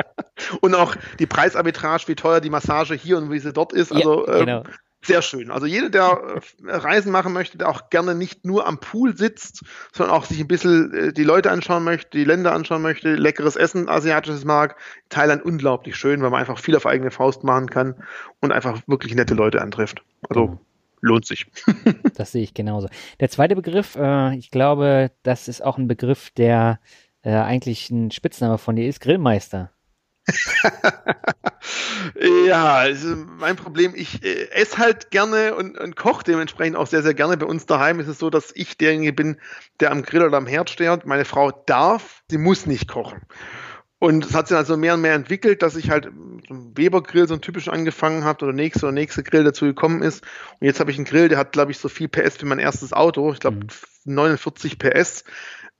und auch die Preisarbitrage, wie teuer die Massage hier und wie sie dort ist. Also ja, ähm, genau. ähm, sehr schön. Also jeder, der äh, Reisen machen möchte, der auch gerne nicht nur am Pool sitzt, sondern auch sich ein bisschen äh, die Leute anschauen möchte, die Länder anschauen möchte, leckeres Essen, asiatisches mag, Thailand unglaublich schön, weil man einfach viel auf eigene Faust machen kann und einfach wirklich nette Leute antrifft. Also genau lohnt sich. das sehe ich genauso. Der zweite Begriff, äh, ich glaube, das ist auch ein Begriff, der äh, eigentlich ein Spitzname von dir ist, Grillmeister. ja, also mein Problem, ich äh, esse halt gerne und, und koche dementsprechend auch sehr, sehr gerne. Bei uns daheim ist es so, dass ich derjenige bin, der am Grill oder am Herd steht. Meine Frau darf, sie muss nicht kochen. Und es hat sich also mehr und mehr entwickelt, dass ich halt so einen Weber-Grill so einen typischen angefangen habe oder nächste oder nächste Grill dazu gekommen ist. Und jetzt habe ich einen Grill, der hat, glaube ich, so viel PS wie mein erstes Auto. Ich glaube, mhm. 49 PS.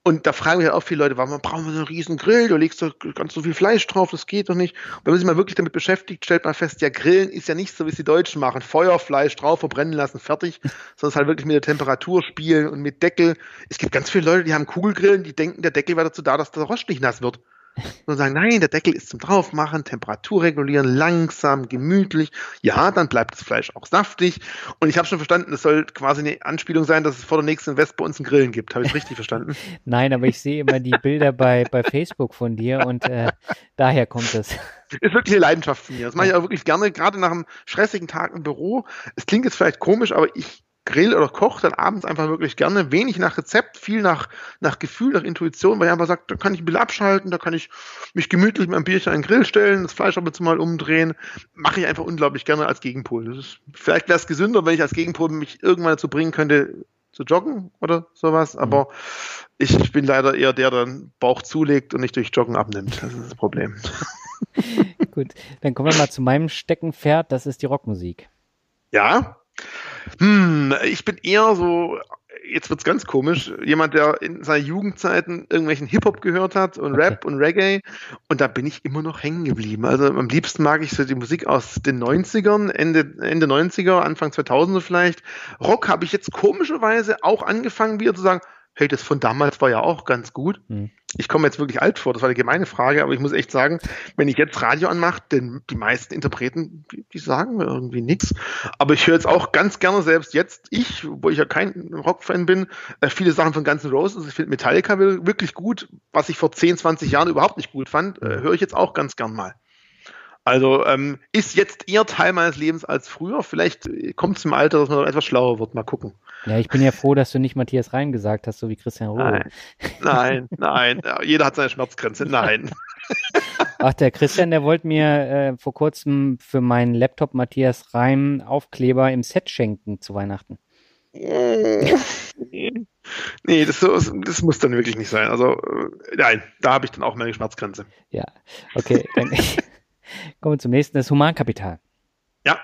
Und da fragen wir halt auch viele Leute, warum brauchen wir so einen riesen Grill? Du legst doch ganz so viel Fleisch drauf, das geht doch nicht. Und wenn man sich mal wirklich damit beschäftigt, stellt man fest, ja, Grillen ist ja nicht so, wie es die Deutschen machen. Feuerfleisch drauf, verbrennen lassen, fertig. Sondern es halt wirklich mit der Temperatur spielen und mit Deckel. Es gibt ganz viele Leute, die haben Kugelgrillen, die denken, der Deckel wäre dazu da, dass der Rost nicht nass wird und sagen, nein, der Deckel ist zum Draufmachen, Temperatur regulieren, langsam, gemütlich. Ja, dann bleibt das Fleisch auch saftig. Und ich habe schon verstanden, das soll quasi eine Anspielung sein, dass es vor der nächsten West bei uns einen Grillen gibt. Habe ich richtig verstanden? nein, aber ich sehe immer die Bilder bei, bei Facebook von dir und äh, daher kommt es. Ist wirklich eine Leidenschaft von mir. Das mache ich auch wirklich gerne, gerade nach einem stressigen Tag im Büro. Es klingt jetzt vielleicht komisch, aber ich grill oder koche dann abends einfach wirklich gerne. Wenig nach Rezept, viel nach, nach Gefühl, nach Intuition, weil ich einfach sage, da kann ich ein bisschen abschalten, da kann ich mich gemütlich mit einem Bierchen an den Grill stellen, das Fleisch aber mal umdrehen. Mache ich einfach unglaublich gerne als Gegenpol. Das ist, vielleicht wäre es gesünder, wenn ich als Gegenpol mich irgendwann dazu bringen könnte, zu joggen oder sowas, mhm. aber ich, ich bin leider eher der, der den Bauch zulegt und nicht durch Joggen abnimmt. Das ist das Problem. Gut, dann kommen wir mal zu meinem Steckenpferd, das ist die Rockmusik. Ja, hm, ich bin eher so, jetzt wird's ganz komisch, jemand, der in seinen Jugendzeiten irgendwelchen Hip-Hop gehört hat und. Rap und Reggae und da bin ich immer noch hängen geblieben. Also am liebsten mag ich so die Musik aus den 90ern, Ende, Ende 90er, Anfang 2000er vielleicht. Rock habe ich jetzt komischerweise auch angefangen wieder zu sagen, hey, das von damals war ja auch ganz gut. Hm. Ich komme jetzt wirklich alt vor, das war eine gemeine Frage, aber ich muss echt sagen, wenn ich jetzt Radio anmache, denn die meisten Interpreten, die, die sagen mir irgendwie nichts. Aber ich höre jetzt auch ganz gerne selbst jetzt, ich, wo ich ja kein Rockfan bin, äh, viele Sachen von Guns N' Roses. Ich finde Metallica wirklich gut, was ich vor 10, 20 Jahren überhaupt nicht gut fand, äh, höre ich jetzt auch ganz gern mal. Also ähm, ist jetzt eher Teil meines Lebens als früher. Vielleicht kommt es im Alter, dass man etwas schlauer wird. Mal gucken. Ja, ich bin ja froh, dass du nicht Matthias Reim gesagt hast, so wie Christian Roh. Nein, nein, nein. Jeder hat seine Schmerzgrenze. Nein. Ach, der Christian, der wollte mir äh, vor kurzem für meinen Laptop Matthias Reim Aufkleber im Set schenken zu Weihnachten. Nee, das, das, muss dann wirklich nicht sein. Also, äh, nein, da habe ich dann auch meine Schmerzgrenze. Ja, okay. Dann kommen wir zum nächsten, das Humankapital. Ja,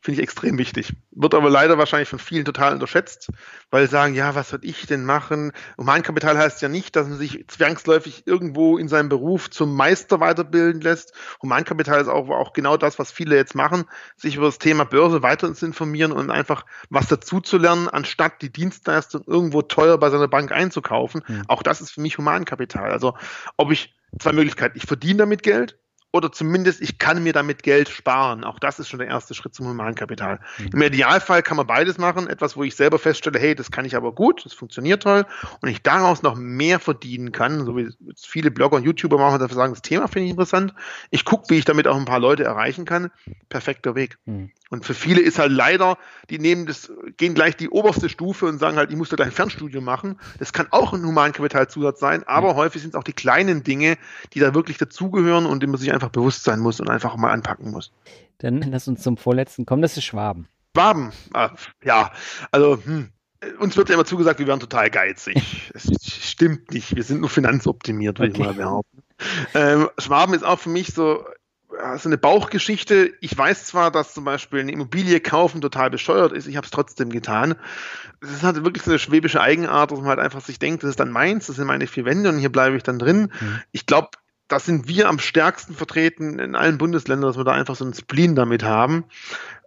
Finde ich extrem wichtig. Wird aber leider wahrscheinlich von vielen total unterschätzt, weil sie sagen, ja, was soll ich denn machen? Humankapital heißt ja nicht, dass man sich zwangsläufig irgendwo in seinem Beruf zum Meister weiterbilden lässt. Humankapital ist auch, auch genau das, was viele jetzt machen, sich über das Thema Börse weiter zu informieren und einfach was dazu zu lernen, anstatt die Dienstleistung irgendwo teuer bei seiner Bank einzukaufen. Mhm. Auch das ist für mich Humankapital. Also ob ich zwei Möglichkeiten, ich verdiene damit Geld oder zumindest ich kann mir damit Geld sparen. Auch das ist schon der erste Schritt zum Humankapital. Mhm. Im Idealfall kann man beides machen. Etwas, wo ich selber feststelle, hey, das kann ich aber gut, das funktioniert toll und ich daraus noch mehr verdienen kann, so wie viele Blogger und YouTuber machen, dafür sagen, das Thema finde ich interessant. Ich gucke, wie ich damit auch ein paar Leute erreichen kann. Perfekter Weg. Mhm. Und für viele ist halt leider, die nehmen das, gehen gleich die oberste Stufe und sagen halt, ich muss da gleich ein Fernstudium machen. Das kann auch ein Humankapitalzusatz sein, aber mhm. häufig sind es auch die kleinen Dinge, die da wirklich dazugehören und die man sich einfach bewusst sein muss und einfach mal anpacken muss. Dann lass uns zum vorletzten kommen, das ist Schwaben. Schwaben, ah, ja, also hm, uns wird ja immer zugesagt, wir wären total geizig. Es stimmt nicht, wir sind nur finanzoptimiert, würde okay. ich mal behaupten. Ähm, Schwaben ist auch für mich so so eine Bauchgeschichte. Ich weiß zwar, dass zum Beispiel eine Immobilie kaufen total bescheuert ist, ich habe es trotzdem getan. Es ist halt wirklich so eine schwäbische Eigenart, dass man halt einfach sich denkt, das ist dann meins, das sind meine vier Wände und hier bleibe ich dann drin. Mhm. Ich glaube, da sind wir am stärksten vertreten in allen Bundesländern, dass wir da einfach so einen Spleen damit haben.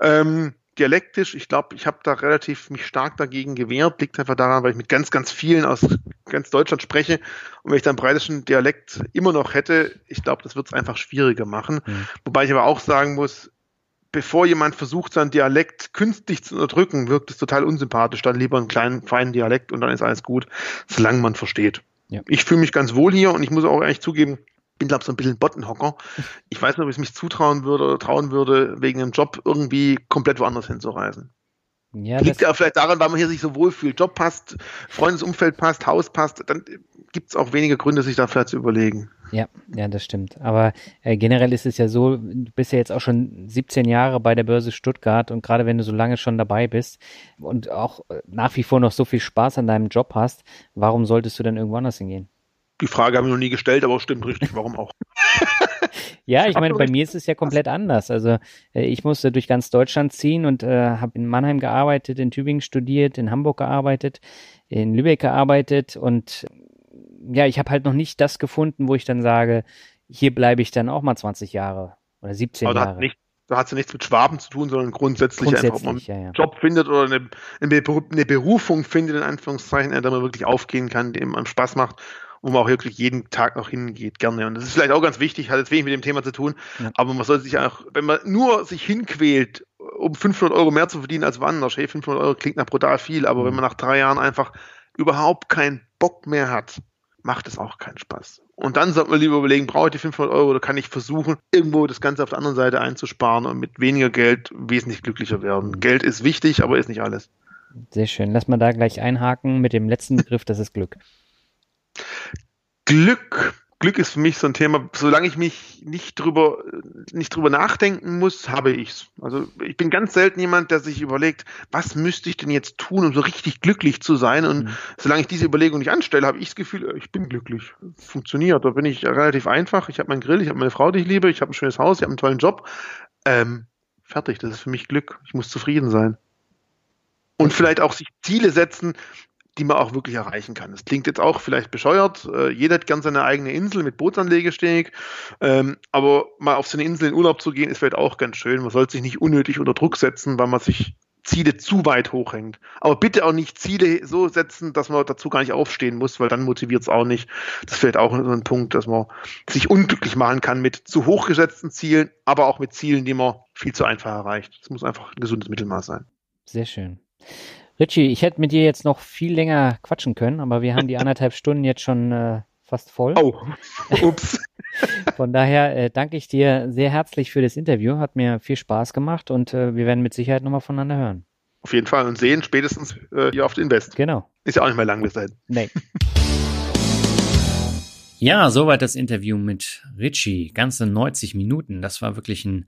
Ähm, dialektisch, ich glaube, ich habe da relativ mich stark dagegen gewehrt, liegt einfach daran, weil ich mit ganz, ganz vielen aus ganz Deutschland spreche und wenn ich dann breitischen Dialekt immer noch hätte, ich glaube, das wird es einfach schwieriger machen. Mhm. Wobei ich aber auch sagen muss, bevor jemand versucht, seinen Dialekt künstlich zu unterdrücken, wirkt es total unsympathisch. Dann lieber einen kleinen, feinen Dialekt und dann ist alles gut, solange man versteht. Ja. Ich fühle mich ganz wohl hier und ich muss auch ehrlich zugeben, bin, glaube ich, so ein bisschen Bottenhocker. Ich weiß nicht, ob ich es mich zutrauen würde oder trauen würde, wegen einem Job irgendwie komplett woanders hinzureisen. Ja, Liegt ja vielleicht daran, weil man hier sich so wohl fühlt. Job passt, Freundesumfeld passt, Haus passt, dann gibt es auch weniger Gründe, sich da vielleicht zu überlegen. Ja, ja, das stimmt. Aber äh, generell ist es ja so, du bist ja jetzt auch schon 17 Jahre bei der Börse Stuttgart und gerade wenn du so lange schon dabei bist und auch äh, nach wie vor noch so viel Spaß an deinem Job hast, warum solltest du dann irgendwo anders hingehen? Die Frage habe ich noch nie gestellt, aber stimmt richtig. Warum auch? ja, ich meine, bei mir ist es ja komplett anders. Also äh, ich musste durch ganz Deutschland ziehen und äh, habe in Mannheim gearbeitet, in Tübingen studiert, in Hamburg gearbeitet, in Lübeck gearbeitet und ja, ich habe halt noch nicht das gefunden, wo ich dann sage, hier bleibe ich dann auch mal 20 Jahre oder 17 aber Jahre. Hat nicht, da hat es ja nichts mit Schwaben zu tun, sondern grundsätzlich, grundsätzlich einfach, ob man ja, ja. einen Job findet oder eine, eine, Berufung findet, in Anführungszeichen, in der man wirklich aufgehen kann, dem einem Spaß macht wo man auch wirklich jeden Tag noch hingeht, gerne. Und das ist vielleicht auch ganz wichtig, hat jetzt wenig mit dem Thema zu tun, ja. aber man sollte sich auch, wenn man nur sich hinquält, um 500 Euro mehr zu verdienen als woanders, hey, 500 Euro klingt nach brutal viel, aber mhm. wenn man nach drei Jahren einfach überhaupt keinen Bock mehr hat, macht es auch keinen Spaß. Und dann sollte man lieber überlegen, brauche ich die 500 Euro oder kann ich versuchen, irgendwo das Ganze auf der anderen Seite einzusparen und mit weniger Geld wesentlich glücklicher werden. Geld ist wichtig, aber ist nicht alles. Sehr schön. Lass mal da gleich einhaken mit dem letzten Begriff, das ist Glück. Glück. Glück ist für mich so ein Thema, solange ich mich nicht drüber, nicht drüber nachdenken muss, habe ich's. Also ich bin ganz selten jemand, der sich überlegt, was müsste ich denn jetzt tun, um so richtig glücklich zu sein? Und mhm. solange ich diese Überlegung nicht anstelle, habe ich das Gefühl, ich bin glücklich. Funktioniert. Da bin ich relativ einfach. Ich habe meinen Grill, ich habe meine Frau, die ich liebe, ich habe ein schönes Haus, ich habe einen tollen Job. Ähm, fertig. Das ist für mich Glück. Ich muss zufrieden sein. Und vielleicht auch sich Ziele setzen, die man auch wirklich erreichen kann. Das klingt jetzt auch vielleicht bescheuert. Äh, jeder hat gern seine eigene Insel mit Bootsanlegesteg. Ähm, aber mal auf so eine Insel in Urlaub zu gehen, ist vielleicht auch ganz schön. Man sollte sich nicht unnötig unter Druck setzen, weil man sich Ziele zu weit hochhängt. Aber bitte auch nicht Ziele so setzen, dass man dazu gar nicht aufstehen muss, weil dann motiviert es auch nicht. Das vielleicht auch so ein Punkt, dass man sich unglücklich machen kann mit zu hochgesetzten Zielen, aber auch mit Zielen, die man viel zu einfach erreicht. Das muss einfach ein gesundes Mittelmaß sein. Sehr schön. Richie, ich hätte mit dir jetzt noch viel länger quatschen können, aber wir haben die anderthalb Stunden jetzt schon äh, fast voll. Oh, ups. Von daher äh, danke ich dir sehr herzlich für das Interview. Hat mir viel Spaß gemacht und äh, wir werden mit Sicherheit nochmal voneinander hören. Auf jeden Fall und sehen spätestens äh, hier auf den Invest. Genau. Ist ja auch nicht mehr lang bis dahin. Nee. ja, soweit das Interview mit Richie. Ganze 90 Minuten. Das war wirklich ein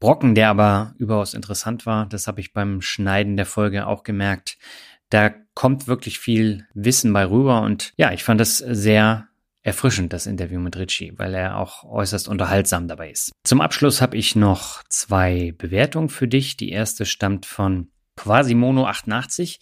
Brocken, der aber überaus interessant war. Das habe ich beim Schneiden der Folge auch gemerkt. Da kommt wirklich viel Wissen bei rüber und ja, ich fand das sehr erfrischend, das Interview mit Richie, weil er auch äußerst unterhaltsam dabei ist. Zum Abschluss habe ich noch zwei Bewertungen für dich. Die erste stammt von Quasimono88.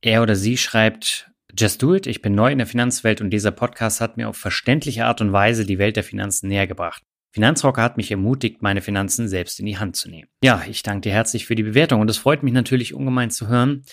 Er oder sie schreibt, Just do it. Ich bin neu in der Finanzwelt und dieser Podcast hat mir auf verständliche Art und Weise die Welt der Finanzen näher gebracht. Finanzrocker hat mich ermutigt, meine Finanzen selbst in die Hand zu nehmen. Ja, ich danke dir herzlich für die Bewertung und es freut mich natürlich ungemein zu hören,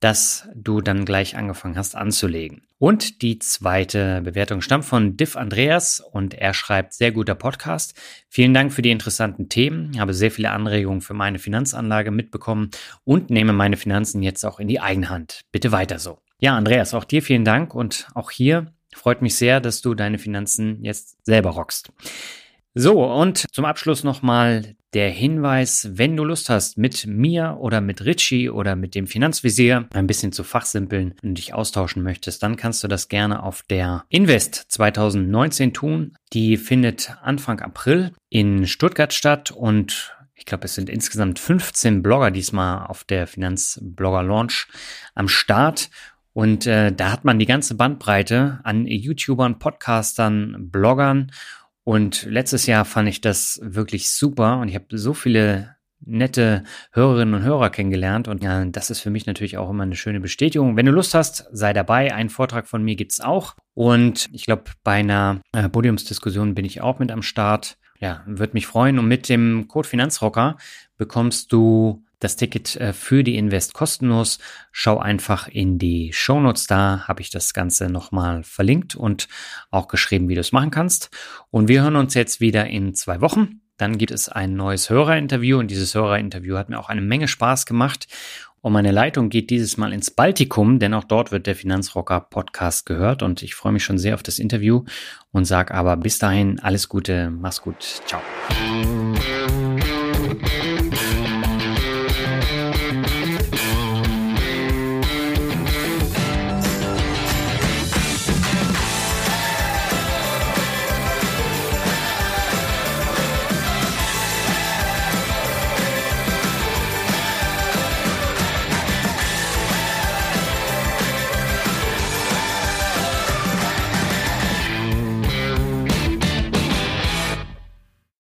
dass du dann gleich angefangen hast anzulegen. Und die zweite Bewertung stammt von Diff Andreas und er schreibt sehr guter Podcast. Vielen Dank für die interessanten Themen, habe sehr viele Anregungen für meine Finanzanlage mitbekommen und nehme meine Finanzen jetzt auch in die Eigenhand. Bitte weiter so. Ja, Andreas, auch dir vielen Dank und auch hier freut mich sehr, dass du deine Finanzen jetzt selber rockst. So, und zum Abschluss nochmal der Hinweis, wenn du Lust hast, mit mir oder mit Richie oder mit dem Finanzvisier ein bisschen zu fachsimpeln und dich austauschen möchtest, dann kannst du das gerne auf der Invest 2019 tun. Die findet Anfang April in Stuttgart statt und ich glaube, es sind insgesamt 15 Blogger diesmal auf der Finanzblogger Launch am Start. Und äh, da hat man die ganze Bandbreite an YouTubern, Podcastern, Bloggern und letztes Jahr fand ich das wirklich super und ich habe so viele nette Hörerinnen und Hörer kennengelernt und ja, das ist für mich natürlich auch immer eine schöne Bestätigung. Wenn du Lust hast, sei dabei. Einen Vortrag von mir gibt's auch und ich glaube, bei einer äh, Podiumsdiskussion bin ich auch mit am Start. Ja, würde mich freuen und mit dem Code Finanzrocker bekommst du das Ticket äh, für die Invest kostenlos. Schau einfach in die Show Notes da, habe ich das Ganze nochmal verlinkt und auch geschrieben, wie du es machen kannst. Und wir hören uns jetzt wieder in zwei Wochen. Dann gibt es ein neues Hörerinterview und dieses Hörerinterview hat mir auch eine Menge Spaß gemacht. Und meine Leitung geht dieses Mal ins Baltikum, denn auch dort wird der Finanzrocker Podcast gehört und ich freue mich schon sehr auf das Interview und sage aber bis dahin alles Gute, mach's gut, ciao.